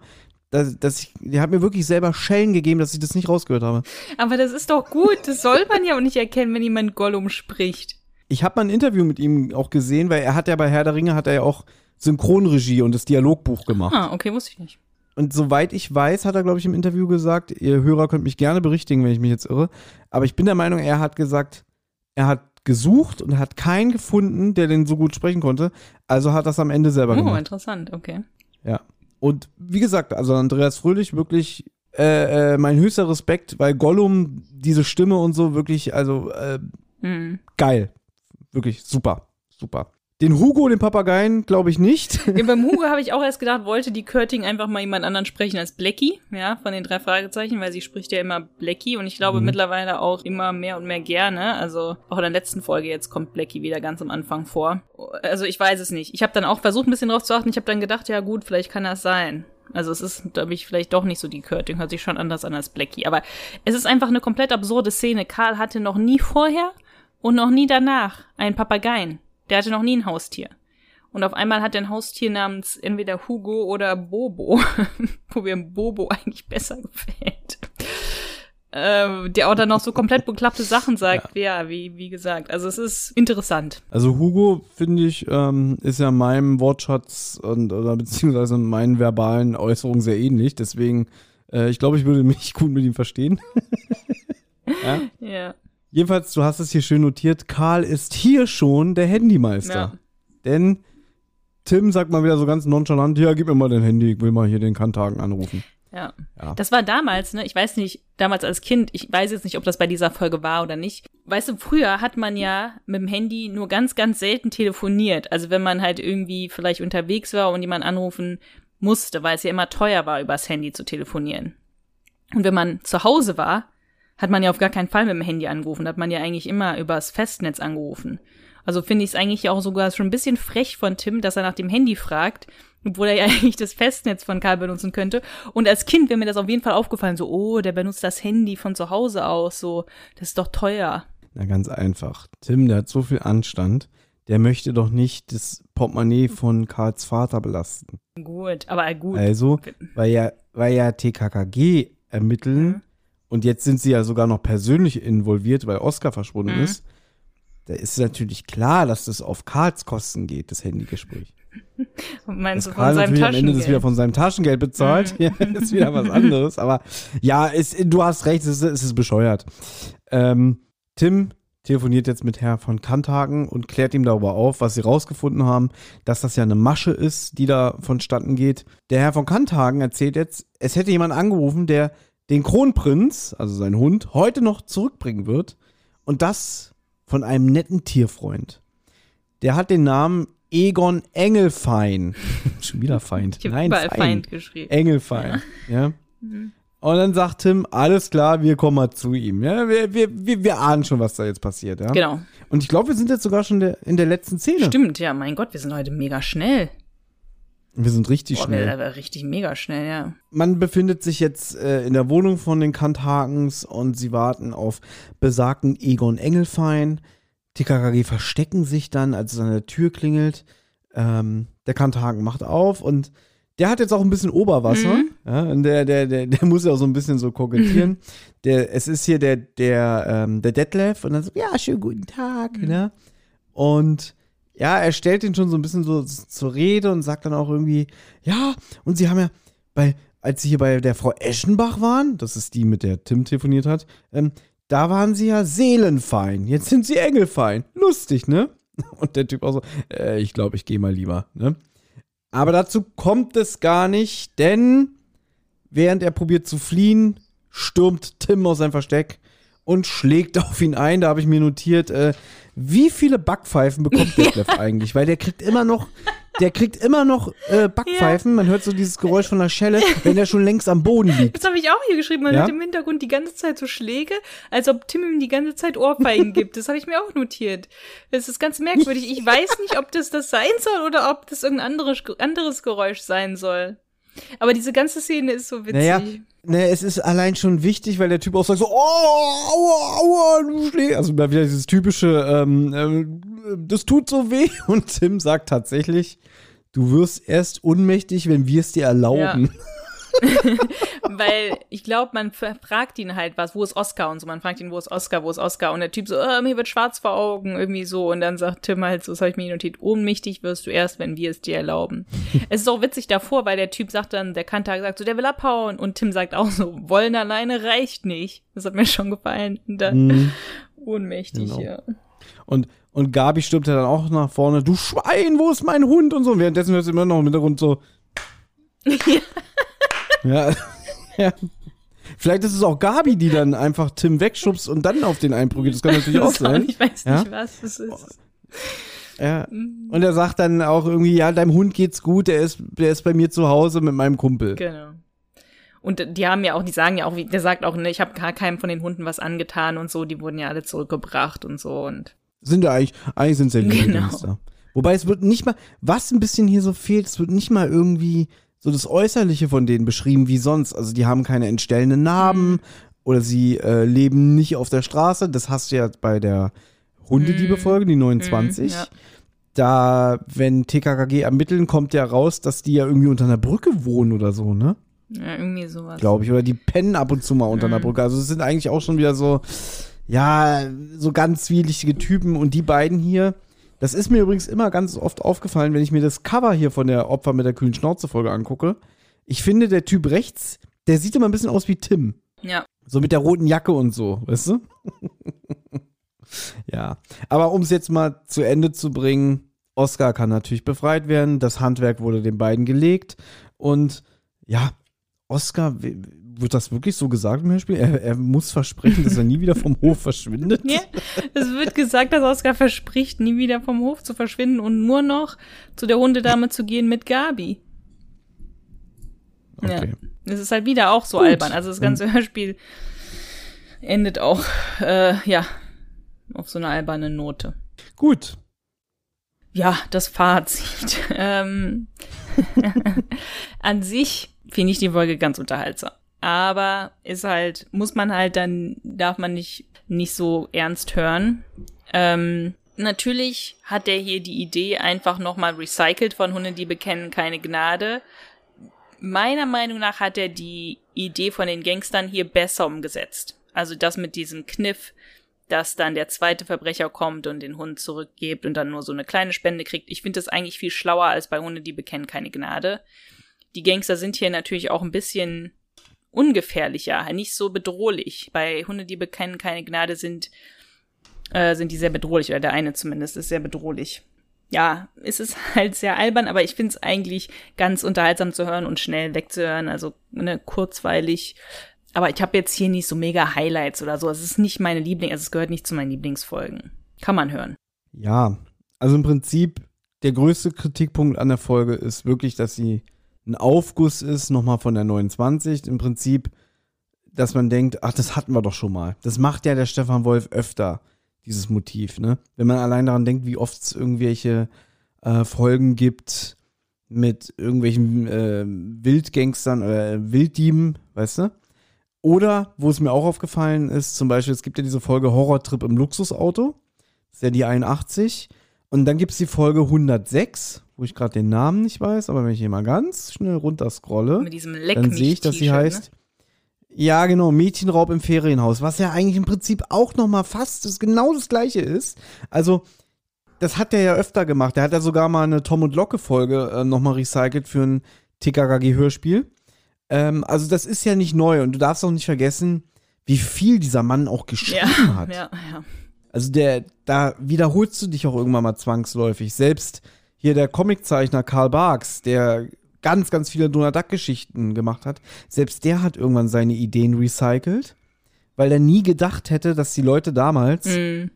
dass, dass ich, der hat mir wirklich selber Schellen gegeben, dass ich das nicht rausgehört habe. Aber das ist doch gut. Das soll man ja auch nicht erkennen, wenn jemand Gollum spricht. Ich habe mal ein Interview mit ihm auch gesehen, weil er hat ja bei Herr der Ringe hat er ja auch Synchronregie und das Dialogbuch gemacht. Ah, okay, wusste ich nicht. Und soweit ich weiß, hat er, glaube ich, im Interview gesagt, ihr Hörer könnt mich gerne berichtigen, wenn ich mich jetzt irre, aber ich bin der Meinung, er hat gesagt, er hat gesucht und hat keinen gefunden, der den so gut sprechen konnte, also hat das am Ende selber Oh, gemacht. interessant, okay. Ja. Und wie gesagt, also Andreas Fröhlich wirklich äh, äh, mein höchster Respekt, weil Gollum, diese Stimme und so wirklich, also äh, Hm. geil. Wirklich super. Super. Den Hugo, den Papageien, glaube ich nicht. Ja, beim (laughs) Hugo habe ich auch erst gedacht, wollte die Körting einfach mal jemand anderen sprechen als Blackie, ja, von den drei Fragezeichen, weil sie spricht ja immer Blackie und ich glaube Mhm. mittlerweile auch immer mehr und mehr gerne. Also auch in der letzten Folge jetzt kommt Blackie wieder ganz am Anfang vor. Also ich weiß es nicht. Ich habe dann auch versucht, ein bisschen drauf zu achten. Ich habe dann gedacht, ja gut, vielleicht kann das sein. Also es ist, glaube ich, vielleicht doch nicht so die Körting, hört sich schon anders an als Blackie. Aber es ist einfach eine komplett absurde Szene. Karl hatte noch nie vorher und noch nie danach einen Papageien. Der hatte noch nie ein Haustier. Und auf einmal hat er ein Haustier namens entweder Hugo oder Bobo, (laughs) wo mir Bobo eigentlich besser gefällt. Ähm, der auch dann noch so komplett beklappte Sachen sagt. Ja, wie, wie gesagt. Also es ist interessant. Also Hugo, finde ich, ähm, ist ja meinem Wortschatz und oder beziehungsweise meinen verbalen Äußerungen sehr ähnlich. Deswegen, äh, ich glaube, ich würde mich (laughs) gut mit ihm verstehen. (laughs) ja? Ja. Jedenfalls, du hast es hier schön notiert, Karl ist hier schon der Handymeister. Ja. Denn Tim sagt mal wieder so ganz nonchalant, ja, gib mir mal dein Handy, ich will mal hier den Kantagen anrufen. Ja. Ja. Das war damals, ne? Ich weiß nicht, damals als Kind, ich weiß jetzt nicht, ob das bei dieser Folge war oder nicht. Weißt du, früher hat man ja mit dem Handy nur ganz, ganz selten telefoniert. Also wenn man halt irgendwie vielleicht unterwegs war und jemanden anrufen musste, weil es ja immer teuer war, übers Handy zu telefonieren. Und wenn man zu Hause war, hat man ja auf gar keinen Fall mit dem Handy angerufen, hat man ja eigentlich immer übers Festnetz angerufen. Also finde ich es eigentlich auch sogar schon ein bisschen frech von Tim, dass er nach dem Handy fragt, obwohl er ja (laughs) eigentlich das Festnetz von Karl benutzen könnte. Und als Kind wäre mir das auf jeden Fall aufgefallen, so, oh, der benutzt das Handy von zu Hause aus, so, das ist doch teuer. Na, ganz einfach. Tim, der hat so viel Anstand, der möchte doch nicht das Portemonnaie von Karls Vater belasten. Gut, aber gut. Also, weil ja, weil ja TKKG ermitteln Mhm. Und jetzt sind sie ja sogar noch persönlich involviert, weil Oscar verschwunden Mhm. ist. Da ist natürlich klar, dass das auf Karls Kosten geht, das Handygespräch. (laughs) Meinst du Dass von Karl seinem natürlich am Ende das wieder Taschengeld? Mhm. von seinem Taschengeld bezahlt. (laughs) Ja, ist wieder was anderes. Aber ja, ist, du hast recht, es ist, es ist bescheuert. Ähm, Tim telefoniert jetzt mit Herr von Kanthagen und klärt ihm darüber auf, was sie rausgefunden haben, dass das ja eine Masche ist, die da vonstatten geht. Der Herr von Kanthagen erzählt jetzt, es hätte jemand angerufen, der den Kronprinz, also seinen Hund, heute noch zurückbringen wird. Und das von einem netten Tierfreund. Der hat den Namen Egon Engelfein. (laughs) Schon wieder Feind. Ich habe Nein, überall Feind. Feind geschrieben. Engelfein. Ja. Und dann sagt Tim, alles klar, wir kommen mal zu ihm. Ja, wir, wir, wir, wir ahnen schon, was da jetzt passiert. Ja? Genau. Und ich glaube, wir sind jetzt sogar schon der, in der letzten Szene. Stimmt, ja, mein Gott, wir sind heute mega schnell. Wir sind richtig Boah, schnell. wir sind richtig mega schnell, ja. Man befindet sich jetzt äh, in der Wohnung von den Kanthagens und sie warten auf besagten Egon Engelfein. Die KKG verstecken sich dann, als es an der Tür klingelt. Ähm, der Kanthagen macht auf und der hat jetzt auch ein bisschen Oberwasser. Mhm. Ja, und der, der, der, der muss ja auch so ein bisschen so kokettieren. (laughs) Der, es ist hier der, der, ähm, der Detlef und dann so, ja, schönen guten Tag. Mhm. Ne? Und ja, er stellt ihn schon so ein bisschen so zur Rede und sagt dann auch irgendwie, ja, und sie haben ja bei, als sie hier bei der Frau Eschenbach waren, das ist die, mit der Tim telefoniert hat, ähm, da waren sie ja seelenfein. Jetzt sind sie engelfein. Lustig, ne? (laughs) Und der Typ auch so, äh, ich glaube, ich gehe mal lieber, ne? Aber dazu kommt es gar nicht, denn während er probiert zu fliehen, stürmt Tim aus seinem Versteck und schlägt (laughs) auf ihn ein. Da habe ich mir notiert, äh, wie viele Backpfeifen bekommt Detlef (laughs) eigentlich? Weil der kriegt immer noch, der kriegt immer noch äh, Backpfeifen. Man hört so dieses Geräusch von der Schelle, wenn der schon längst am Boden liegt. Das habe ich auch hier geschrieben. Man Ja? hört im Hintergrund die ganze Zeit so Schläge, als ob Tim ihm die ganze Zeit Ohrfeigen (laughs) gibt. Das habe ich mir auch notiert. Das ist ganz merkwürdig. Ich weiß nicht, ob das das sein soll oder ob das irgendein anderes, anderes Geräusch sein soll. Aber diese ganze Szene ist so witzig. Naja, ne, es ist allein schon wichtig, weil der Typ auch sagt so, oh, aua, aua, du schlägst. Also mal wieder dieses typische, ähm, ähm, das tut so weh. (laughs) Und Tim sagt tatsächlich, du wirst erst unmächtig, wenn wir es dir erlauben. (laughs) (laughs) Weil ich glaube, man fragt ihn halt was, wo ist Oscar und so. Man fragt ihn, wo ist Oscar, wo ist Oscar? Und der Typ so, äh, mir wird schwarz vor Augen, irgendwie so. Und dann sagt Tim halt so, das habe ich mir notiert, ohnmächtig wirst du erst, wenn wir es dir erlauben. (laughs) es ist auch witzig davor, weil der Typ sagt dann, der Kantar sagt so, der will abhauen. Und Tim sagt auch so, wollen alleine reicht nicht. Das hat mir schon gefallen. Und dann Mhm. ohnmächtig, Genau. ja. Und, und Gabi stürmt ja dann auch nach vorne, du Schwein, wo ist mein Hund? Und so. Und währenddessen hört sie immer noch im Hintergrund so. (laughs) ja. (laughs) ja. Vielleicht ist es auch Gabi, die dann einfach Tim wegschubst und dann auf den einprügelt. Das kann natürlich auch sein. Ich weiß Ja? nicht, was das ist. Ja. Und er sagt dann auch irgendwie, ja, deinem Hund geht's gut, der ist, der ist bei mir zu Hause mit meinem Kumpel. Genau. Und die haben ja auch, die sagen ja auch, der sagt auch, ne, ich habe gar keinem von den Hunden was angetan und so, die wurden ja alle zurückgebracht und so und Sind ja eigentlich, eigentlich sind sehr liebe Genau. Wobei es wird nicht mal, was ein bisschen hier so fehlt, es wird nicht mal irgendwie so das Äußerliche von denen beschrieben wie sonst. Also die haben keine entstellenden Narben oder sie äh, leben nicht auf der Straße. Das hast du ja bei der Hundediebe-Folge, die 29. Mhm, ja. Da, wenn TKKG ermitteln, kommt ja raus, dass die ja irgendwie unter einer Brücke wohnen oder so, ne? ja, irgendwie sowas. glaube ich. Oder die pennen ab und zu mal unter einer Mhm. Brücke. Also es sind eigentlich auch schon wieder so, ja, so ganz zwielichtige Typen. Und die beiden hier, das ist mir übrigens immer ganz oft aufgefallen, wenn ich mir das Cover hier von der Opfer mit der kühlen Schnauze-Folge angucke. Ich finde, der Typ rechts, der sieht immer ein bisschen aus wie Tim. Ja. So mit der roten Jacke und so, weißt du? (laughs) ja. Aber um es jetzt mal zu Ende zu bringen, Oscar kann natürlich befreit werden. Das Handwerk wurde den beiden gelegt. Und ja, Oscar, wird das wirklich so gesagt im Hörspiel? Er, er muss versprechen, dass er nie wieder vom Hof verschwindet. Ja, es wird gesagt, dass Oskar verspricht, nie wieder vom Hof zu verschwinden und nur noch zu der Hundedame zu gehen mit Gabi. Okay. Ja. Es ist halt wieder auch so Gut. albern. Also das ganze Hörspiel endet auch, äh, ja, auf so einer albernen Note. Gut. Ja, das Fazit. (laughs) ähm, (laughs) an sich finde ich die Folge ganz unterhaltsam. Aber ist halt, muss man halt dann, darf man nicht, nicht so ernst hören. Ähm, natürlich hat er hier die Idee einfach nochmal recycelt von Hunde, die bekennen keine Gnade. Meiner Meinung nach hat er die Idee von den Gangstern hier besser umgesetzt. Also das mit diesem Kniff, dass dann der zweite Verbrecher kommt und den Hund zurückgibt und dann nur so eine kleine Spende kriegt. Ich finde das eigentlich viel schlauer als bei Hunde, die bekennen keine Gnade. Die Gangster sind hier natürlich auch ein bisschen ungefährlicher, nicht so bedrohlich. Bei Hunde, die bekennen keine Gnade, sind, äh, sind die sehr bedrohlich, oder der eine zumindest ist sehr bedrohlich. Ja, es ist (laughs) halt sehr albern, aber ich finde es eigentlich ganz unterhaltsam zu hören und schnell wegzuhören, also ne, kurzweilig. Aber ich habe jetzt hier nicht so mega Highlights oder so. Es ist nicht meine Liebling, also es gehört nicht zu meinen Lieblingsfolgen. Kann man hören. Ja, also im Prinzip, der größte Kritikpunkt an der Folge ist wirklich, dass sie ein Aufguss ist, nochmal von der 29. Im Prinzip, dass man denkt, ach, das hatten wir doch schon mal. Das macht ja der Stefan Wolf öfter, dieses Motiv, ne? Wenn man allein daran denkt, wie oft es irgendwelche äh, Folgen gibt mit irgendwelchen äh, Wildgangstern oder äh, Wilddieben, weißt du? Oder, wo es mir auch aufgefallen ist, zum Beispiel, es gibt ja diese Folge Horrortrip im Luxusauto. Das ist ja die 81. Und dann gibt es die Folge 106, wo ich gerade den Namen nicht weiß, aber wenn ich hier mal ganz schnell runterscrolle, Mit diesem Leck dann sehe ich, dass sie T-Shirt, heißt. Ja, genau, Mädchenraub im Ferienhaus, was ja eigentlich im Prinzip auch noch mal fast das, genau das gleiche ist. Also, das hat der ja öfter gemacht. Der hat ja sogar mal eine Tom und Locke Folge äh, noch mal recycelt für ein TKKG Hörspiel. Ähm, also, das ist ja nicht neu und du darfst auch nicht vergessen, wie viel dieser Mann auch Ne? geschrieben Ja, hat. ja, ja. Also der, da wiederholst du dich auch irgendwann mal zwangsläufig. Selbst hier der Comiczeichner Karl Barks, der ganz, ganz viele Donald Duck-Geschichten gemacht hat, selbst der hat irgendwann seine Ideen recycelt, weil er nie gedacht hätte, dass die Leute damals Mm,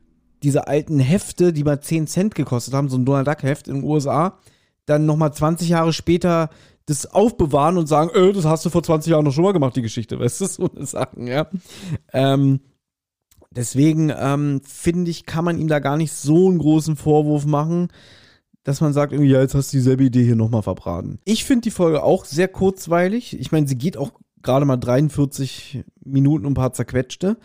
diese alten Hefte, die mal 10 Cent gekostet haben, so ein Donald Duck-Heft in den USA, dann nochmal 20 Jahre später das aufbewahren und sagen, äh, das hast du vor 20 Jahren noch schon mal gemacht, die Geschichte, weißt du, so eine Sachen, ja. Ähm, deswegen ähm, finde ich, kann man ihm da gar nicht so einen großen Vorwurf machen, dass man sagt, irgendwie, ja, jetzt hast du dieselbe Idee hier nochmal verbraten. Ich finde die Folge auch sehr kurzweilig. Ich meine, sie geht auch gerade mal 43 Minuten und ein paar zerquetschte.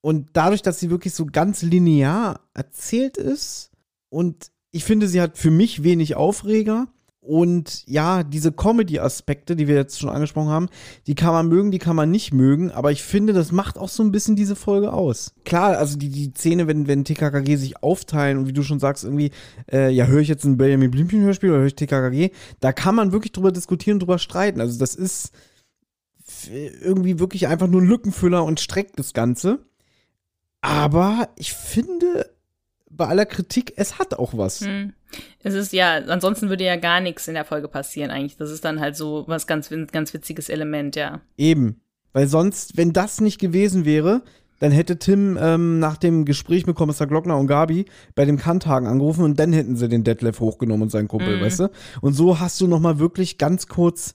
Und dadurch, dass sie wirklich so ganz linear erzählt ist und ich finde, sie hat für mich wenig Aufreger. Und ja, diese Comedy-Aspekte, die wir jetzt schon angesprochen haben, die kann man mögen, die kann man nicht mögen, aber ich finde, das macht auch so ein bisschen diese Folge aus. Klar, also die, die Szene, wenn, wenn TKKG sich aufteilen und wie du schon sagst, irgendwie, äh, ja, höre ich jetzt ein Benjamin Blümchen-Hörspiel oder höre ich TKKG, da kann man wirklich drüber diskutieren, drüber streiten. Also das ist irgendwie wirklich einfach nur ein Lückenfüller und streckt das Ganze. Aber ich finde, bei aller Kritik, es hat auch was. mm. Es ist ja, ansonsten würde ja gar nichts in der Folge passieren eigentlich. Das ist dann halt so was ganz, ganz witziges Element, ja. Eben. Weil sonst, wenn das nicht gewesen wäre, dann hätte Tim ähm, nach dem Gespräch mit Kommissar Glockner und Gabi bei dem Kanthagen angerufen und dann hätten sie den Detlef hochgenommen und seinen Kumpel, Mhm. weißt du? Und so hast du noch mal wirklich ganz kurz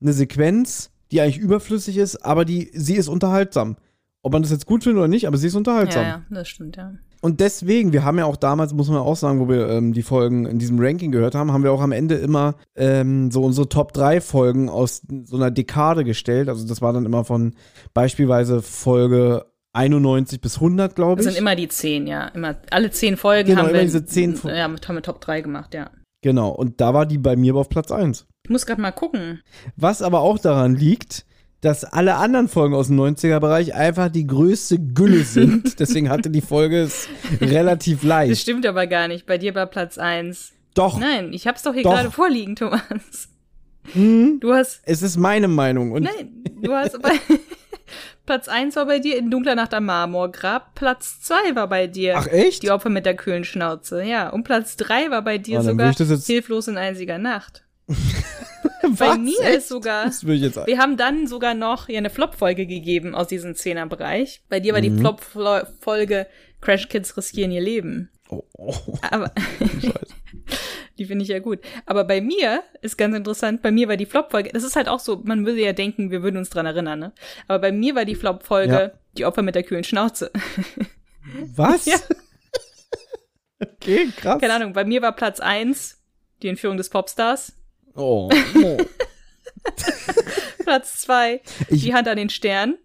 eine Sequenz, die eigentlich überflüssig ist, aber die, sie ist unterhaltsam. Ob man das jetzt gut findet oder nicht, aber sie ist unterhaltsam. Ja, ja, das stimmt, ja. Und deswegen, wir haben ja auch damals, muss man auch sagen, wo wir ähm, die Folgen in diesem Ranking gehört haben, haben wir auch am Ende immer ähm, so unsere Top 3 Folgen aus so einer Dekade gestellt. Also das war dann immer von beispielsweise Folge 91 bis 100, glaube Das ich. sind immer die zehn, ja. Immer, alle zehn Folgen Genau, haben immer wir. diese zehn Fo- ja, haben wir Top 3 gemacht, ja. genau, und da war die bei mir aber auf Platz 1. Ich muss gerade mal gucken. Was aber auch daran liegt, dass alle anderen Folgen aus dem 90er-Bereich einfach die größte Gülle (laughs) sind. Deswegen hatte die Folge es relativ Das leicht. stimmt aber gar nicht. Bei dir war Platz 1. Doch, Nein, ich hab's doch hier Doch. gerade vorliegen, Thomas. hm, Du hast. es ist meine Meinung. Und Nein, du hast bei. (laughs) Platz 1 war bei dir in dunkler Nacht am Marmorgrab. Platz 2 war bei dir. Ach echt? Die Opfer mit der kühlen Schnauze, ja. Und Platz 3 war bei dir dann sogar das Hilflos in einziger Nacht. (laughs) Was? Bei mir Echt? ist sogar. Das will ich jetzt Wir haben dann sogar noch hier eine Flop-Folge gegeben aus diesem Zehner-Bereich. Bei dir war Mhm. die Flop-Folge Crash Kids riskieren ihr Leben. Oh, oh, Aber (laughs) (laughs) die finde ich ja gut. Aber bei mir ist ganz interessant, bei mir war die Flop-Folge, das ist halt auch so, man würde ja denken, wir würden uns dran erinnern, ne? Aber bei mir war die Flop-Folge Ja. die Opfer mit der kühlen Schnauze. Was? Ja. Okay, krass. Keine Ahnung, bei mir war Platz 1 die Entführung des Popstars. Oh, (laughs) oh. Platz 2 Ich- die Hand an den Stern.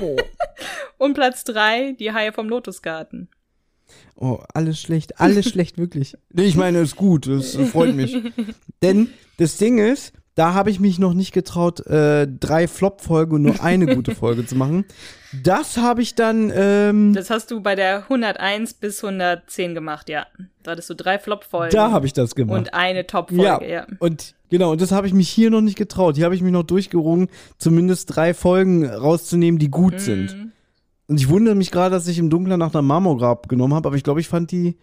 oh. (laughs) Und Platz 3 die Haie vom Lotusgarten. Oh, alles schlecht, alles (laughs) schlecht, wirklich. Nee, ich meine, ist gut, das freut mich. Denn das Ding ist, da habe ich mich noch nicht getraut, äh, drei Flop-Folgen und nur eine gute (laughs) Folge zu machen. Das habe ich dann, ähm, Das hast du bei der 101 bis 110 gemacht, ja. Da hattest du drei Flop-Folgen. da habe ich das gemacht. Und eine Top-Folge, ja. Und genau, und das habe ich mich hier noch nicht getraut. Hier habe ich mich noch durchgerungen, zumindest drei Folgen rauszunehmen, die gut sind. Mhm. Und ich wundere mich gerade, dass ich im Dunkeln nach einer Marmorgrab genommen habe, aber ich glaube, ich fand die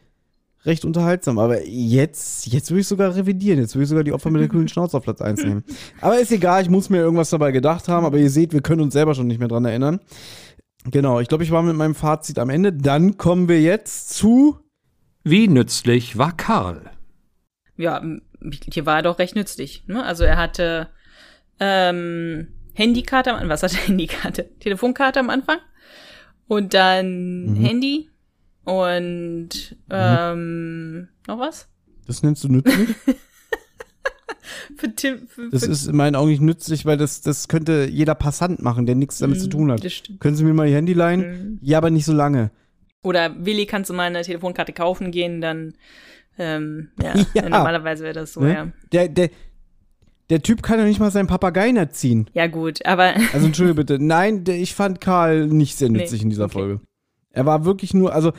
recht unterhaltsam. Aber jetzt, jetzt würde ich sogar revidieren. Jetzt würde ich sogar die Opfer mit der (laughs) kühlen Schnauze auf Platz 1 nehmen. Aber ist egal, ich muss mir irgendwas dabei gedacht haben. Aber ihr seht, wir können uns selber schon nicht mehr dran erinnern. Genau, ich glaube, ich war mit meinem Fazit am Ende. Dann kommen wir jetzt zu. Wie nützlich war Karl? Ja, hier war er doch recht nützlich. Ne? Also er hatte ähm, Handykarte am Anfang. Was hat er (laughs) Handykarte? Telefonkarte am Anfang. Und dann Mhm. Handy. Und ähm, noch was? Das nennst du nützlich? (laughs) Für Tim, für, Das für, ist in meinen Augen nicht nützlich, weil das, das könnte jeder Passant machen, der nichts damit zu tun hat. Können Sie mir mal Ihr Handy leihen? Mhm. Ja, aber nicht so lange. Oder Willi, kannst du mal eine Telefonkarte kaufen gehen, dann ähm, ja, (laughs) Ja. normalerweise wäre das so, Ne? ja. Der, der, der Typ kann doch nicht mal seinen Papageien erziehen. Ja, gut, aber (laughs) Also entschuldige bitte. Nein, der, ich fand Karl nicht sehr nützlich Nee, in dieser okay. Folge. Er war wirklich nur, also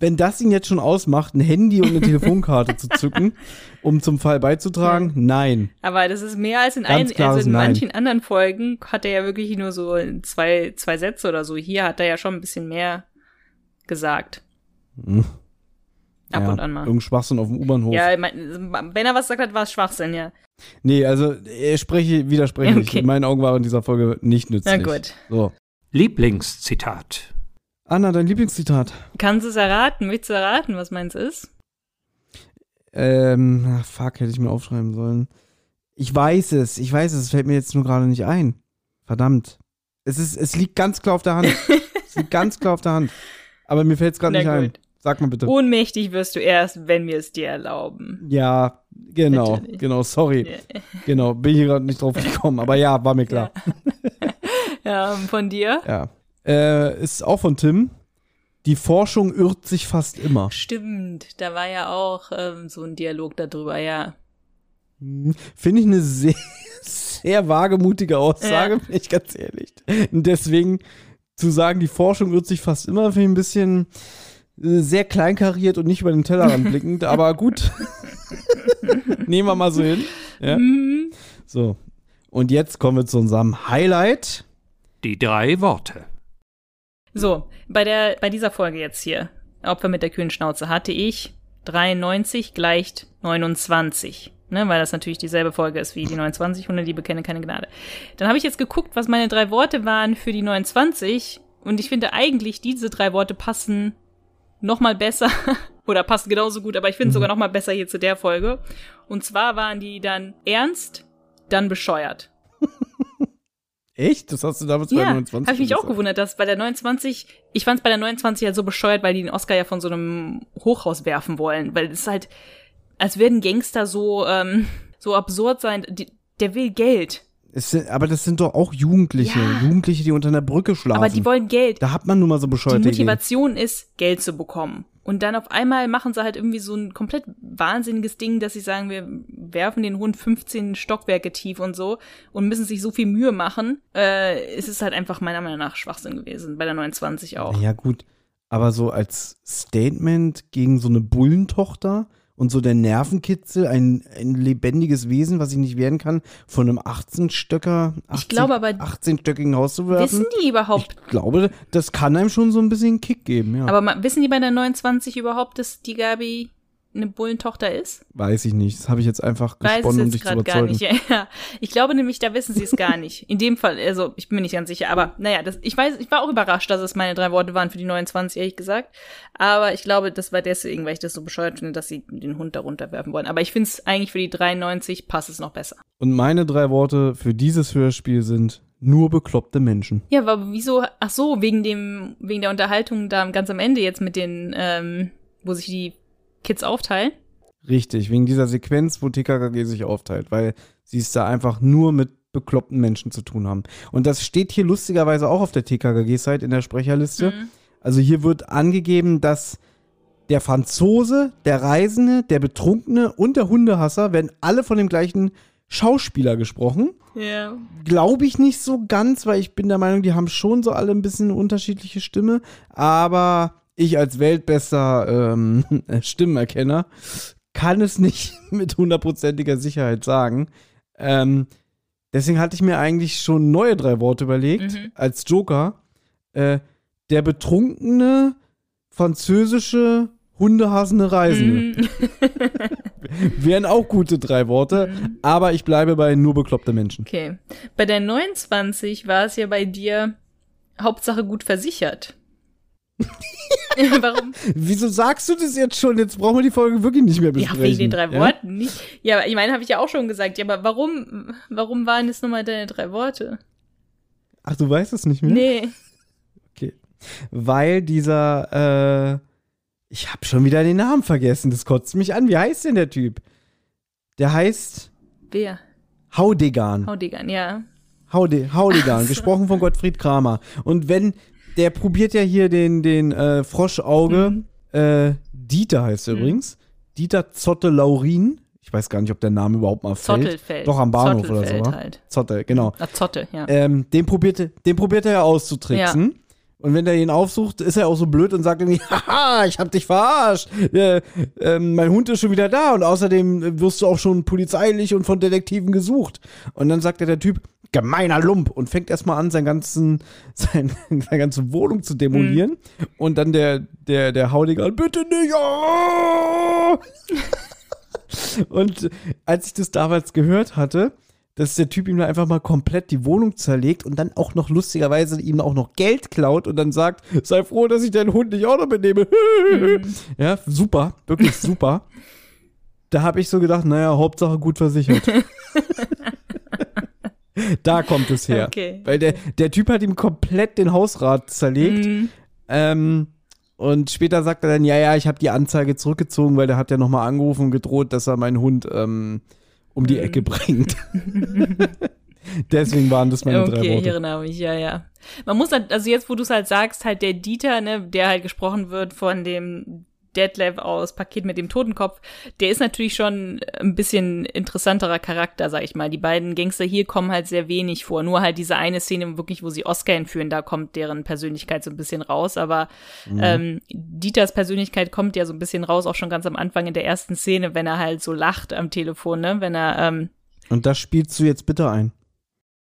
wenn das ihn jetzt schon ausmacht, ein Handy und eine (laughs) Telefonkarte zu zücken, um zum Fall beizutragen, nein. Aber das ist mehr als in, ein, also in Nein. manchen anderen Folgen hat er ja wirklich nur so zwei, zwei Sätze oder so. Hier hat er ja schon ein bisschen mehr gesagt. Hm. Ab ja, und an mal. Irgendein Schwachsinn auf dem U-Bahnhof. Ja, ich mein, wenn er was gesagt hat, war es Schwachsinn, ja. Nee, also er spreche, widerspreche ich. Okay. In meinen Augen war er in dieser Folge nicht nützlich. Na gut. So. Lieblingszitat. Anna, dein Lieblingszitat. Kannst du es erraten? Willst du erraten, was meins ist? Ähm, ach, fuck, hätte ich mir aufschreiben sollen. Ich weiß es, ich weiß es, es fällt mir jetzt nur gerade nicht ein. Verdammt. Es ist, es liegt ganz klar auf der Hand. (laughs) es liegt ganz klar auf der Hand. Aber mir fällt es gerade nicht ein. gut. Sag mal bitte. Ohnmächtig wirst du erst, wenn wir es dir erlauben. Ja, genau, Natürlich. genau, sorry. Genau, bin ich gerade nicht drauf gekommen, aber ja, war mir klar. Ja, (laughs) von dir? Ja. Äh, ist auch von Tim. Die Forschung irrt sich fast immer. Stimmt, da war ja auch ähm, so ein Dialog darüber, ja. Hm, Finde ich eine sehr, (laughs) sehr wagemutige Aussage, Ja. bin ich ganz ehrlich. Und deswegen zu sagen, die Forschung irrt sich fast immer, finde ich ein bisschen äh, sehr kleinkariert und nicht über den Tellerrand (laughs) blickend, aber gut. (laughs) Nehmen wir mal so hin. Ja. Mhm. So. Und jetzt kommen wir zu unserem Highlight. Die drei Worte. So, bei der, bei dieser Folge jetzt hier, Opfer mit der kühlen Schnauze, hatte ich 93 gleicht 29. Ne, weil das natürlich dieselbe Folge ist wie die 29, Hunde, die bekennen keine Gnade. Dann habe ich jetzt geguckt, was meine drei Worte waren für die 29 und ich finde eigentlich, diese drei Worte passen noch mal besser (laughs) oder passen genauso gut, aber ich finde Mhm. sogar noch mal besser hier zu der Folge. Und zwar waren die dann ernst, dann bescheuert. Echt? Das hast du damals bei Ja, 29 habe ich mich auch gesagt. gewundert, dass bei der 29, ich fand es bei der 29 halt so bescheuert, weil die den Oscar ja von so einem Hochhaus werfen wollen, weil es ist halt, als würden Gangster so, ähm, so absurd sein, die, der will Geld, sind, aber das sind doch auch Jugendliche. Ja. Jugendliche, die unter einer Brücke schlafen. aber die wollen Geld. da hat man nun mal so Die bescheuerte Ideen. Motivation ist, Geld zu bekommen. Und dann auf einmal machen sie halt irgendwie so ein komplett wahnsinniges Ding, dass sie sagen, wir werfen den Hund 15 Stockwerke tief und so und müssen sich so viel Mühe machen. Äh, es ist halt einfach meiner Meinung nach Schwachsinn gewesen, bei der 29 auch. Ja, gut. Aber so als Statement gegen so eine Bullentochter und so der Nervenkitzel, ein, ein lebendiges Wesen, was ich nicht werden kann, von einem 18-Stöcker, Ich glaube aber- 18-stöckigen Haus zu werfen. Wissen die überhaupt, Ich glaube, das kann einem schon so ein bisschen einen Kick geben, ja. aber wissen die bei der 29 überhaupt, dass die Gabi eine Bullentochter ist? Weiß ich nicht. Das habe ich jetzt einfach gesponnen, um dich zu gerade gar überzeugen. nicht. (laughs) Ja, ja. Ich glaube nämlich, da wissen sie es gar nicht. In dem Fall, also ich bin mir nicht ganz sicher, aber naja, das, ich weiß, ich war auch überrascht, dass es meine drei Worte waren für die 29, ehrlich gesagt. Aber ich glaube, das war deswegen, weil ich das so bescheuert finde, dass sie den Hund darunter werfen wollen. Aber ich finde es eigentlich für die 93 passt es noch besser. Und meine drei Worte für dieses Hörspiel sind nur bekloppte Menschen. Ja, aber wieso, ach so, wegen dem, wegen der Unterhaltung da ganz am Ende jetzt mit den, ähm, wo sich die Kids aufteilen. Richtig, wegen dieser Sequenz, wo TKKG sich aufteilt, weil sie es da einfach nur mit bekloppten Menschen zu tun haben. Und das steht hier lustigerweise auch auf der TKKG-Seite in der Sprecherliste. Also hier wird angegeben, dass der Franzose, der Reisende, der Betrunkene und der Hundehasser werden alle von dem gleichen Schauspieler gesprochen. Ja. Glaube ich nicht so ganz, weil ich bin der Meinung, die haben schon so alle ein bisschen eine unterschiedliche Stimme. Aber ich als weltbester ähm, (laughs) Stimmenerkenner kann es nicht (laughs) mit hundertprozentiger Sicherheit sagen. Ähm, deswegen hatte ich mir eigentlich schon neue drei Worte überlegt Mhm. als Joker. Äh, der betrunkene französische hundehassende Reisende. Mhm. (laughs) Wären auch gute drei Worte, aber ich bleibe bei nur bekloppte Menschen. Okay. Bei der 29 war es ja bei dir Hauptsache gut versichert. (laughs) Warum? Wieso sagst du das jetzt schon? Jetzt brauchen wir die Folge wirklich nicht mehr Ja, besprechen. wegen den drei Ja? Worten nicht. Ja, ich meine, habe ich ja auch schon gesagt. Ja, aber warum, warum waren es nochmal deine drei Worte? Ach, du weißt es nicht mehr? Nee. Okay. Weil dieser, äh, ich habe schon wieder den Namen vergessen. Das kotzt mich an. Wie heißt denn der Typ? Der heißt Wer? Haudegan. Haudigan, ja. Haude, Haudegan, gesprochen von Gottfried Kramer. Und wenn, der probiert ja hier den, den äh, Froschauge, äh, Dieter heißt er übrigens. Dieter Zotte Laurin. Ich weiß gar nicht, ob der Name überhaupt mal fällt. Zottelfeld. Doch am Bahnhof oder so. Zottelfeld halt. Zotte, genau. Ah, Zotte, ja. Ähm, den, probiert, den probiert er ja auszutricksen. Und wenn er ihn aufsucht, ist er auch so blöd und sagt irgendwie, (laughs) haha, ich hab dich verarscht. Äh, ähm, mein Hund ist schon wieder da und außerdem äh, wirst du auch schon polizeilich und von Detektiven gesucht. Und dann sagt er der Typ, gemeiner Lump und fängt erstmal an, seinen ganzen, (laughs) sein, seine ganze Wohnung zu demolieren. Und dann der, der, der Haudiger, bitte nicht, oh! (laughs) Und als ich das damals gehört hatte, dass der Typ ihm da einfach mal komplett die Wohnung zerlegt und dann auch noch lustigerweise ihm auch noch Geld klaut und dann sagt, sei froh, dass ich deinen Hund nicht auch noch mitnehme. (laughs) Ja, super, wirklich super. Da habe ich so gedacht, naja, Hauptsache gut versichert. (laughs) da kommt es her. Okay. Weil der, der Typ hat ihm komplett den Hausrat zerlegt. Mhm. Ähm, und später sagt er dann, ja, ja, ich habe die Anzeige zurückgezogen, weil der hat ja nochmal angerufen und gedroht, dass er meinen Hund ähm, um die Mhm. Ecke bringt. (laughs) Deswegen waren das meine drei Okay, ich Worte. erinnere mich, ja, ja. Man muss halt, also jetzt, wo du es halt sagst, halt der Dieter, ne, der halt gesprochen wird von dem Detlef aus Paket mit dem Totenkopf, der ist natürlich schon ein bisschen interessanterer Charakter, sag ich mal. Die beiden Gangster hier kommen halt sehr wenig vor. Nur halt diese eine Szene, wirklich, wo sie Oscar entführen, da kommt deren Persönlichkeit so ein bisschen raus. Aber ähm, Dieters Persönlichkeit kommt ja so ein bisschen raus, auch schon ganz am Anfang in der ersten Szene, wenn er halt so lacht am Telefon, ne, wenn er, ähm, Und das spielst du jetzt bitte ein.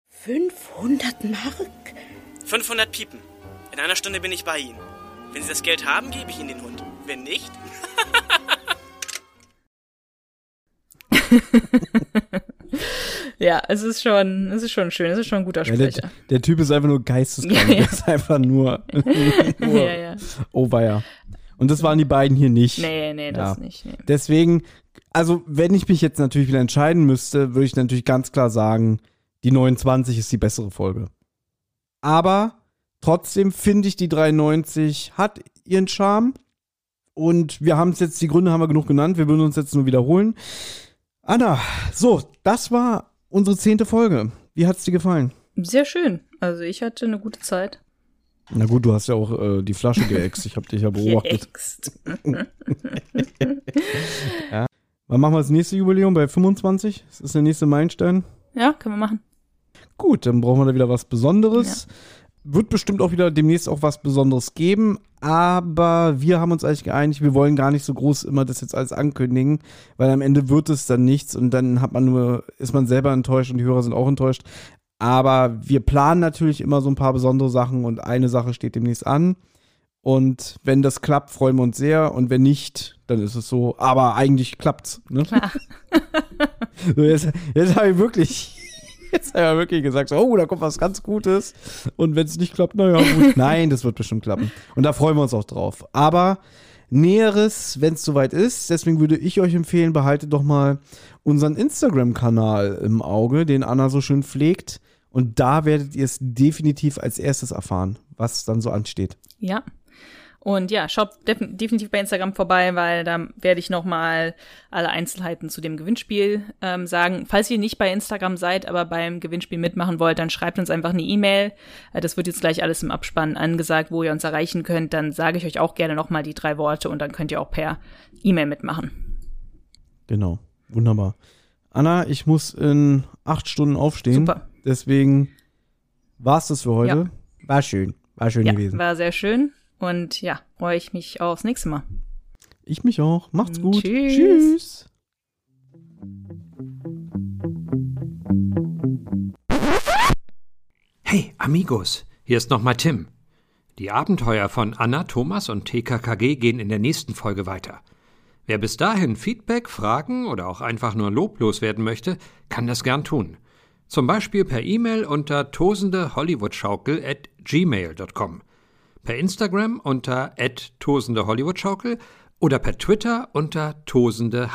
500 Mark? 500 Piepen. In einer Stunde bin ich bei Ihnen. Wenn Sie das Geld haben, gebe ich Ihnen den Hund. Wenn nicht, (laughs) Ja, es ist schon, es ist schon schön, es ist schon ein guter Ja, der, Sprecher. der Typ ist einfach nur geisteskrank. Ja, (laughs) ja. Der ist einfach nur, (laughs) nur Ja, ja. oh weia. Und das waren die beiden hier nicht. Nee, nee, das Ja. nicht. Nee. Deswegen, also wenn ich mich jetzt natürlich wieder entscheiden müsste, würde ich natürlich ganz klar sagen, die 29 ist die bessere Folge. Aber trotzdem finde ich, die 93 hat ihren Charme. Und wir haben es jetzt, die Gründe haben wir genug genannt, wir würden uns jetzt nur wiederholen. Anna, so, das war unsere zehnte Folge. Wie hat's dir gefallen? Sehr schön. Also ich hatte eine gute Zeit. Na gut, du hast ja auch äh, die Flasche geäxt. Ich habe dich ja beobachtet. Geäxt. (laughs) Wann machen wir das nächste Jubiläum? Bei 25? Das ist der nächste Meilenstein. Ja, können wir machen. Gut, dann brauchen wir da wieder was Besonderes. Wird bestimmt auch wieder demnächst auch was Besonderes geben, aber wir haben uns eigentlich geeinigt, wir wollen gar nicht so groß immer das jetzt alles ankündigen, weil am Ende wird es dann nichts und dann hat man nur, ist man selber enttäuscht und die Hörer sind auch enttäuscht. Aber wir planen natürlich immer so ein paar besondere Jetzt und eine Sache steht demnächst an. Und wenn das klappt, freuen wir uns sehr. Und wenn nicht, dann ist es so. Aber eigentlich klappt's. Ne? Klar. (laughs) So, jetzt jetzt habe ich wirklich, jetzt habe ich wirklich gesagt, so, oh, da kommt was ganz Gutes. Und wenn es nicht klappt, naja, gut. (laughs) Nein, das wird bestimmt klappen. Und da freuen wir uns auch drauf. Aber Näheres, wenn es soweit ist. Deswegen würde ich euch empfehlen, behaltet doch mal unseren Instagram-Kanal im Auge, den Anna so schön pflegt. Und da werdet ihr es definitiv als erstes erfahren, was dann so ansteht. Ja. Und ja, schaut def definitiv bei Instagram vorbei, weil da werde ich nochmal alle Einzelheiten zu dem Gewinnspiel ähm, sagen. Falls ihr nicht bei Instagram seid, aber beim Gewinnspiel mitmachen wollt, dann schreibt uns einfach eine E-Mail. Äh, das wird jetzt gleich alles im Abspann angesagt, wo ihr uns erreichen könnt. Dann sage ich euch auch gerne nochmal die drei Worte und dann könnt ihr auch per E-Mail mitmachen. Genau. Wunderbar. Anna, ich muss in acht Stunden aufstehen. Super. Deswegen war's das für heute. War schön. War schön Ja, gewesen. war sehr schön. Und ja, freue ich mich aufs nächste Mal. Ich mich auch. Macht's gut. Tschüss. Tschüss. Hey, Amigos, hier ist nochmal Tim. Die Abenteuer von Anna, Thomas und TKKG gehen in der nächsten Folge weiter. Wer bis dahin Feedback, Fragen oder auch einfach nur loblos werden möchte, kann das gern tun. Zum Beispiel per E-Mail unter tosendehollywoodschaukel at gmail.com, per Instagram unter at tosendehollywoodschaukel oder per Twitter unter tosendeh.